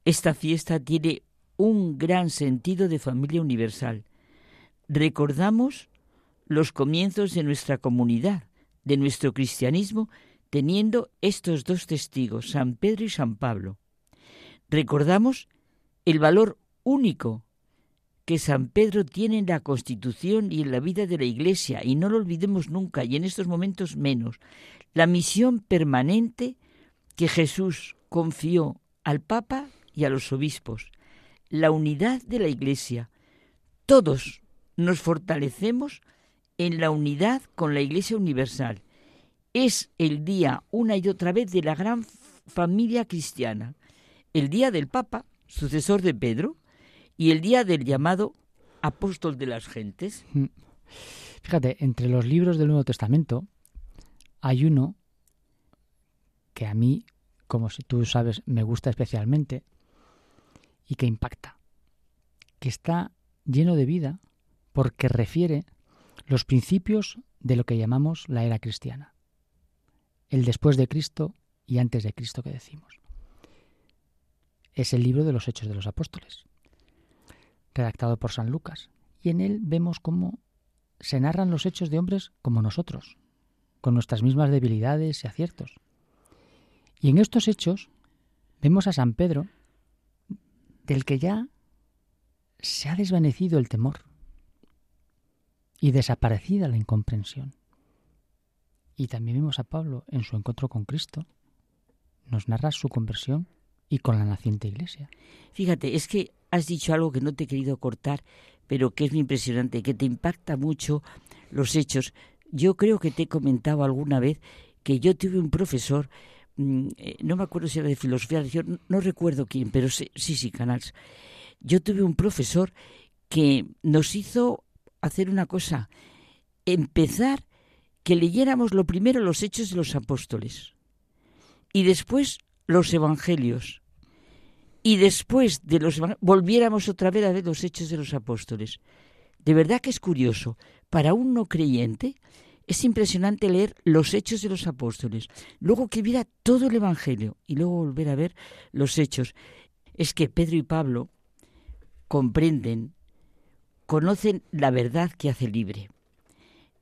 Esta fiesta tiene un gran sentido de familia universal. Recordamos los comienzos de nuestra comunidad, de nuestro cristianismo, teniendo estos dos testigos, San Pedro y San Pablo. Recordamos el valor único que San Pedro tiene en la Constitución y en la vida de la Iglesia, y no lo olvidemos nunca, y en estos momentos menos, la misión permanente que Jesús confió al Papa y a los obispos, la unidad de la Iglesia. Todos nos fortalecemos en la unidad con la Iglesia Universal. Es el día una y otra vez de la gran familia cristiana, el día del Papa, sucesor de Pedro, y el día del llamado apóstol de las gentes. Mm. Fíjate, entre los libros del Nuevo Testamento hay uno que a mí, como tú sabes, me gusta especialmente y que impacta, que está lleno de vida porque refiere los principios de lo que llamamos la era cristiana, el después de Cristo y antes de Cristo que decimos. Es el libro de los Hechos de los Apóstoles redactado por San Lucas, y en él vemos cómo se narran los hechos de hombres como nosotros, con nuestras mismas debilidades y aciertos. Y en estos hechos vemos a San Pedro, del que ya se ha desvanecido el temor y desaparecida la incomprensión. Y también vemos a Pablo en su encuentro con Cristo, nos narra su conversión y con la naciente iglesia. Fíjate, es que has dicho algo que no te he querido cortar, pero que es muy impresionante, que te impacta mucho los hechos. Yo creo que te he comentado alguna vez que yo tuve un profesor, mm, eh, no me acuerdo si era de filosofía, no, no recuerdo quién, pero sí, sí, Canals. Yo tuve un profesor que nos hizo hacer una cosa, empezar que leyéramos lo primero los hechos de los apóstoles y después los evangelios y después de los volviéramos otra vez a ver los hechos de los apóstoles. De verdad que es curioso. Para un no creyente es impresionante leer los hechos de los apóstoles, luego que viera todo el Evangelio y luego volver a ver los hechos. Es que Pedro y Pablo comprenden, conocen la verdad que hace libre.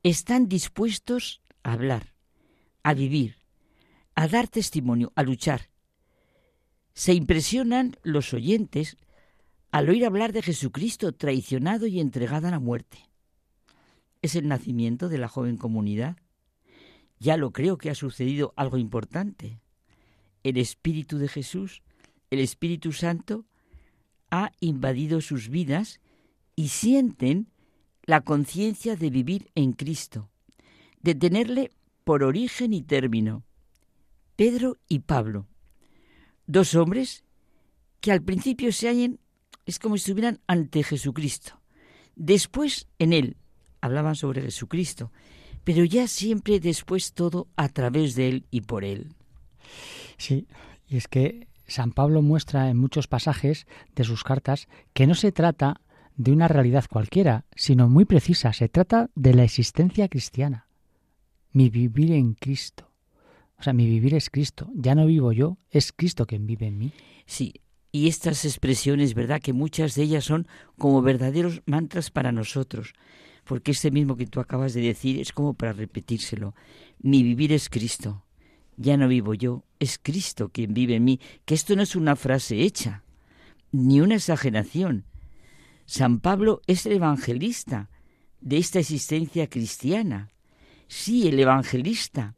Están dispuestos a hablar, a vivir, a dar testimonio, a luchar. Se impresionan los oyentes al oír hablar de Jesucristo traicionado y entregado a la muerte. ¿Es el nacimiento de la joven comunidad? Ya lo creo que ha sucedido algo importante. El Espíritu de Jesús, el Espíritu Santo, ha invadido sus vidas y sienten la conciencia de vivir en Cristo, de tenerle por origen y término. Pedro y Pablo dos hombres que al principio se hallen, es como si estuvieran ante Jesucristo. Después en Él, hablaban sobre Jesucristo, pero ya siempre después todo a través de Él y por Él. Sí, y es que San Pablo muestra en muchos pasajes de sus cartas que no se trata de una realidad cualquiera, sino muy precisa, se trata de la existencia cristiana, mi vivir en Cristo. O sea, mi vivir es Cristo. Ya no vivo yo, es Cristo quien vive en mí. Sí, y estas expresiones, ¿verdad? Que muchas de ellas son como verdaderos mantras para nosotros. Porque este mismo que tú acabas de decir es como para repetírselo. Mi vivir es Cristo. Ya no vivo yo, es Cristo quien vive en mí. Que esto no es una frase hecha, ni una exageración. San Pablo es el evangelista de esta existencia cristiana. Sí, el evangelista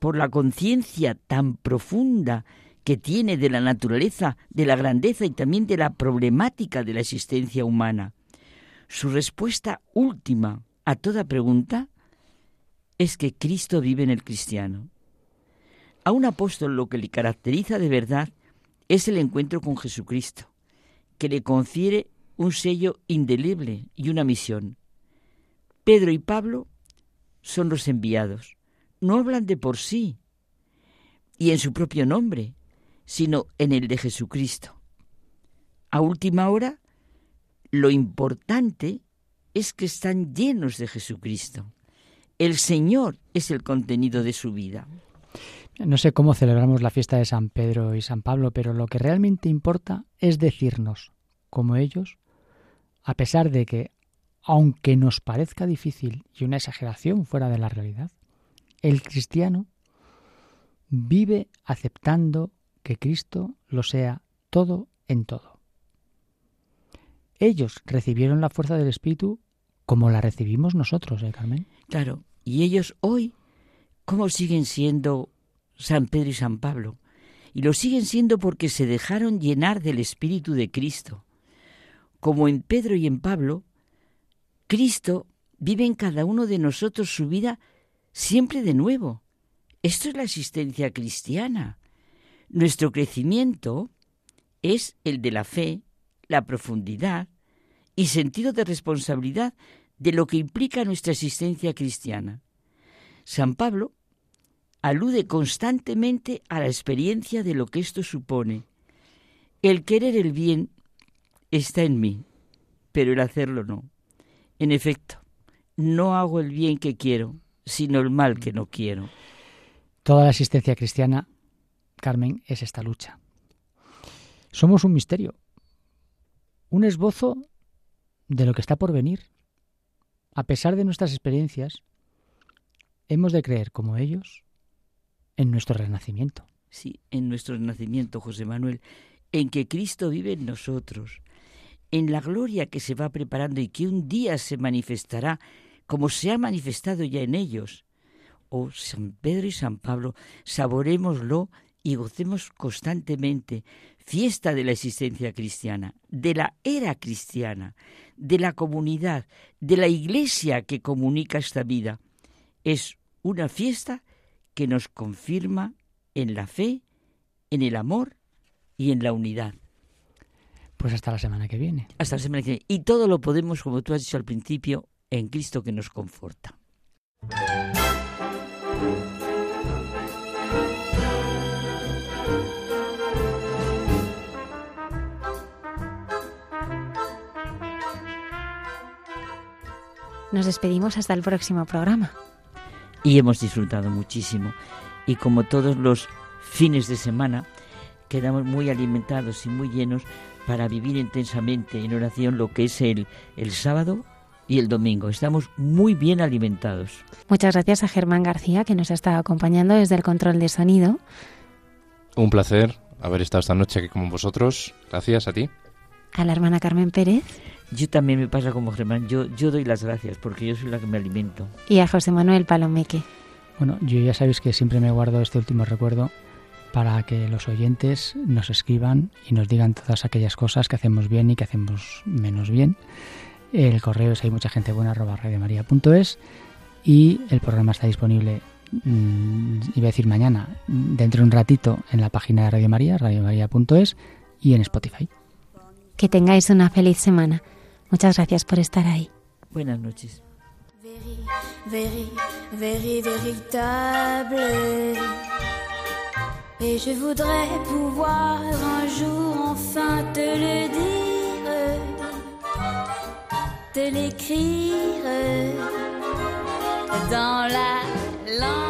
por la conciencia tan profunda que tiene de la naturaleza, de la grandeza y también de la problemática de la existencia humana. Su respuesta última a toda pregunta es que Cristo vive en el cristiano. A un apóstol lo que le caracteriza de verdad es el encuentro con Jesucristo, que le confiere un sello indeleble y una misión. Pedro y Pablo son los enviados no hablan de por sí y en su propio nombre, sino en el de Jesucristo. A última hora, lo importante es que están llenos de Jesucristo. El Señor es el contenido de su vida. No sé cómo celebramos la fiesta de San Pedro y San Pablo, pero lo que realmente importa es decirnos, como ellos, a pesar de que, aunque nos parezca difícil y una exageración fuera de la realidad, el cristiano vive aceptando que Cristo lo sea todo en todo. Ellos recibieron la fuerza del Espíritu como la recibimos nosotros, ¿eh, Carmen? Claro, y ellos hoy, ¿cómo siguen siendo San Pedro y San Pablo? Y lo siguen siendo porque se dejaron llenar del Espíritu de Cristo. Como en Pedro y en Pablo, Cristo vive en cada uno de nosotros su vida siempre de nuevo. Esto es la existencia cristiana. Nuestro crecimiento es el de la fe, la profundidad y sentido de responsabilidad de lo que implica nuestra existencia cristiana. San Pablo alude constantemente a la experiencia de lo que esto supone. El querer el bien está en mí, pero el hacerlo no. En efecto, no hago el bien que quiero, sino el mal que no quiero. Toda la existencia cristiana, Carmen, es esta lucha. Somos un misterio, un esbozo de lo que está por venir. A pesar de nuestras experiencias, hemos de creer, como ellos, en nuestro renacimiento. Sí, en nuestro renacimiento, José Manuel, en que Cristo vive en nosotros, en la gloria que se va preparando y que un día se manifestará como se ha manifestado ya en ellos. Oh San Pedro y San Pablo, saborémoslo y gocemos constantemente, fiesta de la existencia cristiana, de la era cristiana, de la comunidad, de la iglesia que comunica esta vida. Es una fiesta que nos confirma en la fe, en el amor y en la unidad. Pues hasta la semana que viene. Hasta la semana que viene. Y todo lo podemos, como tú has dicho al principio, en Cristo que nos conforta. Nos despedimos hasta el próximo programa. Y hemos disfrutado muchísimo. Y como todos los fines de semana, quedamos muy alimentados y muy llenos para vivir intensamente en oración lo que es el, el sábado y el domingo. Estamos muy bien alimentados. Muchas gracias a Germán García, que nos ha estado acompañando desde el control de sonido. Un placer haber estado esta noche aquí con vosotros. Gracias a ti. A la hermana Carmen Pérez. Yo también me pasa como Germán. Yo, yo doy las gracias porque yo soy la que me alimento. Y a José Manuel Palomeque. Bueno, yo ya sabéis que siempre me guardo este último recuerdo para que los oyentes nos escriban y nos digan todas aquellas cosas que hacemos bien y que hacemos menos bien. El correo es hay mucha gente buena arroba radiomaria.es y el programa está disponible, mmm, iba a decir mañana, dentro de un ratito en la página de Radio María, radiomaria.es y en Spotify. Que tengáis una feliz semana. Muchas gracias por estar ahí. Buenas noches. Very, very, véritable. Et je voudrais pouvoir un jour enfin te le dire. de l'écrire dans la langue